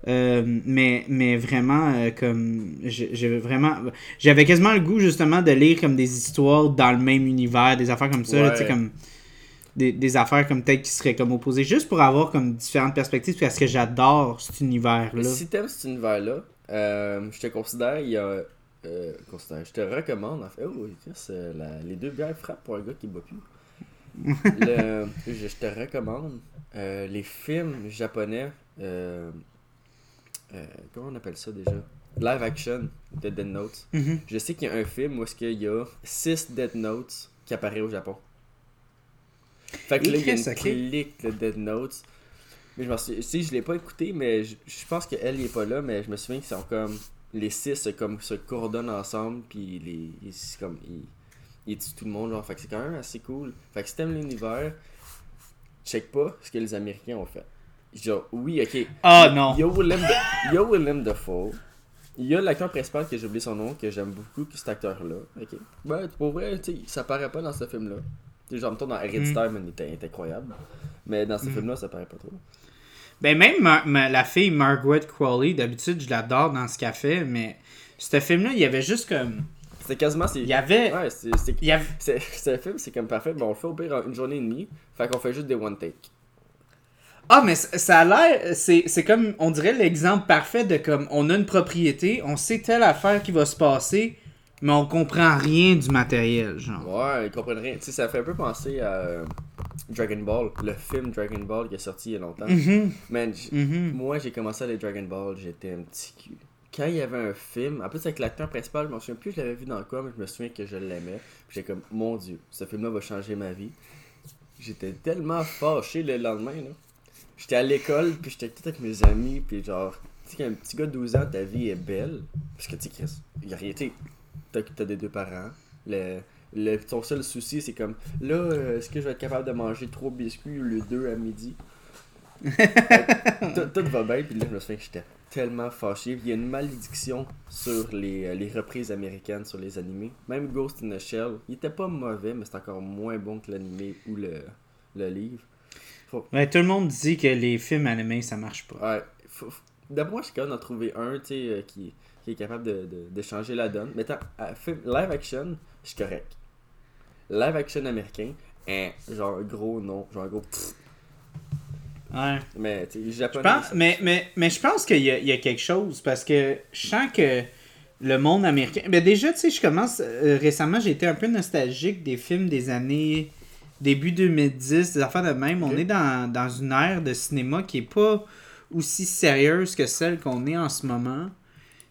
Euh, mais, mais vraiment, euh, comme. J'avais vraiment. J'avais quasiment le goût, justement, de lire comme des histoires dans le même univers, des affaires comme ça, tu sais, comme. Des, des affaires comme peut-être qui seraient comme opposées, juste pour avoir comme différentes perspectives, parce que j'adore cet univers-là. si t'aimes cet univers-là, euh, je te considère, il y a. Considère, je te recommande, en fait. Oh, Chris, la- les deux bières frappent pour un gars qui boit plus. Le- je, je te recommande les films japonais. Euh, comment on appelle ça déjà? Live action de Dead Notes. Mhm. Je sais qu'il y a un film où est-ce qu'il y a 6 Dead Notes qui apparaît au Japon. Fait que là, il y a une ok. clique de Dead Notes. Mais je m'en souviens, sais, je l'ai pas écouté, mais je, je pense qu'elle il est pas là, mais je me souviens qu'ils sont comme. Les 6 comme se coordonnent ensemble, puis les, ils, comme, ils, ils tuent tout le monde, genre. Fait que c'est quand même assez cool. Fait que si t'aimes l'univers, check pas ce que les Américains ont fait. Genre, oui, ok. Ah non! Il y a Willem, il y a Willem Dafoe. Il y a l'acteur principal que j'ai oublié son nom, que j'aime beaucoup, que cet acteur-là. Ok. Ouais, pour vrai, tu sais, ça paraît pas dans ce film-là. Genre, mettons, dans Hereditary, man, il était, il était incroyable. Mais dans ce film-là, ça paraît pas trop. Ben même ma- ma- la fille Margaret Qualley, d'habitude je l'adore dans ce qu'elle fait, mais ce film-là, il y avait juste comme... C'était quasiment. Il y avait... Ouais, c'est. avait... un film, c'est comme parfait, mais on le fait au pire en une journée et demie. Fait qu'on fait juste des one take. Ah, mais ça a l'air. C'est c'est comme. On dirait l'exemple parfait de comme. On a une propriété, on sait telle affaire qui va se passer, mais on comprend rien du matériel, genre. Ouais, ils comprennent rien. Tu sais, ça fait un peu penser à euh, Dragon Ball, le film Dragon Ball qui est sorti il y a longtemps. Mhm, Man, j- mhm. Moi, j'ai commencé à les Dragon Ball, j'étais un petit cul. Quand il y avait un film, en plus avec l'acteur principal, je m'en souviens plus, je l'avais vu dans quoi, mais je me souviens que je l'aimais. Puis j'étais comme, mon dieu, ce film-là va changer ma vie. J'étais tellement fâché le lendemain, là. J'étais à l'école, puis j'étais tout avec mes amis, puis genre, tu sais, qu'un petit gars de 12 ans, ta vie est belle. Parce que, tu sais, Chris, il a rien, sais, t'as t'as des deux parents. Le, le, ton seul souci, c'est comme, là, euh, est-ce que je vais être capable de manger trois biscuits le deux à midi? tout, tout va bien, puis là, je me souviens que j'étais tellement fâché. Il y a une malédiction sur les, euh, les reprises américaines sur les animés. Même Ghost in the Shell, il était pas mauvais, mais c'est encore moins bon que l'animé ou le, le livre. Ouais, tout le monde dit que les films animés, ça marche pas. Ouais, faut- faut- d'après moi, je suis capable d'en trouver un, euh, qui, qui est capable de, de, de changer la donne. Mais attends, à film- live action, je suis correct. Live action américain, hein, genre gros non, genre gros pfff. Ouais. Mais japonais. pense, mais, mais, mais je pense qu'il y a, il y a quelque chose parce que je sens que le monde américain. Ben déjà, tu sais, je commence. euh, récemment, j'ai été un peu nostalgique des films des années. Début 2010, des affaires de même. On est dans, dans une ère de cinéma qui est pas aussi sérieuse que celle qu'on est en ce moment.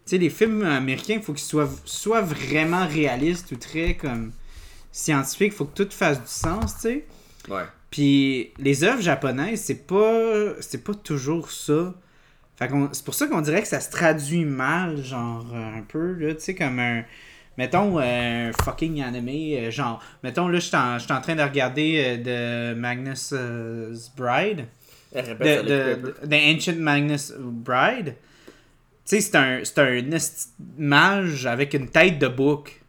Tu sais, les films américains, il faut qu'ils soient, soient vraiment réalistes ou très comme scientifiques. Il faut que tout fasse du sens, tu sais. Ouais. Puis les œuvres japonaises, c'est pas c'est pas toujours ça. Fait c'est pour ça qu'on dirait que ça se traduit mal, genre un peu là, tu sais comme un mettons euh, un fucking animé euh, genre mettons là je suis en, train de regarder euh, de Magnus Bride Eh, de, de, de Ancient Magnus Bride. Tu sais, c'est un, c'est un mage avec une tête de bouc.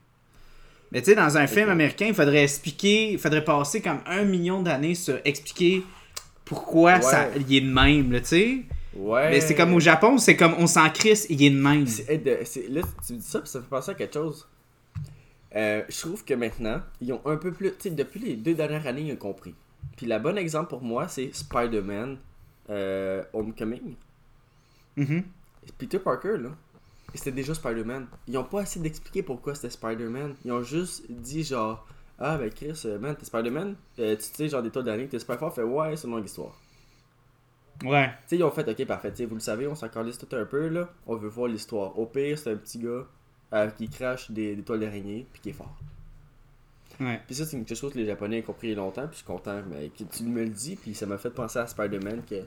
Mais tu sais, dans un film américain, il faudrait expliquer, il faudrait passer comme un million d'années sur expliquer pourquoi Ouais. ça, il est de même, là, tu sais. Ouais. Mais c'est comme au Japon, c'est comme on s'en crisse, il est de même. C'est- là, tu me dis ça, puis ça me fait penser à quelque chose. Euh, je trouve que maintenant, ils ont un peu plus. Tu sais, depuis les deux dernières années, ils ont compris. Puis la bonne exemple pour moi, c'est Spider-Man euh, Homecoming. Mhm. Peter Parker, là, c'était déjà Spider-Man. Ils ont pas essayé d'expliquer pourquoi c'était Spider-Man. Ils ont juste dit genre, ah ben Chris, euh, man, t'es Spider-Man, Euh, tu sais, genre des tas d'années, t'es super fort, fait ouais, c'est une longue histoire. Ouais. Tu sais, ils ont fait, ok, parfait, tu sais, vous le savez, on s'en calisse tout un peu, là, on veut voir l'histoire. Au pire, c'est un petit gars euh, qui crache des, des toiles d'araignée, puis qui est fort. Ouais. Puis ça, c'est quelque chose que les Japonais ont compris longtemps, puis je suis content mais que tu me le dis, puis ça m'a fait penser à Spider-Man, que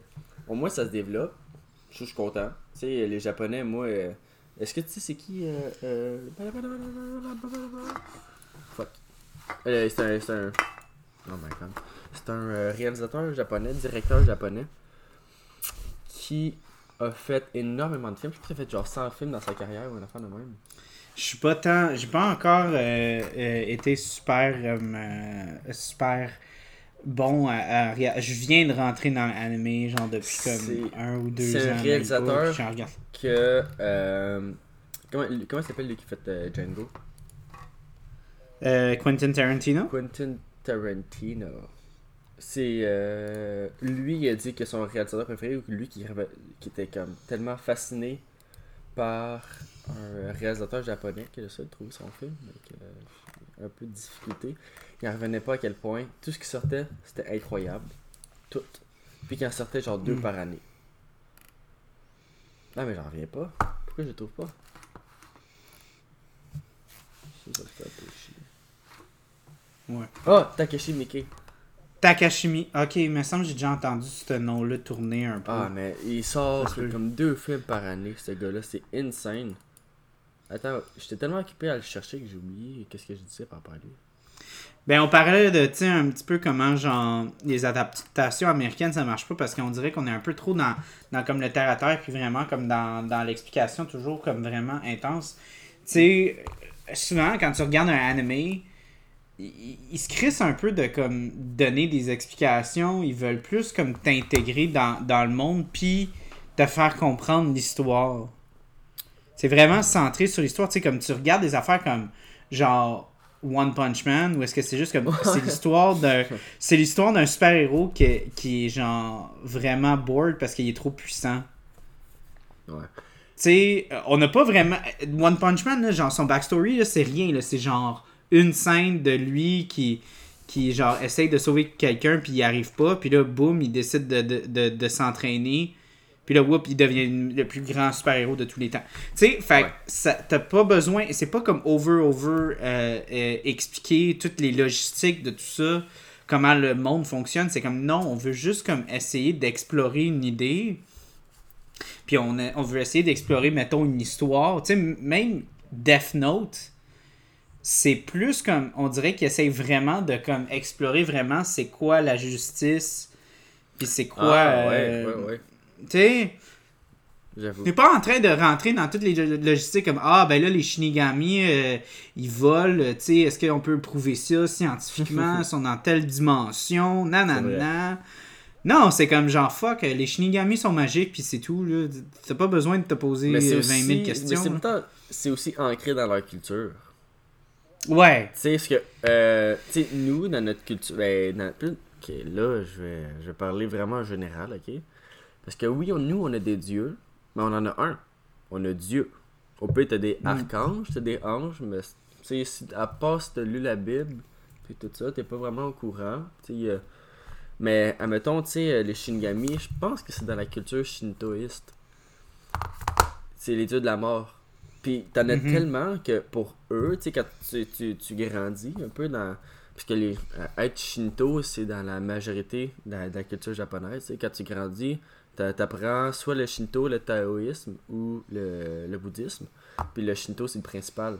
au moins ça se développe. Je suis je suis content. Tu sais, les Japonais, moi, euh, est-ce que tu sais c'est qui euh, euh, Fuck. Euh, c'est un. C'est un. Oh my god. C'est un euh, réalisateur japonais, directeur japonais, qui a fait énormément de films. Je crois qu'il a fait genre 100 films dans sa carrière ou une affaire de même. Je suis pas tant. J'ai pas encore euh, euh, été super. euh, super bon à, à Je viens de rentrer dans l'anime, genre depuis comme un ou deux ans. c'est un pas, réalisateur. Que. comment comment il s'appelle lui qui fait Django? Quentin Tarantino? Quentin Tarantino. C'est. euh, lui, il a dit que son réalisateur préféré, ou lui qui, qui était comme tellement fasciné par un réalisateur japonais qui a le seul de trouver son film, avec euh, un peu de difficulté. Il en revenait pas à quel point tout ce qui sortait, c'était incroyable. Tout. Puis qu'il en sortait genre deux Mm. par année. Ah, mais j'en reviens pas. Pourquoi je le trouve pas? Ça. Ouais. Oh, Takeshi Miike. Takashimi. Ok, il me semble que j'ai déjà entendu ce nom-là tourner un peu. Ah, mais il sort comme deux films par année, ce gars-là. C'est insane. Attends, j'étais tellement occupé à le chercher que j'ai oublié qu'est-ce que je disais par rapport à lui. Ben, on parlait de, tu sais, un petit peu comment, genre, les adaptations américaines, ça marche pas parce qu'on dirait qu'on est un peu trop dans, dans comme le terre à terre, puis vraiment comme dans, dans l'explication, toujours comme vraiment intense. Tu sais, souvent, quand tu regardes un anime, ils, se crissent un peu de, comme, donner des explications. Ils veulent plus, comme, t'intégrer dans, dans le monde, puis te faire comprendre l'histoire. C'est vraiment centré sur l'histoire. Tu sais, comme tu regardes des affaires comme, genre, One Punch Man, ou est-ce que c'est juste comme. C'est l'histoire d'un. C'est l'histoire d'un super-héros qui, est- qui est, genre, vraiment bored parce qu'il est trop puissant. Ouais. Tu sais, on n'a pas vraiment. One Punch Man, là, genre, son backstory, c'est rien. C'est genre une scène de lui qui, qui genre, essaye de sauver quelqu'un, puis il n'y arrive pas. Puis là, boum, il décide de, de, de, de s'entraîner. Puis là, whoop, il devient le plus grand super-héros de tous les temps. Tu sais, fait Ouais. ça- t'as pas besoin. C'est pas comme over, over euh, euh, expliquer toutes les logistiques de tout ça, comment le monde fonctionne. C'est comme non, on veut juste comme essayer d'explorer une idée. Puis on, a- on veut essayer d'explorer, mettons, une histoire. Tu sais, même Death Note, c'est plus comme. On dirait qu'il essaye vraiment de comme explorer vraiment c'est quoi la justice. Puis c'est quoi. ah, ouais, euh, ouais, ouais. Tu sais. J'avoue. T'es pas en train de rentrer dans toutes les lo- logistiques comme Ah, ben là, les Shinigami, euh, ils volent, tu sais, est-ce qu'on peut prouver ça scientifiquement? Ils sont dans telle dimension, nanana. Non, c'est comme genre fuck, les Shinigami sont magiques, puis c'est tout, là. T'as pas besoin de te poser Mais c'est euh, aussi, 20 000 mais questions. c'est en même temps- c'est aussi ancré dans leur culture. Ouais. Tu sais, ce que. Euh, tu sais, nous, dans notre culture. Ben, dans- là, je vais, je vais parler vraiment en général, ok? Parce que oui, on- nous, on a des dieux, mais on en a un. On a Dieu. On peut être des Mm. archanges, t'as des anges, mais si, à part si t'as lu la Bible, puis tout ça, t'es pas vraiment au courant. Euh, mais, admettons, tu sais, euh, les Shinigami, je pense que c'est dans la culture shintoïste. C'est les dieux de la mort. Puis t'en as Mhm. tellement que pour eux, tu sais, quand tu, tu, tu grandis un peu dans. Puisque les, euh, être Shinto, c'est dans la majorité de la, de la culture japonaise. tu sais, Quand tu grandis, t'apprends soit le Shinto, le taoïsme ou le, le bouddhisme. Puis le Shinto, c'est le principal.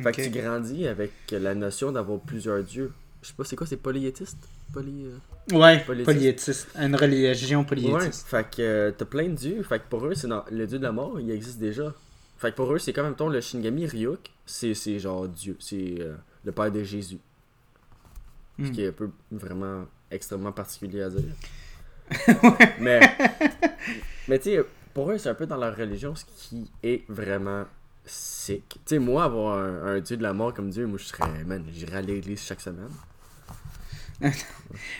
Fait que tu grandis avec la notion d'avoir plusieurs dieux. Je sais pas, c'est quoi, c'est polyétiste Poly. euh, Ouais, Polyétiste. polyétiste. Une religion Ouais, polyétiste. fait que euh, t'as plein de dieux. Fait que pour eux, c'est dans- le dieu de la mort, il existe déjà. Fait que pour eux, c'est comme même temps le Shinigami Ryuk, c'est c'est genre Dieu, c'est euh, le père de Jésus. Ce Hmm. qui est un peu vraiment extrêmement particulier à dire. Mais, mais tu sais, pour eux, c'est un peu dans leur religion ce qui est vraiment sick. Tu sais, moi, avoir un, un dieu de la mort comme Dieu, moi je serais, man, j'irais à l'église chaque semaine.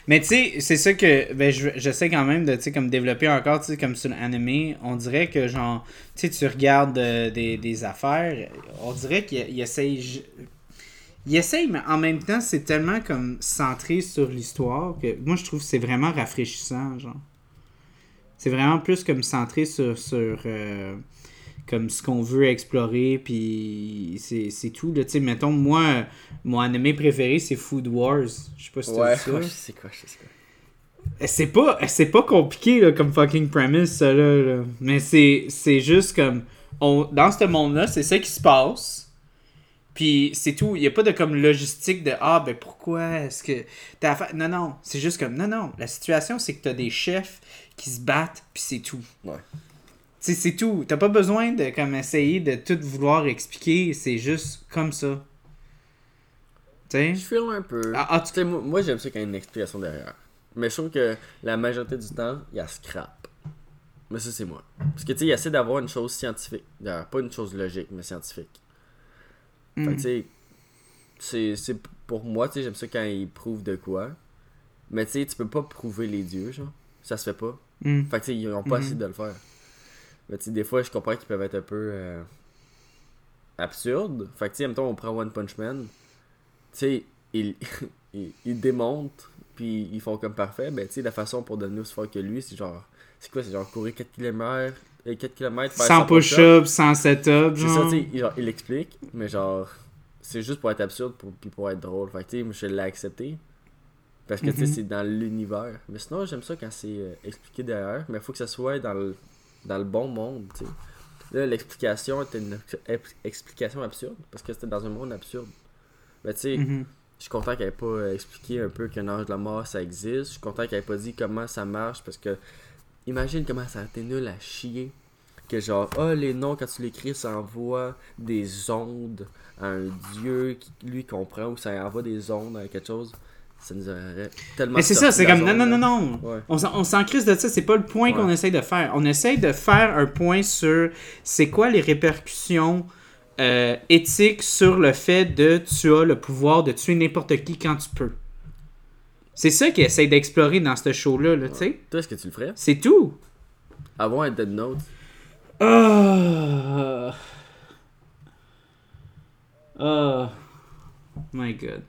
Mais tu sais, c'est ça que ben, je- j'essaie quand même de tu sais, comme développer encore, tu sais, comme sur l'anime. On dirait que, genre, tu sais, tu regardes euh, des, des affaires, on dirait qu'il il essaye. Il essaye, mais en même temps, c'est tellement comme centré sur l'histoire que moi, je trouve que c'est vraiment rafraîchissant, genre. C'est vraiment plus comme centré sur, sur euh, comme ce qu'on veut explorer, puis c'est c'est tout. Là. Tu sais, mettons, moi, mon anime préféré, c'est Food Wars. Je sais pas si t'as vu ça. ouais, sais quoi, sais quoi? C'est pas, c'est pas compliqué là, comme fucking premise, ça là. là. Mais c'est, c'est juste comme. On, dans ce monde-là, c'est ça qui se passe. Puis c'est tout. Il n'y a pas de comme logistique de Ah, ben pourquoi est-ce que. T'as affaire... Non, non. C'est juste comme. Non, non. La situation, c'est que t'as des chefs qui se battent, puis c'est tout. Ouais. Tu sais, c'est tout. T'as pas besoin de comme essayer de tout vouloir expliquer. C'est juste comme ça. sais? Je filme un peu. Ah, ah, tu- Tu sais, moi, moi, j'aime ça quand il y a une explication derrière. Mais je trouve que la majorité du temps, il y a scrap. Mais ça, c'est moi. Parce que tu sais, il essaie d'avoir une chose scientifique. Pas une chose logique, mais scientifique. Fait que Mm. tu sais, c'est- c'est pour moi, tu sais, j'aime ça quand il prouve de quoi. Mais tu sais, tu peux pas prouver les dieux, genre. Ça se fait pas. Mm. Fait que tu sais, ils ont pas essayé de le faire. Mais tu sais, des fois, je comprends qu'ils peuvent être un peu euh, absurdes. Fait que tu sais, on prend One Punch Man. Tu sais, ils, ils, ils démontent, puis ils font comme parfait. Ben tu sais, la façon pour devenir aussi fort que lui, c'est genre. C'est quoi C'est genre courir 4 km, 4 km, faire 100 100 push-ups. push-ups, 100 set-ups. C'est ça, tu sais, il- il l'explique, mais genre, c'est juste pour être absurde pour, puis pour être drôle. Fait que, tu sais, je l'ai accepté. Parce que, tu sais, Mhm. c'est dans l'univers. Mais sinon, j'aime ça quand c'est euh, expliqué derrière, mais il faut que ça soit dans le, dans le bon monde, tu sais. Là, l'explication était une ex- explication absurde, parce que c'était dans un monde absurde. Mais tu sais, Mhm. je suis content qu'elle ait pas expliqué un peu qu'un ange de la mort ça existe. Je suis content qu'elle ait pas dit comment ça marche parce que imagine comment ça a été nul à chier. Que genre, ah, les noms, quand tu l'écris, ça envoie des ondes à un dieu qui lui comprend ou ça envoie des ondes à quelque chose. Ça nous aurait tellement. Mais c'est ça, c'est comme non, non, non, non. Ouais. On s'en- crisse de ça, c'est pas le point qu'on essaye de faire. On essaye de faire un point sur c'est quoi les répercussions euh, éthiques sur le fait de tu as le pouvoir de tuer n'importe qui quand tu peux. C'est ça qu'ils essayent d'explorer dans ce show-là, là, tu sais. Toi, est-ce que tu le ferais? C'est tout. Avoir un Dead Note. Oh. Oh. My god.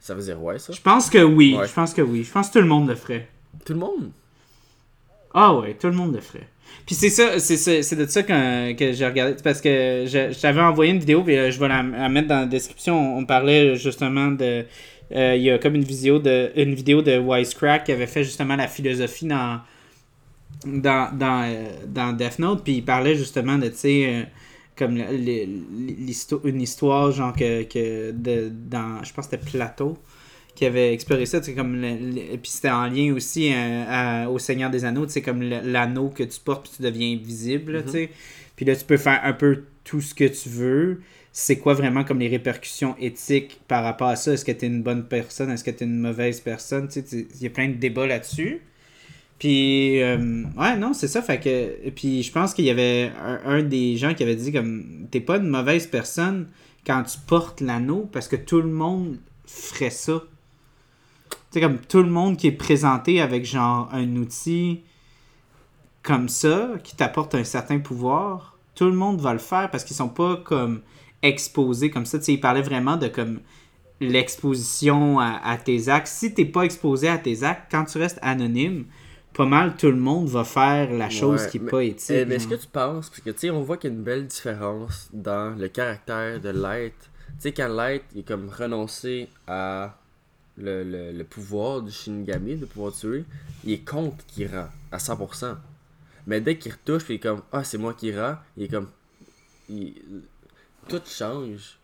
Ça veut dire ouais, ça? Je pense que oui. Ouais. Je pense que oui. Je pense que tout le monde le ferait. Tout le monde? Ah ouais, tout le monde le ferait. Puis c'est ça, c'est de ça que, que j'ai regardé. Parce que je, je t'avais envoyé une vidéo, puis euh, je vais la, la mettre dans la description. On parlait justement de. Euh, Il y a comme une vidéo de une vidéo de Wisecrack qui avait fait justement la philosophie dans dans, dans, euh, dans Death Note, puis il parlait justement de, tu sais, euh, comme le- le- l'histo- une histoire, genre que, que de, dans, je pense que c'était Plateau, qui avait exploré ça, c'est comme, le- le- puis c'était en lien aussi à- au Seigneur des Anneaux, tu sais, comme l'anneau que tu portes, puis tu deviens invisible, tu sais, puis là, tu peux faire un peu tout ce que tu veux, c'est quoi vraiment comme les répercussions éthiques par rapport à ça, est-ce que tu es une bonne personne, est-ce que tu es une mauvaise personne, tu sais, il y a plein de débats là-dessus. Puis, euh, ouais, non, c'est ça. Fait que, puis je pense qu'il y avait un, un des gens qui avait dit comme, t'es pas une mauvaise personne quand tu portes l'anneau parce que tout le monde ferait ça. Tu sais, comme tout le monde qui est présenté avec genre un outil comme ça, qui t'apporte un certain pouvoir, tout le monde va le faire parce qu'ils sont pas comme exposés comme ça. Tu sais, il parlait vraiment de comme l'exposition à, à tes actes. Si t'es pas exposé à tes actes, quand tu restes anonyme, pas mal tout le monde va faire la chose Ouais, qui est mais- pas éthique. Eh, mais est-ce que tu penses, parce que tu sais, on voit qu'il y a une belle différence dans le caractère de l'être. Tu sais, quand l'être il est comme renoncé à le, le, le pouvoir du Shinigami, de pouvoir tuer, il est contre Kira à 100%. Mais dès qu'il retouche, puis il est comme Ah, c'est moi Kira, il est comme. il- Tout change.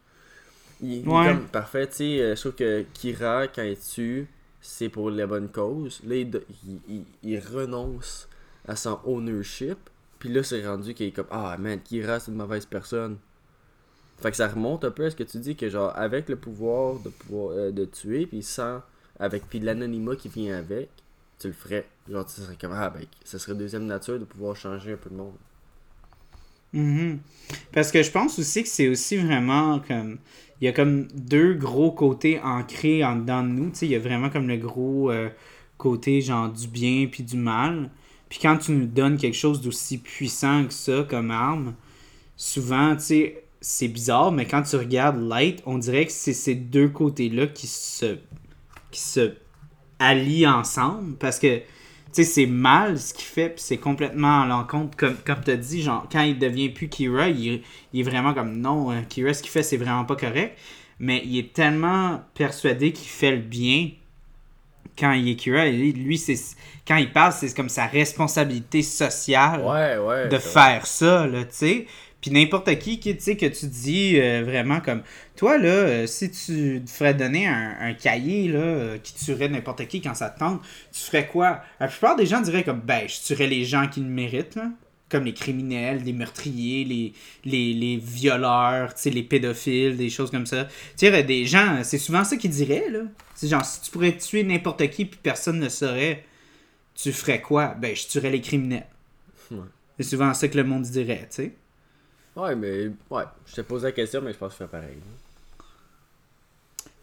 Il, il est comme parfait, tu sais. euh, Je trouve que Kira, quand il tue, c'est pour la bonne cause. Là, il, il- il renonce à son ownership. Puis là, c'est rendu qu'il est comme Ah, man, Kira, c'est une mauvaise personne. Fait que ça remonte un peu à ce que tu dis, que genre, avec le pouvoir de pouvoir euh, de tuer, puis sans. Avec, puis l'anonymat qui vient avec, tu le ferais. Genre, tu serais comme Ah, ben, ça serait deuxième nature de pouvoir changer un peu le monde. Mhm. Parce que je pense aussi que c'est aussi vraiment comme. Il y a comme deux gros côtés ancrés en dedans de nous. Il y a vraiment comme le gros euh, côté genre du bien puis du mal. Puis quand tu nous donnes quelque chose d'aussi puissant que ça comme arme, souvent, tu sais, c'est bizarre, mais quand tu regardes Light, on dirait que c'est ces deux côtés-là qui se, qui se allient ensemble. Parce que sais, c'est mal ce qu'il fait, puis c'est complètement à l'encontre, comme, comme tu as dit, genre, quand il devient plus Kira, il, il est vraiment comme, non, euh, Kira, ce qu'il fait, c'est vraiment pas correct, mais il est tellement persuadé qu'il fait le bien quand il est Kira, et lui, c'est, quand il parle, c'est comme sa responsabilité sociale Ouais, ouais. de faire ça, tu sais. Puis n'importe qui, qui, tu sais, que tu dis euh, vraiment comme... Toi, là, euh, si tu te ferais donner un, un cahier, là, euh, qui tuerait n'importe qui quand ça te tente, tu ferais quoi? La plupart des gens diraient comme, ben, je tuerais les gens qui le méritent, là. comme les criminels, les meurtriers, les, les, les violeurs, tu sais, les pédophiles, des choses comme ça. Tu sais, des gens, c'est souvent ça qu'ils diraient, là. C'est genre, si tu pourrais tuer n'importe qui puis personne ne saurait, tu ferais quoi? Ben, je tuerais les criminels. Ouais. C'est souvent ça que le monde dirait, tu sais. Ouais, mais ouais, je te pose la question, mais je pense que je ferais pareil.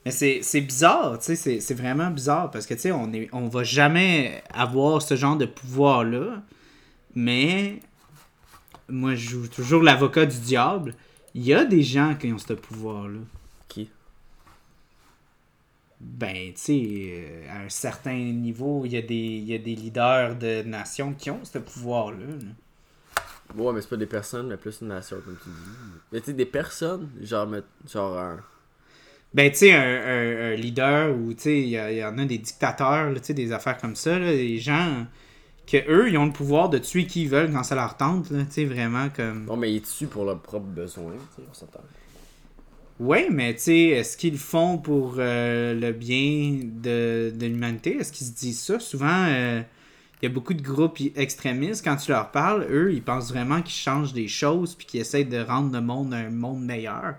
Mais c'est bizarre, tu sais, c'est- vraiment bizarre parce que, tu sais, on, est, on va jamais avoir ce genre de pouvoir-là, mais moi, je joue toujours l'avocat du diable. Il y a des gens qui ont ce pouvoir-là. Qui? Ben, tu sais, euh, à un certain niveau, il y, a des, il y a des leaders de nations qui ont ce pouvoir-là. là. Ouais, mais c'est pas des personnes, mais plus une nation, comme tu dis. Mais tu sais, des personnes, genre, genre un. Ben, tu sais, un, un- un leader ou, tu sais, il y, en a des dictateurs, tu sais, des affaires comme ça, là, des gens que eux, ils ont le pouvoir de tuer qui ils veulent quand ça leur tente, là, tu sais, vraiment comme... Non, mais ils tuent pour leurs propres besoins, tu sais, on s'entend. Ouais, mais tu sais, est-ce qu'ils le font pour euh, le bien de, de l'humanité? Est-ce qu'ils se disent ça? Souvent, euh, il y a beaucoup de groupes extrémistes, quand tu leur parles, eux, ils pensent vraiment qu'ils changent des choses puis qu'ils essayent de rendre le monde un monde meilleur.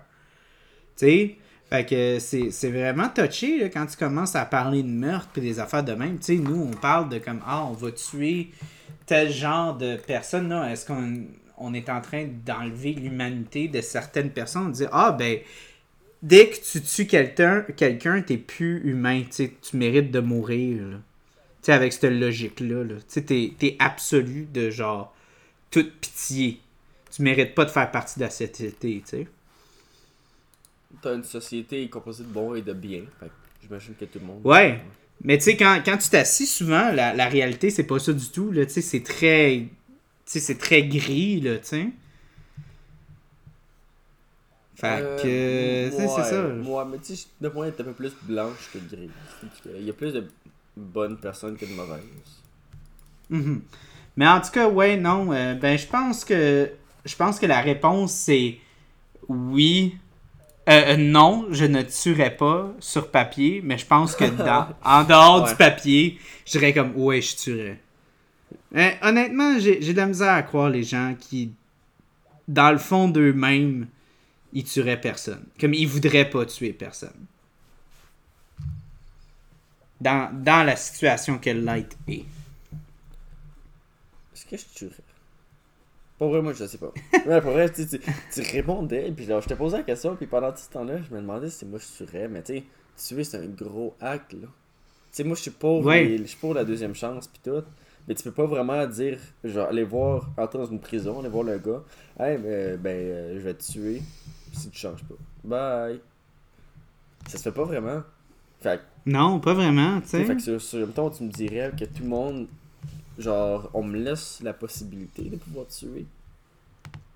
Tu sais? Fait que c'est vraiment touché là, quand tu commences à parler de meurtre et des affaires de même. Tu sais, nous, on parle de comme, ah, on va tuer tel genre de personnes. là. Est-ce qu'on on est en train d'enlever l'humanité de certaines personnes? On dit, ah, ben, dès que tu tues quelqu'un, quelqu'un t'es plus humain. Tu sais, tu mérites de mourir. Sais, avec cette logique-là. Là. Tu sais, t'es t'es absolu de genre toute pitié. Tu mérites pas de faire partie de la société, tu sais. T'as une société composée de bons et de bien. Fait que j'imagine que tout le monde. Ouais. Mais tu sais, quand, quand tu t'assis souvent, la, la réalité, c'est pas ça du tout. Là. Tu sais, c'est très. Tu sais, c'est très gris, là, tu sais. Fait Euh, que. c'est ça. Ouais, mais tu sais, de moi, elle est un peu plus blanche que gris. Il y a plus de bonnes personnes que de mauvaises. Mhm. Mais en tout cas, ouais, non. euh, ben, je pense que. Je pense que la réponse, c'est oui. Euh, euh, non, je ne tuerais pas sur papier, mais je pense que dans, en dehors Ouais. du papier, je dirais comme ouais, je tuerais. Euh, honnêtement, j'ai j'ai de la misère à croire les gens qui, dans le fond d'eux-mêmes, ils tueraient personne. Comme ils voudraient pas tuer personne. Dans, dans la situation que Light est. Est-ce que je tuerais Pour vrai, moi, je sais pas. ouais, pour vrai, tu, tu, tu répondais, puis genre, je te posais la question, puis pendant tout ce temps-là, je me demandais si moi je tuerais, mais tu sais, tuer, c'est un gros acte, là. Tu sais, moi, je suis pour, Ouais. les- je suis pour la deuxième chance, puis tout. Mais tu peux pas vraiment dire, genre, aller voir, entrer dans une prison, aller voir le gars, hey, ben, euh, je vais te tuer si tu changes pas. Bye. Ça se fait pas vraiment. Fait Non, pas vraiment, tu sais. Fait que sur, sur le temps, tu me dirais que tout le monde, genre, on me laisse la possibilité de pouvoir tuer.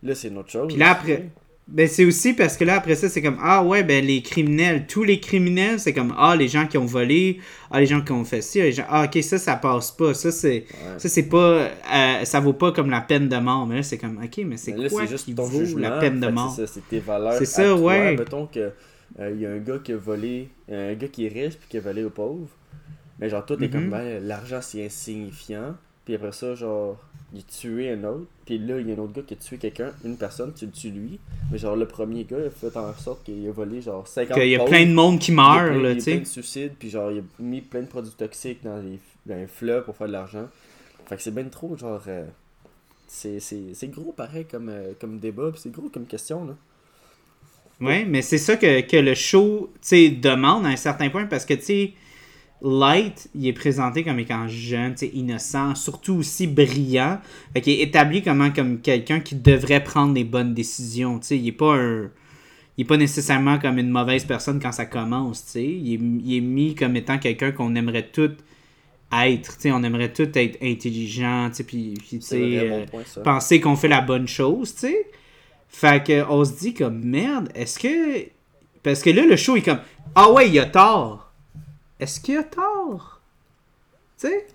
Là, c'est une autre chose. Puis là, après- Ben, c'est aussi parce que là, après ça, c'est comme, ah ouais, ben les criminels, tous les criminels, c'est comme, ah, les gens qui ont volé, ah, les gens qui ont fait ci, les gens, ah, ok, ça, ça passe pas. Ça, c'est, Ouais. ça, c'est pas, euh, ça vaut pas comme la peine de mort. Mais là, c'est comme, ok, mais c'est quoi juste qui ton vaut jugement, la peine de mort? C'est ça, c'est tes valeurs. C'est à ça, toi. ouais. Mettons que il y a un gars qui a volé, un gars qui est riche puis qui a volé aux pauvres. Mais genre, toi, t'es Mhm. comme, ben, l'argent c'est insignifiant. Puis après ça, genre, il a tué un autre. Puis là, il y a un autre gars qui a tué quelqu'un, une personne, tu le tues lui. Mais genre, le premier gars, il a fait en sorte qu'il a volé genre 50 Qu'il y a plein de monde qui Il a meurt, là, il y tu a plein sais. de suicides, puis genre, il a mis plein de produits toxiques dans les, dans les fleuves pour faire de l'argent. Fait que c'est bien trop, genre. euh, c'est, gros pareil comme, euh, comme débat, puis c'est gros comme question, là. Ouais, mais c'est ça que, que le show, demande à un certain point parce que, tu Light, il est présenté comme étant jeune, innocent, surtout aussi brillant. Fait qu'il est établi comme, comme quelqu'un qui devrait prendre les bonnes décisions, tu sais. Il est pas un... Il est pas nécessairement comme une mauvaise personne quand ça commence, tu sais. Il est, il est mis comme étant quelqu'un qu'on aimerait tout être, tu sais. On aimerait tout être intelligent, tu sais, puis, euh, bon penser qu'on fait la bonne chose, tu sais. Fait que on se dit comme merde, est-ce que parce que là le show est comme ah ouais, il a tort. Est-ce qu'il a tort? Tu sais?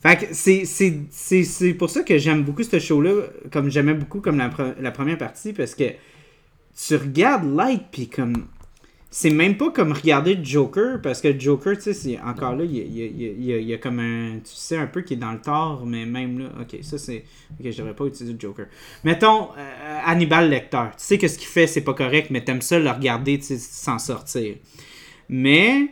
Fait que c'est pour ça que j'aime beaucoup ce show là comme j'aimais beaucoup comme la, la première partie parce que tu regardes Light puis comme c'est même pas comme regarder Joker, parce que Joker, tu sais, encore là, il y a, il il y a- comme un. Tu sais un peu qui est dans le tort, mais même là, ok, ça c'est. Ok, j'aurais pas utilisé Joker. Mettons, euh, Hannibal Lecter. Tu sais que ce qu'il fait, c'est pas correct, mais t'aimes ça le regarder, tu sais, s'en sortir. Mais,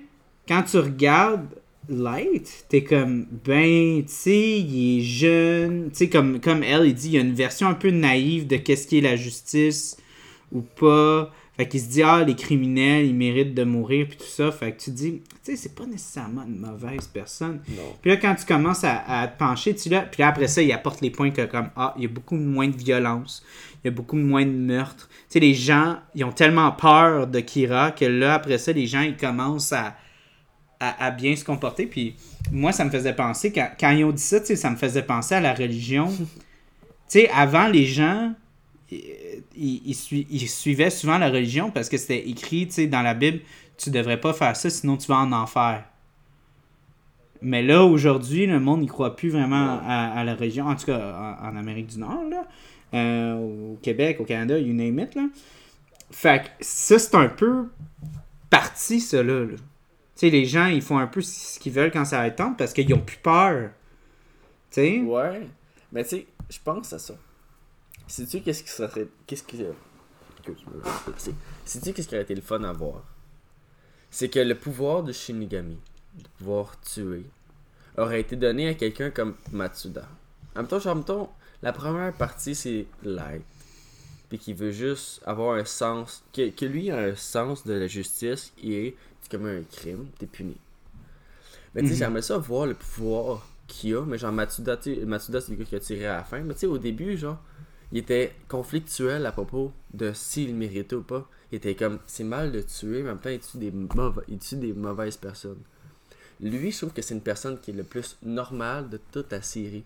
quand tu regardes Light, t'es comme, ben, tu sais, il est jeune. Tu sais, comme, comme elle, il dit, il y a une version un peu naïve de qu'est-ce qui est la justice ou pas. Fait qu'il se dit, ah, les criminels, ils méritent de mourir, puis tout ça. Fait que tu te dis, tu sais, c'est pas nécessairement une mauvaise personne. Puis là, quand tu commences à, à te pencher, tu là, puis là, après ça, il apporte les points que, comme, ah, il y a beaucoup moins de violence, il y a beaucoup moins de meurtres. Tu sais, les gens, ils ont tellement peur de Kira que là, après ça, les gens, ils commencent à, à, à bien se comporter. Puis moi, ça me faisait penser, quand, quand ils ont dit ça, tu sais, ça me faisait penser à la religion. tu sais, avant, les gens, ils, ils- ils sui- ils suivaient souvent la religion parce que c'était écrit, dans la Bible, tu devrais pas faire ça, sinon tu vas en enfer. Mais là, aujourd'hui, le monde n'y croit plus vraiment à, la religion, en tout cas en, Amérique du Nord, là, euh, au Québec, au Canada, you name it. Là. Fait que ça, c'est un peu parti, ça. Tu sais, les gens, ils font un peu ce qu'ils veulent quand ça être temps parce qu'ils ont plus peur. Ouais. Mais tu sais, je pense à ça. Sais-tu qu'est-ce qui serait. Qu'est-ce qui. Sais-tu qu'est-ce qui aurait été le fun à voir? C'est que le pouvoir de Shinigami, de pouvoir tuer, aurait été donné à quelqu'un comme Matsuda. En même temps, genre, mettons, la première partie, c'est Light. Puis qui veut juste avoir un sens. Que, que lui a un sens de la justice et tu commets un crime, t'es puni. Mais tu sais, Mhm. j'aimerais ça voir le pouvoir qu'il a. Mais genre, Matsuda, Matsuda c'est le gars qui a tiré à la fin. Mais tu sais, au début, genre, il était conflictuel à propos de s'il méritait ou pas. Il était comme, c'est mal de tuer, mais en même temps, il tue des, des mauvaises personnes? Lui, je trouve que c'est une personne qui est le plus normale de toute la série.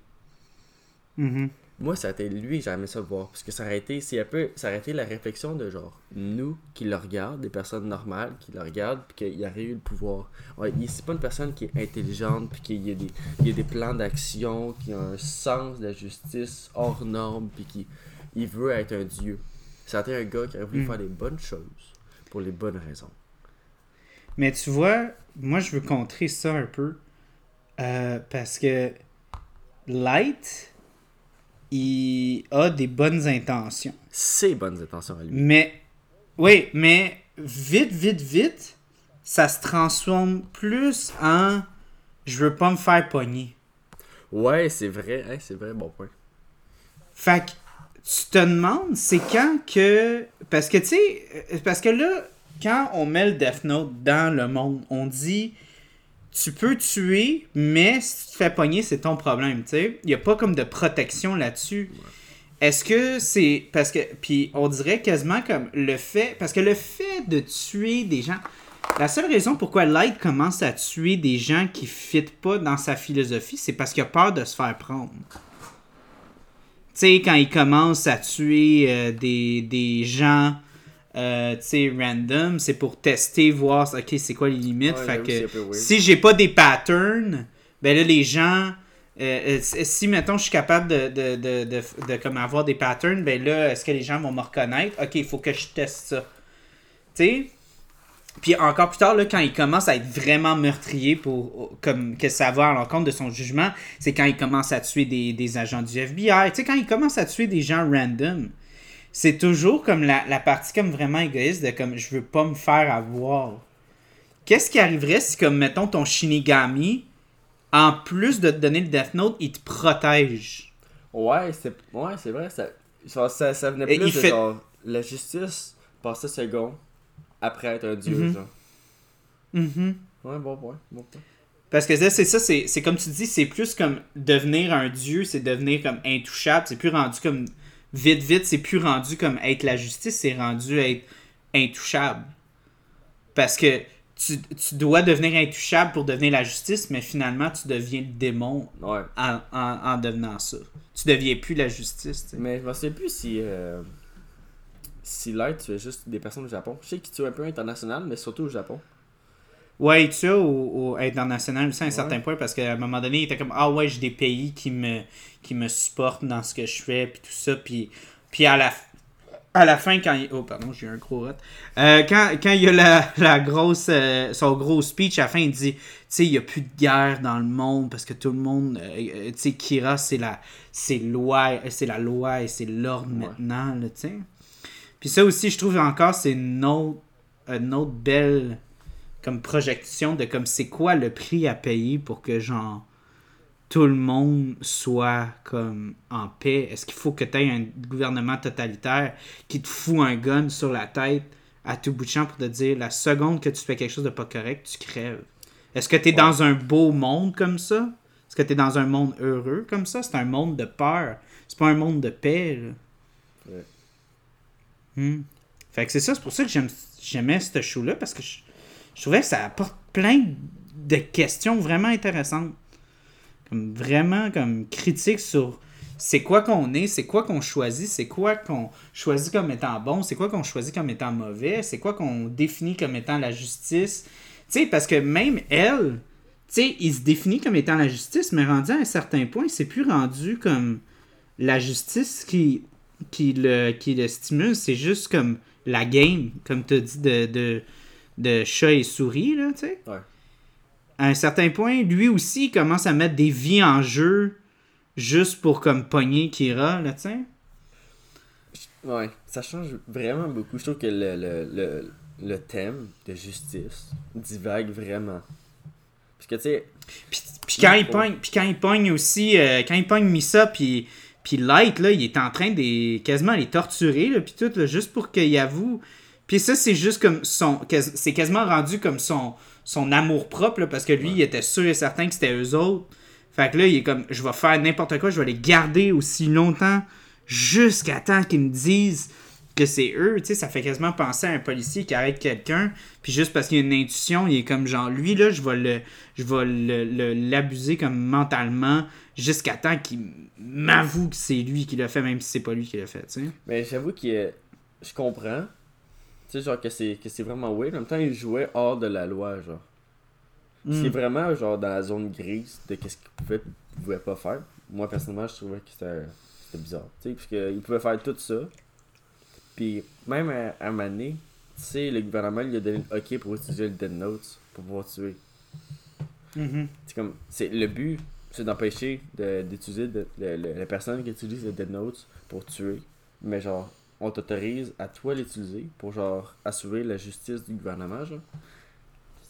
Mhm. Moi, ça a été lui, j'aimais ça voir. Parce que ça aurait été, c'est un peu, ça aurait été la réflexion de genre, nous qui le regardent, des personnes normales qui le regardent, puis qu'il aurait eu le pouvoir. Ouais, c'est pas une personne qui est intelligente, puis qu'il y a des, il y a des plans d'action, qui a un sens de la justice hors norme, puis qui il veut être un dieu. Ça a été un gars qui aurait voulu Mm. faire des bonnes choses pour les bonnes raisons. Mais tu vois, moi je veux contrer ça un peu. euh, parce que Light, il a des bonnes intentions. Ses bonnes intentions à lui. Mais, oui, mais vite, vite, vite, ça se transforme plus en je veux pas me faire pogner. Ouais, c'est vrai, hein, c'est vrai, bon point. Fait que tu te demandes, c'est quand que. Parce que, tu sais, euh, parce que là, quand on met le Death Note dans le monde, on dit tu peux tuer, mais si tu te fais pogner, c'est ton problème, tu sais. Il n'y a pas comme de protection là-dessus. Est-ce que c'est. Parce que. Puis on dirait quasiment comme le fait. Parce que le fait de tuer des gens. La seule raison pourquoi Light commence à tuer des gens qui ne fitent pas dans sa philosophie, c'est parce qu'il a peur de se faire prendre. Tu sais, quand il commence à tuer euh, des, des gens, euh, tu sais, random, c'est pour tester, voir, ok, c'est quoi les limites. Ouais, fait que peu si j'ai pas des patterns, ben là, les gens, euh, euh, si, si, mettons, je suis capable de, de, de, de, de comme avoir des patterns, ben là, est-ce que les gens vont me reconnaître? Ok, il faut que je teste ça. Tu sais? Puis encore plus tard, là, quand il commence à être vraiment meurtrier pour comme que ça va à l'encontre de son jugement, c'est quand il commence à tuer des, des agents du FBI. Tu sais, quand il commence à tuer des gens random, c'est toujours comme la, la partie comme vraiment égoïste de comme je veux pas me faire avoir. Qu'est-ce qui arriverait si comme mettons ton Shinigami, en plus de te donner le Death Note, il te protège? Ouais, c'est ouais, c'est vrai. Ça, ça, ça venait plus de fait- genre, la justice passait second après être un dieu, Mhm. genre. Mhm. Ouais, bon point. Bon point. Parce que c'est ça, c'est c'est comme tu dis, c'est plus comme devenir un dieu, c'est devenir comme intouchable, c'est plus rendu comme vite, vite, c'est plus rendu comme être la justice, c'est rendu être intouchable. Parce que tu, tu dois devenir intouchable pour devenir la justice, mais finalement, tu deviens le démon Ouais. en, en, en devenant ça. Tu deviens plus la justice, tu sais. Mais je me souviens plus si. Euh, si Light tuait juste des personnes au Japon. Je sais qu'il tue un peu international, mais surtout au Japon. Ouais, tu sais, au, au international aussi à un Ouais. certain point, parce qu'à un moment donné, il était comme Ah ouais, j'ai des pays qui me, qui me supportent dans ce que je fais, puis tout ça, puis, puis à la à la fin, quand il... Oh, pardon, j'ai eu un gros rot. Euh, quand, quand il y a la, la grosse, euh, son gros speech, à la fin, il dit, tu sais, il n'y a plus de guerre dans le monde parce que tout le monde, euh, euh, tu sais, Kira, c'est la, c'est loi, c'est la loi et c'est l'ordre maintenant, tu sais. Puis ça aussi, je trouve encore, c'est une autre, une autre belle, comme projection de comme c'est quoi le prix à payer pour que, genre, tout le monde soit comme en paix? Est-ce qu'il faut que tu aies un gouvernement totalitaire qui te fout un gun sur la tête à tout bout de champ pour te dire la seconde que tu fais quelque chose de pas correct, tu crèves? Est-ce que tu es dans un beau monde comme ça? Est-ce que tu es dans un monde heureux comme ça? C'est un monde de peur. C'est pas un monde de paix. là. Ouais. Hmm. Fait que c'est ça, c'est pour ça que j'aimais ce show-là parce que je, je trouvais que ça apporte plein de questions vraiment intéressantes. Comme vraiment comme critique sur c'est quoi qu'on est, c'est quoi qu'on choisit, c'est quoi qu'on choisit comme étant bon, c'est quoi qu'on choisit comme étant mauvais, c'est quoi qu'on définit comme étant la justice. Tu sais, parce que même elle, tu sais, il se définit comme étant la justice, mais rendu à un certain point, c'est plus rendu comme la justice qui, qui, le, qui le stimule, c'est juste comme la game, comme tu as dit, de, de, de chat et souris, là, tu sais. Ouais. À un certain point, lui aussi, il commence à mettre des vies en jeu juste pour comme pogner Kira, là, tu sais. Ouais, ça change vraiment beaucoup. Je trouve que le, le, le, le thème de justice divague vraiment. Parce que, tu sais, Puis, puis quand il pogne, puis quand il pogne aussi, euh, quand il pogne Misa, puis, puis Light, là, il est en train de quasiment les torturer, là, puis tout, là, juste pour qu'il avoue. Puis ça, c'est juste comme son. C'est quasiment rendu comme son, son amour propre, là, parce que lui, il était sûr et certain que c'était eux autres. Fait que là, il est comme, je vais faire n'importe quoi, je vais les garder aussi longtemps, jusqu'à temps qu'ils me disent que c'est eux. Tu sais, ça fait quasiment penser à un policier qui arrête quelqu'un, puis juste parce qu'il a une intuition, il est comme genre, lui, là, je vais le je vais le- le- l'abuser comme mentalement jusqu'à temps qu'il m'avoue que c'est lui qui l'a fait, même si c'est pas lui qui l'a fait, tu sais. mais j'avoue que je comprends. Tu sais, genre que c'est, que c'est vraiment weird. En même temps, il jouait hors de la loi, genre. C'est Mm. vraiment, genre, dans la zone grise de qu'est-ce qu'il pouvait pouvait pas faire. Moi, personnellement, je trouvais que c'était, bizarre. Tu sais, parce qu'il pouvait faire tout ça. Puis, même à, à Mané, tu sais, le gouvernement lui a donné le OK pour utiliser le Dead Notes pour pouvoir tuer. Mhm. C'est comme, c'est le but, c'est d'empêcher de- d'utiliser de- le- le- la personne qui utilise le Dead Notes pour tuer. Mais genre, on t'autorise à toi l'utiliser pour genre assurer la justice du gouvernement, genre.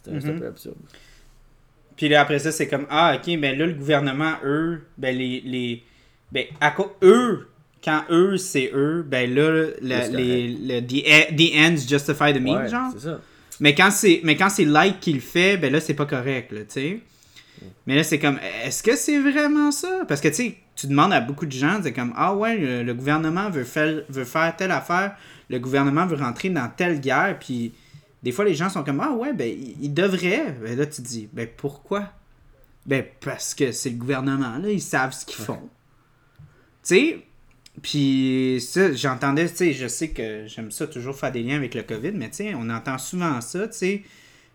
C'est un, Mhm. peu absurde. Puis là, après ça, c'est comme, ah, ok, mais là, le gouvernement, eux, ben, les. les ben, à quoi. Eux, quand eux, c'est eux, ben là, la- les, le, the, the ends justify the means, Ouais, genre. c'est ça. Mais quand c'est mais quand c'est Light qui le fait, ben là c'est pas correct là, tu sais. Mais là c'est comme est-ce que c'est vraiment ça? Parce que tu sais, tu demandes à beaucoup de gens, c'est comme ah ouais, le, le gouvernement veut faire veut faire telle affaire, le gouvernement veut rentrer dans telle guerre puis des fois les gens sont comme ah ouais, ben il, il devrait. Ben là tu te dis ben pourquoi Ben parce que c'est le gouvernement là, ils savent ce qu'ils font. Tu sais, puis ça, j'entendais, tu sais, je sais que j'aime ça toujours faire des liens avec le COVID, mais tu sais, on entend souvent ça, tu sais.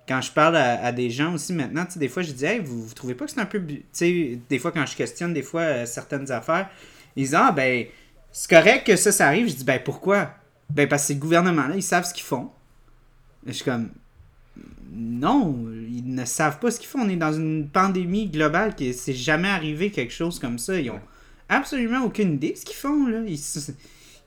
Quand je parle à, à des gens aussi maintenant, tu sais, des fois, je dis, hey, vous, vous trouvez pas que c'est un peu. Tu sais, des fois, quand je questionne des fois euh, certaines affaires, ils disent, ah, ben, c'est correct que ça, ça arrive. Je dis, ben, pourquoi? Ben, parce que c'est le gouvernement, là, ils savent ce qu'ils font. Je suis comme, non, ils ne savent pas ce qu'ils font. On est dans une pandémie globale qui c'est jamais arrivé quelque chose comme ça. Ils ont absolument aucune idée de ce qu'ils font là. Ils,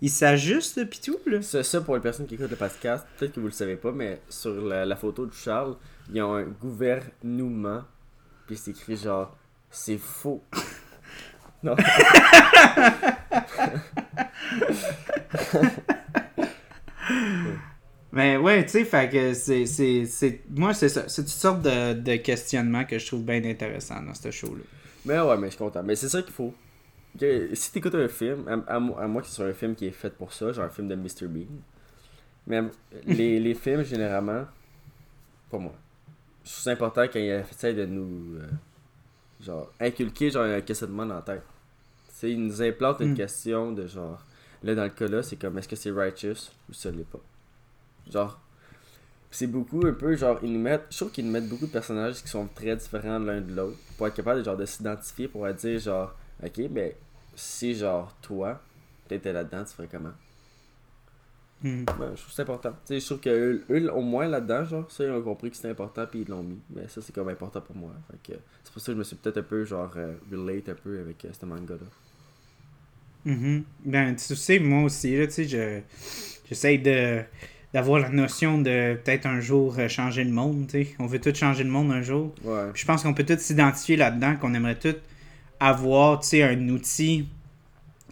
s- ils s'ajustent pis tout là. Ça, ça, pour les personnes qui écoutent le podcast, peut-être que vous le savez pas, mais sur la, la photo de Charles, il y a un gouvernement, puis c'est écrit genre, c'est faux. non. Mais ouais, tu sais, fait que c'est, c'est, c'est- moi c'est ça, c'est toutes sortes de, de questionnements que je trouve bien intéressants dans ce show là. Mais ouais, mais je suis content. Mais c'est ça qu'il faut. Que- si t'écoutes un film, à, à mo- à moins que ce soit un film qui est fait pour ça, genre un film de Mr. Bean. Mais les, les films, généralement, pas moi. Ça important quand il essaie de nous. euh, genre, inculquer genre un questionnement dans la tête. Tu sais, il nous implante une Mm. question de genre. Là, dans le cas là, c'est comme est-ce que c'est righteous ou ça l'est pas? Genre. C'est beaucoup un peu genre, ils nous mettent. Je trouve qu'ils nous mettent beaucoup de personnages qui sont très différents l'un de l'autre. Pour être capable de, genre, de s'identifier, pour être dire genre, ok, mais si genre toi, t'étais là-dedans, tu ferais comment? Ouais, je trouve que c'est important. Je trouve que eux, eux, au moins là-dedans, genre, ça, ils ont compris que c'était important puis ils l'ont mis. Mais ça, c'est comme important pour moi. Fait que c'est pour ça que je me suis peut-être un peu, genre, euh, relate un peu avec euh, ce manga-là. Mhm. Ben, tu sais, moi aussi, là, tu sais, je, j'essaye de, d'avoir la notion de peut-être un jour euh, changer le monde, tu sais. On veut tous changer le monde un jour. Ouais. Je pense qu'on peut tous s'identifier là-dedans, qu'on aimerait tous avoir, un outil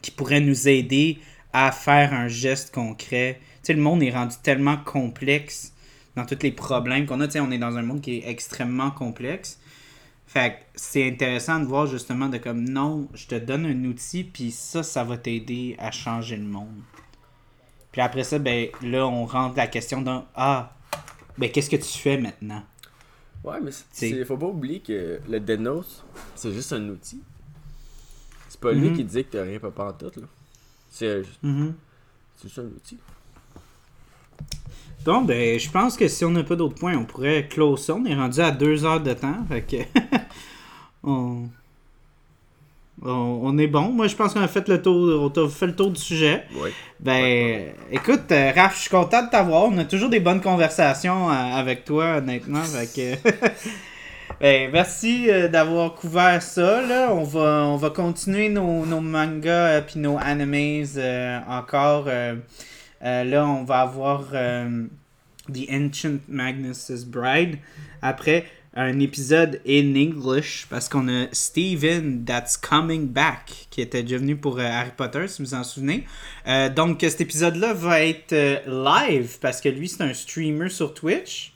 qui pourrait nous aider à faire un geste concret. Le monde est rendu tellement complexe dans tous les problèmes qu'on a. On est dans un monde qui est extrêmement complexe. Fait c'est intéressant de voir justement de comme non, je te donne un outil, puis ça, ça va t'aider à changer le monde. Puis après ça, ben là, on rentre la question dans Ah, ben qu'est-ce que tu fais maintenant? Ouais, mais faut pas oublier que le Denos, c'est juste un outil. C'est pas lui Mhm. qui dit que t'as rien pas en tout, là. C'est euh, Mhm. c'est juste un outil. Bon, ben, je pense que si on n'a pas d'autres points, on pourrait close ça. On est rendu à deux heures de temps. Fait que. on... on. on est bon. Moi, je pense qu'on a fait le tour, on a fait le tour du sujet. Ouais. Ben, écoute, euh, Raph, je suis content de t'avoir. On a toujours des bonnes conversations euh, avec toi, honnêtement. Fait que. ben, merci euh, d'avoir couvert ça. Là. On, va, on va continuer nos, mangas et puis nos animes euh, encore. euh, euh, là, on va avoir euh, The Ancient Magnus's Bride. Après, un épisode in English parce qu'on a Steven That's Coming Back qui était déjà venu pour euh, Harry Potter, si vous vous en souvenez. Euh, donc, cet épisode-là va être euh, live parce que lui, c'est un streamer sur Twitch.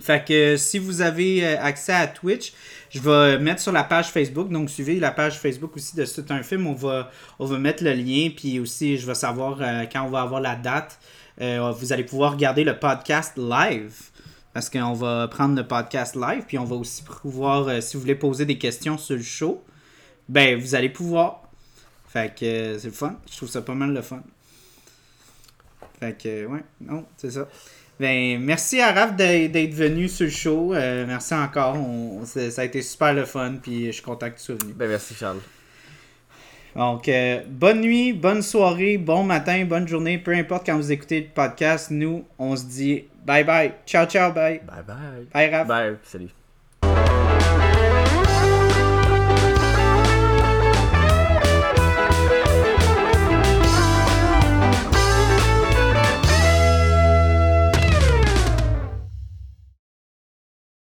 Fait que si vous avez euh, accès à Twitch, je vais mettre sur la page Facebook. Donc, suivez la page Facebook aussi de C'est un film. On va, on va mettre le lien. Puis aussi, je vais savoir euh, quand on va avoir la date. euh, vous allez pouvoir regarder le podcast live. Parce qu'on va prendre le podcast live. Puis on va aussi pouvoir, euh, si vous voulez poser des questions sur le show, ben vous allez pouvoir. Fait que euh, c'est le fun. Je trouve ça pas mal le fun. Fait que, euh, ouais, non, c'est ça. Ben, merci à Raph d'être venu sur le show. Euh, merci encore. On- ça a été super le fun. Puis je suis content que tu sois venu. Ben merci Charles. Donc, euh, bonne nuit, bonne soirée, bon matin, bonne journée. Peu importe quand vous écoutez le podcast, nous, on se dit bye bye. Ciao, ciao, bye. Bye bye. Bye, Raph. Bye, salut.